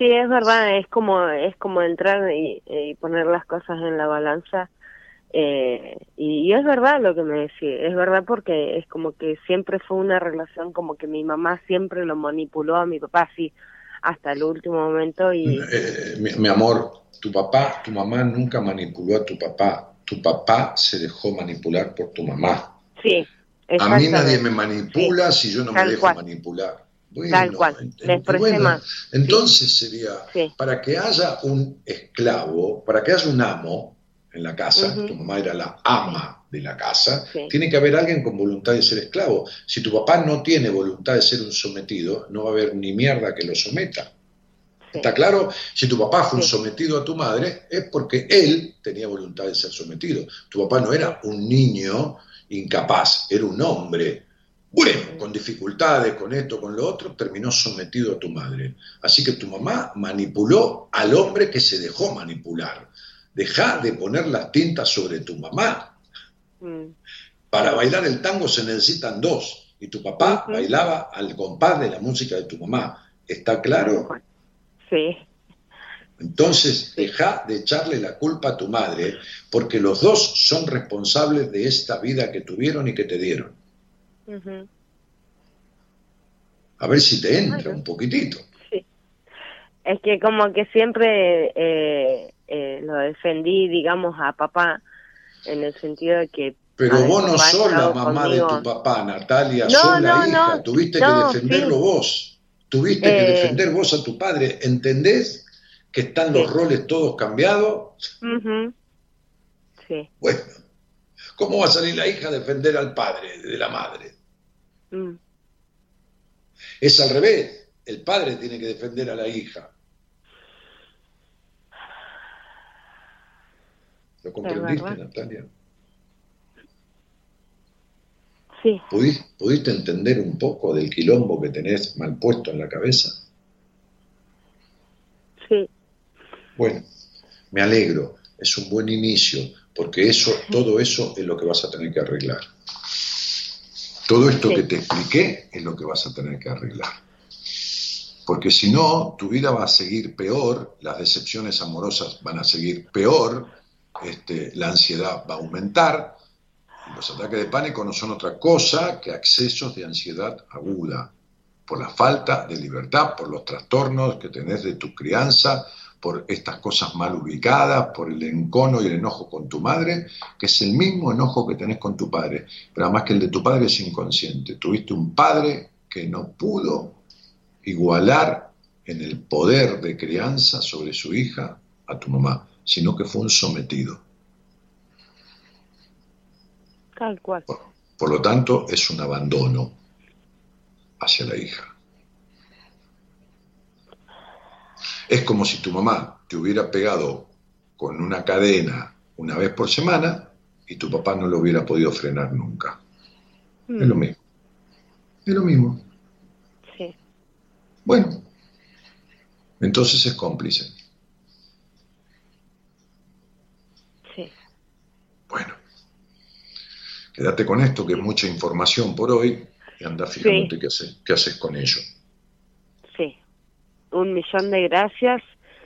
[SPEAKER 13] Sí, es verdad, es como es como entrar y, y poner las cosas en la balanza. eh, y, y es verdad lo que me decís, es verdad porque es como que siempre fue una relación como que mi mamá siempre lo manipuló a mi papá así hasta el último momento y
[SPEAKER 4] Eh, mi, mi amor, tu papá, tu mamá nunca manipuló a tu papá. Tu papá se dejó manipular por tu mamá.
[SPEAKER 13] sí,
[SPEAKER 4] A mí nadie me manipula si yo no me dejo
[SPEAKER 13] cual.
[SPEAKER 4] manipular. Bueno,
[SPEAKER 13] Tal cual, me expresé
[SPEAKER 4] bueno,
[SPEAKER 13] mal.
[SPEAKER 4] Entonces sería,
[SPEAKER 13] Sí.
[SPEAKER 4] para que haya un esclavo, para que haya un amo en la casa, tu mamá era la ama de la casa,
[SPEAKER 13] Sí.
[SPEAKER 4] tiene que haber alguien con voluntad de ser esclavo. Si tu papá no tiene voluntad de ser un sometido, no va a haber ni mierda que lo someta. ¿Está claro? Si tu papá fue un sometido a tu madre, es porque él tenía voluntad de ser sometido. Tu papá no era un niño incapaz, era un hombre. Bueno, con dificultades, con esto, con lo otro, terminó sometido a tu madre. Así que tu mamá manipuló al hombre que se dejó manipular. Deja de poner las tintas sobre tu mamá.
[SPEAKER 13] Mm,
[SPEAKER 4] Para bailar el tango se necesitan dos. Y tu papá bailaba al compás de la música de tu mamá. ¿Está claro?
[SPEAKER 13] Sí,
[SPEAKER 4] Entonces, deja de echarle la culpa a tu madre, porque los dos son responsables de esta vida que tuvieron y que te dieron. A ver si te entra
[SPEAKER 13] Bueno.
[SPEAKER 4] un poquitito.
[SPEAKER 13] Es que como que siempre eh, eh, lo defendí, digamos, a papá, en el sentido de que...
[SPEAKER 4] Pero
[SPEAKER 13] ver,
[SPEAKER 4] vos no sos la mamá de tu papá, Natalia,
[SPEAKER 13] No,
[SPEAKER 4] sos la
[SPEAKER 13] no,
[SPEAKER 4] hija.
[SPEAKER 13] no,
[SPEAKER 4] Tuviste que defenderlo
[SPEAKER 13] sí.
[SPEAKER 4] vos. Tuviste que
[SPEAKER 13] Eh.
[SPEAKER 4] defender vos a tu padre. ¿Entendés que están los
[SPEAKER 13] Sí.
[SPEAKER 4] roles todos cambiados?
[SPEAKER 13] Ujú. Sí.
[SPEAKER 4] Bueno, ¿cómo va a salir la hija a defender al padre de la madre?
[SPEAKER 13] Mm,
[SPEAKER 4] Es al revés. El padre tiene que defender a la hija. ¿Lo comprendiste. Natalia?
[SPEAKER 13] Sí,
[SPEAKER 4] ¿Pudiste, ¿Pudiste entender un poco del quilombo que tenés mal puesto en la cabeza?
[SPEAKER 13] sí,
[SPEAKER 4] Bueno, me alegro, es un buen inicio, porque eso, todo eso es lo que vas a tener que arreglar. Todo esto
[SPEAKER 13] Sí.
[SPEAKER 4] que te expliqué es lo que vas a tener que arreglar. Porque si no, tu vida va a seguir peor, las decepciones amorosas van a seguir peor, este, la ansiedad va a aumentar. Los ataques de pánico no son otra cosa que accesos de ansiedad aguda, por la falta de libertad, por los trastornos que tenés de tu crianza, por estas cosas mal ubicadas, por el encono y el enojo con tu madre, que es el mismo enojo que tenés con tu padre, pero además que el de tu padre es inconsciente. Tuviste un padre que no pudo igualar en el poder de crianza sobre su hija a tu mamá, sino que fue un sometido.
[SPEAKER 13] Tal cual.
[SPEAKER 4] Por, por lo tanto, es un abandono hacia la hija. Es como si tu mamá te hubiera pegado con una cadena una vez por semana y tu papá no lo hubiera podido frenar nunca. Es lo mismo. Es lo mismo.
[SPEAKER 13] Sí.
[SPEAKER 4] Bueno, entonces es cómplice.
[SPEAKER 13] Sí.
[SPEAKER 4] Bueno, quédate con esto, que es mucha información por hoy, y anda fijándote qué, haces, qué haces con ello.
[SPEAKER 13] Un millón de gracias.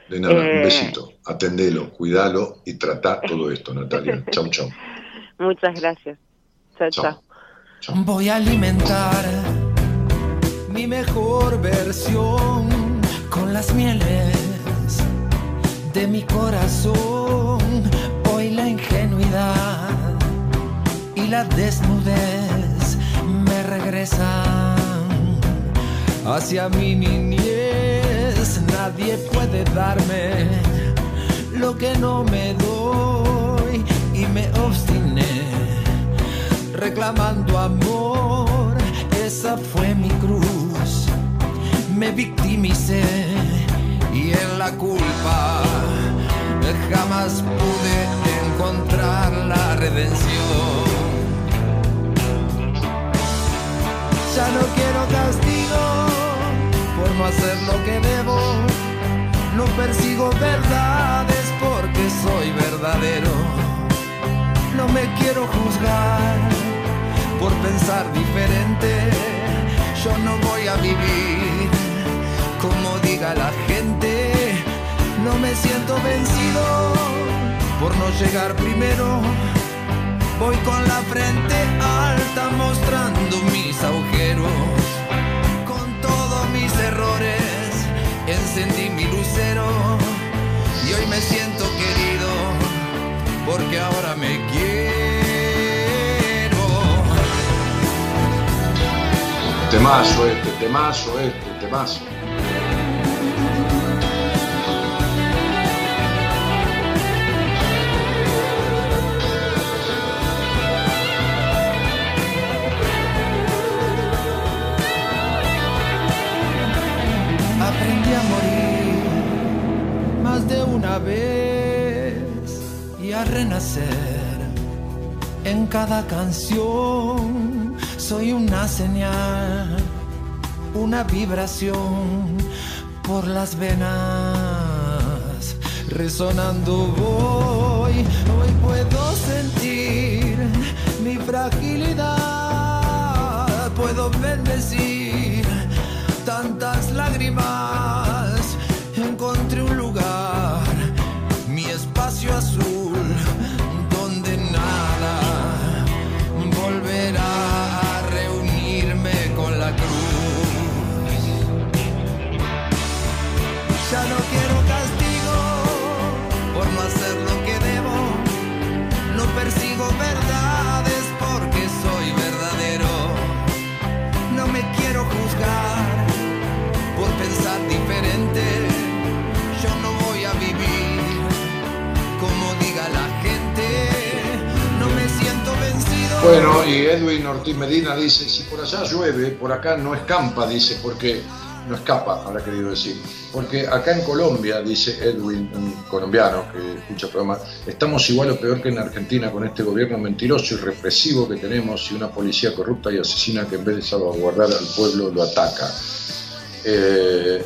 [SPEAKER 4] De nada,
[SPEAKER 13] Eh,
[SPEAKER 4] un besito. Atendelo, cuídalo y trata todo esto, Natalia. <laughs> Chau, chau.
[SPEAKER 13] Muchas gracias. Chao, chao.
[SPEAKER 3] Voy a alimentar mi mejor versión con las mieles de mi corazón. Hoy la ingenuidad y la desnudez me regresan hacia mi niñez. Nadie puede darme lo que no me doy y me obstiné reclamando amor. Esa fue mi cruz. Me victimicé y en la culpa jamás pude encontrar la redención. Ya no quiero castigo no hacer lo que debo. No persigo verdades porque soy verdadero. No me quiero juzgar por pensar diferente. Yo no voy a vivir como diga la gente. No me siento vencido por no llegar primero. Voy con la frente alta mostrando mis agujeros. Encendí mi lucero y hoy me siento querido porque ahora me quiero.
[SPEAKER 4] Temazo este, temazo este, temazo.
[SPEAKER 3] Aprendí a morir más de una vez y a renacer en cada canción. Soy una señal, una vibración por las venas. Resonando voy, hoy puedo sentir mi fragilidad. Puedo bendecir lágrimas.
[SPEAKER 4] Bueno, y Edwin Ortiz Medina dice, si por allá llueve, por acá no escampa, dice, porque no escapa, habrá querido decir. Porque acá en Colombia, dice Edwin, un colombiano que escucha el programa, estamos igual o peor que en Argentina con este gobierno mentiroso y represivo que tenemos y una policía corrupta y asesina que en vez de salvaguardar al pueblo lo ataca. Eh,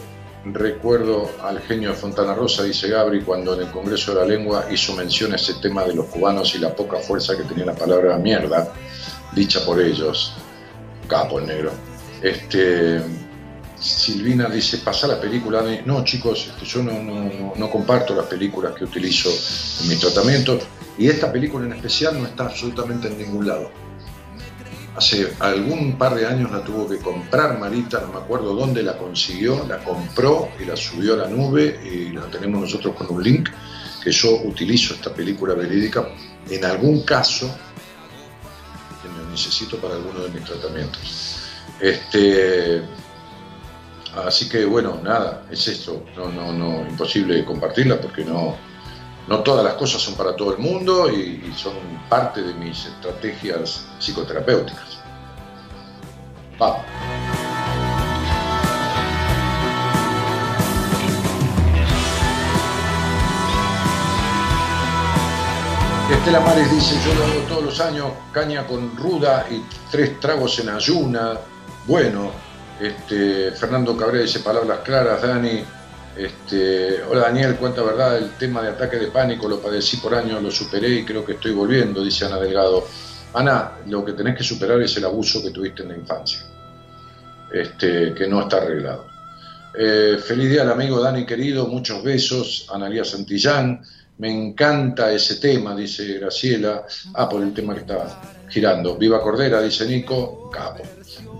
[SPEAKER 4] recuerdo al genio de Fontana Rosa, dice Gabri, cuando en el Congreso de la Lengua hizo mención a ese tema de los cubanos y la poca fuerza que tenía la palabra mierda, dicha por ellos. Capo el negro. Este, Silvina dice, pasa la película. No, chicos, este, yo no, no- no- comparto las películas que utilizo en mis tratamientos. Y esta película en especial no está absolutamente en ningún lado. Hace algún par de años la tuvo que comprar Marita, no me acuerdo dónde la consiguió, la compró y la subió a la nube y la tenemos nosotros con un link que yo utilizo esta película verídica en algún caso que lo necesito para alguno de mis tratamientos. Este, así que bueno, nada, es esto, no, no, no, imposible compartirla porque no, no todas las cosas son para todo el mundo y, son parte de mis estrategias psicoterapéuticas. Vamos. Estela Mares dice, yo lo hago todos los años, caña con ruda y tres tragos en ayuna. Bueno, este, Fernando Cabrera dice palabras claras, Dani. Este, hola Daniel, cuenta verdad, el tema de ataque de pánico lo padecí por años, lo superé y creo que estoy volviendo, dice Ana Delgado. Ana, lo que tenés que superar es el abuso que tuviste en la infancia, este, que no está arreglado. Eh, feliz día al amigo Dani querido, muchos besos, Analia Santillán. Me encanta ese tema, dice Graciela. Ah, por el tema que estaba girando. Viva Cordera, dice Nico. Capo,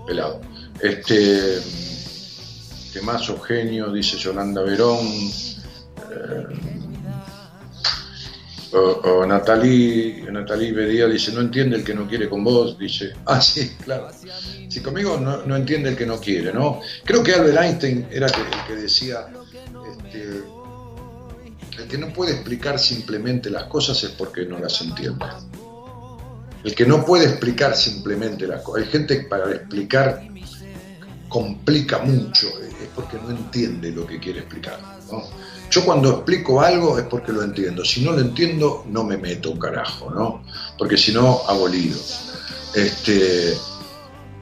[SPEAKER 4] pelado. Este. Temazo genio, dice Yolanda Verón. Eh, o, o Natalí Bedía dice, no entiende el que no quiere con vos, dice, <laughs> ah, sí, claro. Si conmigo no, no entiende el que no quiere, ¿no? Creo que Albert Einstein era el que decía, este, el que no puede explicar simplemente las cosas es porque no las entiende. El que no puede explicar simplemente las cosas. Hay gente para explicar complica mucho, es porque no entiende lo que quiere explicar. Yo cuando explico algo es porque lo entiendo. Si no lo entiendo, no me meto un carajo, ¿no? Porque si no, hago lío. Este,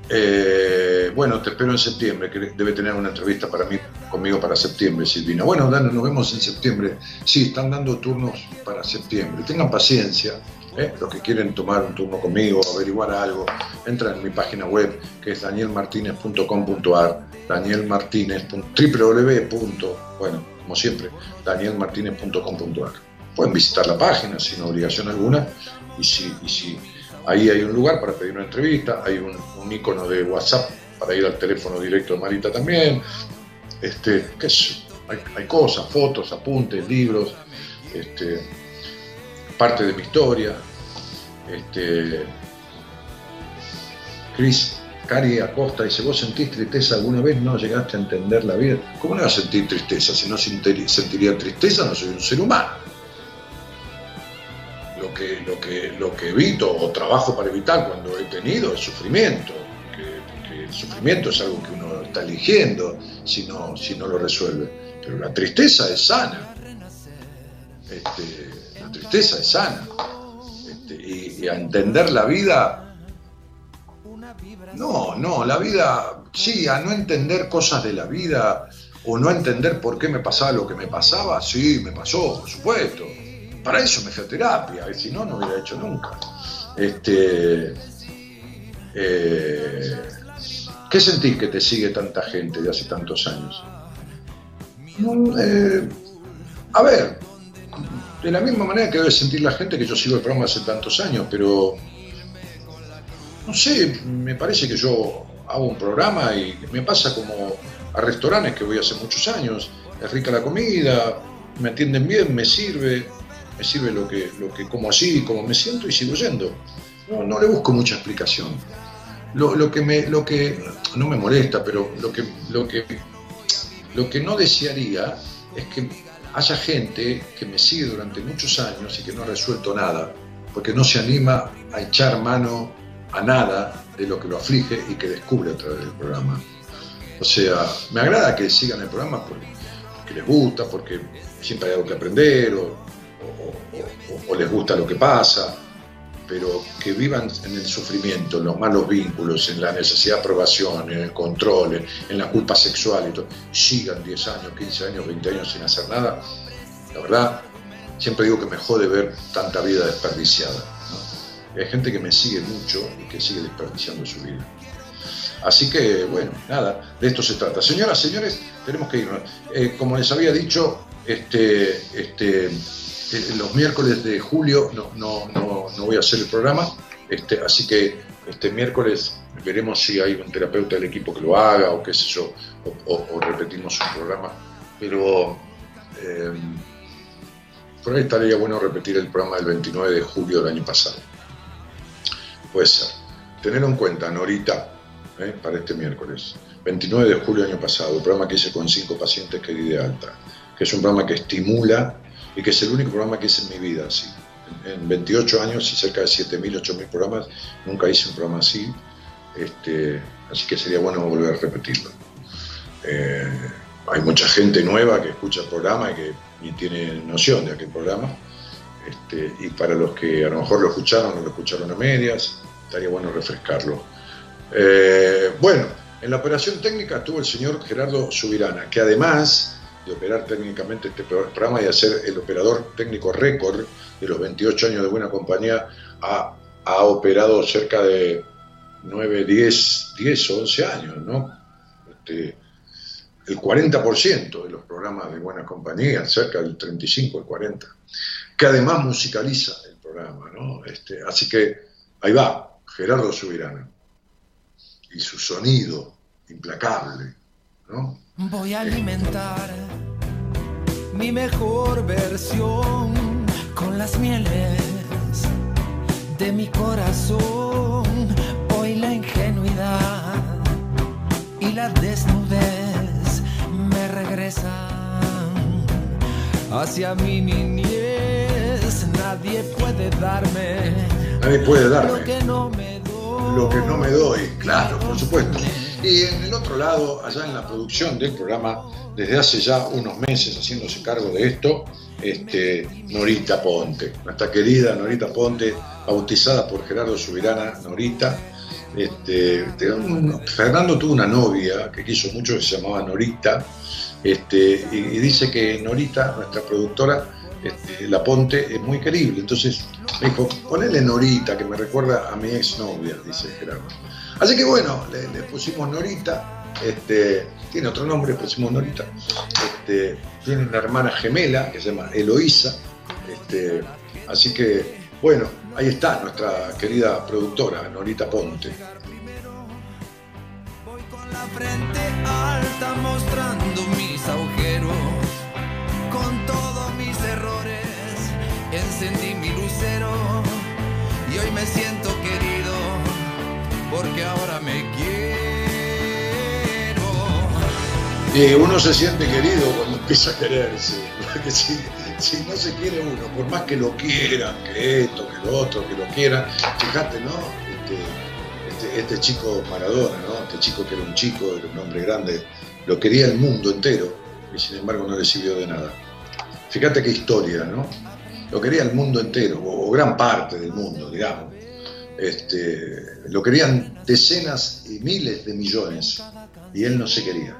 [SPEAKER 4] eh, bueno, te espero en septiembre, que debe tener una entrevista para mí, conmigo para septiembre, Silvina. Bueno, nos vemos en septiembre. Sí, están dando turnos para septiembre. Tengan paciencia. ¿Eh? Los que quieren tomar un turno conmigo, averiguar algo, entran en mi página web, que es danielmartinez.com.ar, danielmartinez, www. Bueno, como siempre, danielmartinez.com.ar. Pueden visitar la página sin obligación alguna y si, y si ahí hay un lugar para pedir una entrevista, hay un, icono de WhatsApp para ir al teléfono directo de Marita también, este, hay cosas, fotos, apuntes, libros, este, parte de mi historia. Este, Cris Cari Acosta dice, ¿vos sentís tristeza alguna vez? ¿No llegaste a entender la vida? ¿Cómo no voy a sentir tristeza? Si no sentiría tristeza, no soy un ser humano. Lo que, lo que, lo que evito o trabajo para evitar cuando he tenido es sufrimiento. Que, porque el sufrimiento es algo que uno está eligiendo si no, si no lo resuelve. Pero la tristeza es sana. Este, la tristeza es sana. Este, y, y a entender la vida no, no, la vida, sí, a no entender cosas de la vida o no entender por qué me pasaba lo que me pasaba, sí, me pasó, por supuesto. Para eso me fui a terapia, y si no, no hubiera hecho nunca. Este, eh, ¿Qué sentís que te sigue tanta gente de hace tantos años? Eh, a ver, de la misma manera que debe sentir la gente que yo sigo el programa hace tantos años, pero no sé, me parece que yo hago un programa y me pasa como a restaurantes que voy hace muchos años. Es rica la comida, me atienden bien, me sirve, me sirve lo que, lo que como así, como me siento y sigo yendo. No, no le busco mucha explicación. Lo, lo que me, lo que no me molesta, pero lo que, lo que, lo que no desearía es que haya gente que me sigue durante muchos años y que no ha resuelto nada, porque no se anima a echar mano a nada de lo que lo aflige y que descubre a través del programa. O sea, me agrada que sigan el programa porque, les gusta, porque siempre hay algo que aprender o- o les gusta lo que pasa, pero que vivan en el sufrimiento, en los malos vínculos, en la necesidad de aprobación, en el control, en, la culpa sexual y todo, sigan 10 años, 15 años, 20 años sin hacer nada, la verdad, siempre digo que me jode ver tanta vida desperdiciada. Hay gente que me sigue mucho y que sigue desperdiciando su vida. Así que, bueno, nada, de esto se trata. Señoras, señores, tenemos que irnos. Eh, como les había dicho, este, este, eh, los miércoles de julio no, no, no, no voy a hacer el programa, este, así que este miércoles veremos si hay un terapeuta del equipo que lo haga o qué sé yo, o, repetimos un programa. Pero eh, por ahí estaría bueno repetir el programa del 29 de julio del año pasado. Puede ser. Tenerlo en cuenta, Norita, ¿eh? para este miércoles. 29 de julio del año pasado, el programa que hice con cinco pacientes que di de alta, que es un programa que estimula y que es el único programa que hice en mi vida así. En, en 28 años y cerca de 7.000, 8.000 programas, nunca hice un programa así, este, así que sería bueno volver a repetirlo. Eh, hay mucha gente nueva que escucha el programa y que ni tiene noción de aquel programa. Este, y para los que a lo mejor lo escucharon o lo escucharon a medias, estaría bueno refrescarlo. Eh, bueno, en la operación técnica estuvo el señor Gerardo Subirana, que además de operar técnicamente este pro- programa y ser el operador técnico récord de los 28 años de buena compañía, ha, ha operado cerca de 9, 10, 10 o 11 años, ¿no? Este, el 40% de los programas de buena compañía, cerca del 35, el 40, que además musicaliza el programa, ¿no? Este, así que ahí va, Gerardo Subirana, y su sonido implacable, ¿no?
[SPEAKER 3] Voy a alimentar mi mejor versión con las mieles de mi corazón. Hoy la ingenuidad y la desnudez me regresan hacia mi niñez. Nadie puede darme
[SPEAKER 4] Nadie puede darme
[SPEAKER 3] lo que no me
[SPEAKER 4] lo que no me doy, claro, por supuesto. Y en el otro lado, allá en la producción del programa, desde hace ya unos meses haciéndose cargo de esto, este, Norita Ponte, nuestra querida Norita Ponte, bautizada por Gerardo Subirana, Norita. Este, Fernando tuvo una novia que quiso mucho que se llamaba Norita, este, y, dice que Norita, nuestra productora, La Ponte, es muy querible. Entonces me dijo, ponele Norita, que me recuerda a mi exnovia, dice Gerardo. Así que bueno, le, le pusimos Norita, este, tiene otro nombre, le pusimos Norita. Este, tiene una hermana gemela que se llama Eloísa. Este, así que, bueno, ahí está nuestra querida productora, Norita Ponte.
[SPEAKER 3] la frente alta mostrando mis agujeros con todos mis errores encendí mi lucero y hoy me siento querido porque ahora me quiero
[SPEAKER 4] Y uno se siente querido cuando empieza a quererse, porque si, si no se quiere uno, por más que lo quieran, que esto, que lo otro, que lo quieran, fíjate, ¿no? Este, este, este chico Maradona, ¿no? Este chico que era un chico, era un hombre grande, lo quería el mundo entero y sin embargo no le sirvió de nada. Fíjate qué historia, ¿no? Lo quería el mundo entero, o gran parte del mundo, digamos. Este, lo querían decenas y miles de millones y él no se quería.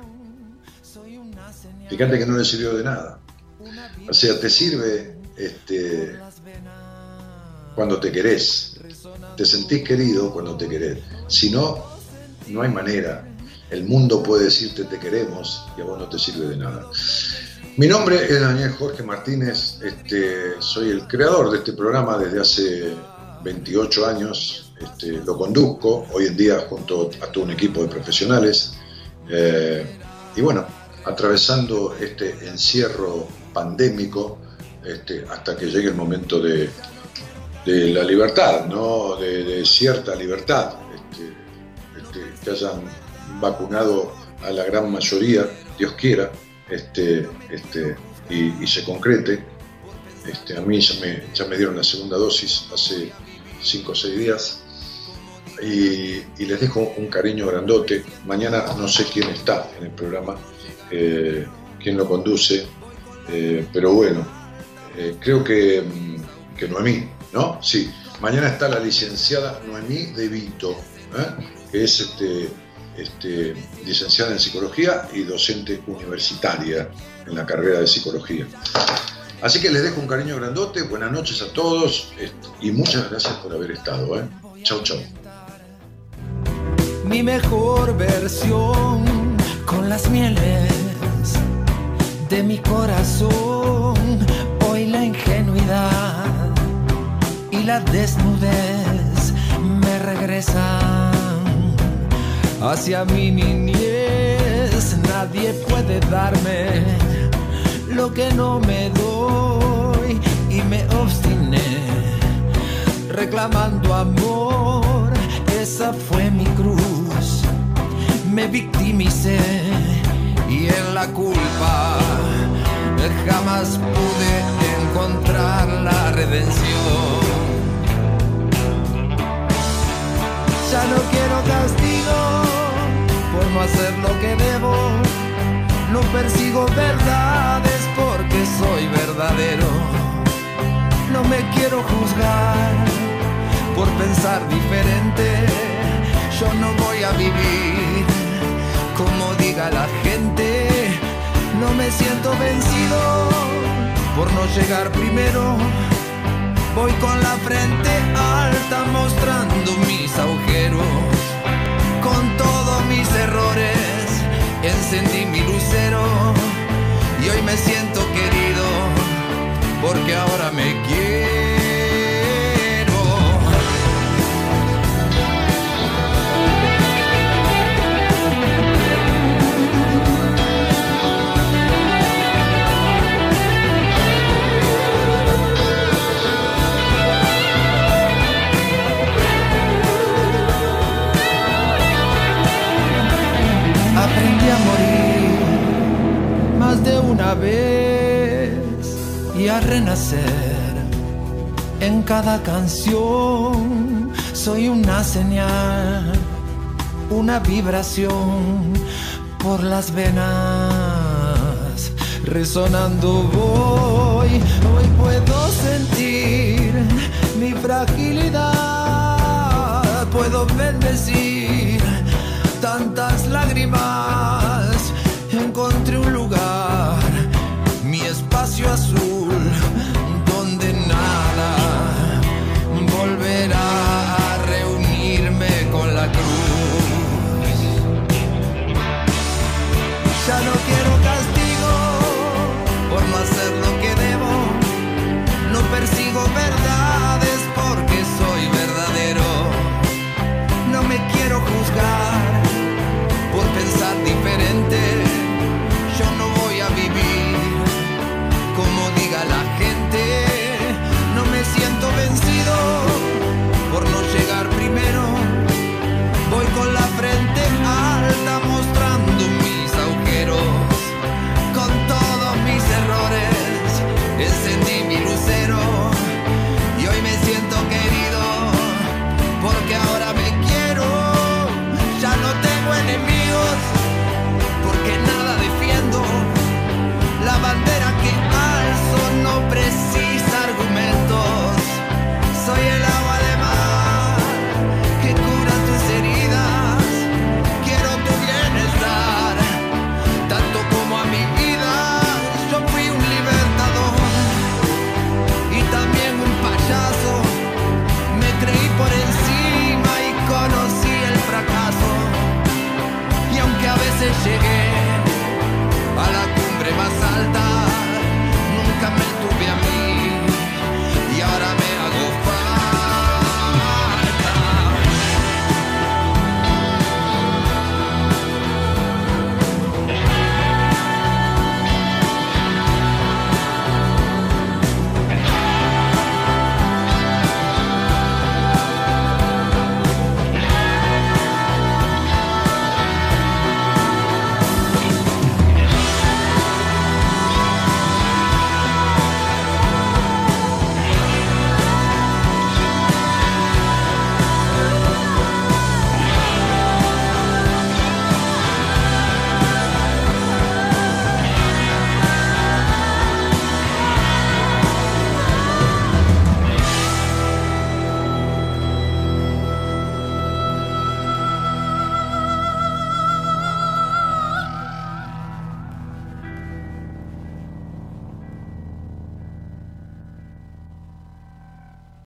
[SPEAKER 4] Fíjate que no le sirvió de nada. O sea, te sirve este, cuando te querés. Te sentís querido cuando te querés. Si no, no hay manera. El mundo puede decirte te queremos y a vos no te sirve de nada. Mi nombre es Daniel Jorge Martínez. Este, soy el creador de este programa desde hace 28 años. Este, lo conduzco hoy en día junto a todo un equipo de profesionales. Eh, y bueno, atravesando este encierro pandémico este, hasta que llegue el momento de, la libertad, ¿no? de, cierta libertad, este, que hayan vacunado a la gran mayoría, Dios quiera, este, y, y se concrete. A mí ya me, ya me dieron la segunda dosis hace cinco o seis días y, les dejo un cariño grandote. Mañana no sé quién está en el programa, eh, quién lo conduce, eh, pero bueno, eh, creo que, mm, que Noemí, ¿no? Sí, mañana está la licenciada Noemí De Vito, que es este, este, licenciada en psicología y docente universitaria en la carrera de psicología. Así que les dejo un cariño grandote, buenas noches a todos este, y muchas gracias por haber estado. ¿eh? Chau, chau.
[SPEAKER 3] mi mejor versión con las mieles de mi corazón. Hoy la ingenuidad y la desnudez me regresan hacia mi niñez. Nadie puede darme lo que no me doy y me obstiné reclamando amor. Esa fue mi cruz. Me victimicé y en la culpa jamás pude encontrar la redención. Ya no quiero castigo por no hacer lo que debo. No persigo verdades soy verdadero. No me quiero juzgar por pensar diferente. Yo no voy a vivir como diga la gente. No me siento vencido por no llegar primero. Voy con la frente alta mostrando mis agujeros. Con todos mis errores encendí mi lucero y hoy me siento querido porque ahora me quiero. Aprendí de una vez y a renacer en cada canción. Soy una señal, una vibración por las venas. Resonando voy, hoy puedo sentir mi fragilidad. Puedo bendecir tantas lágrimas silêncio azul.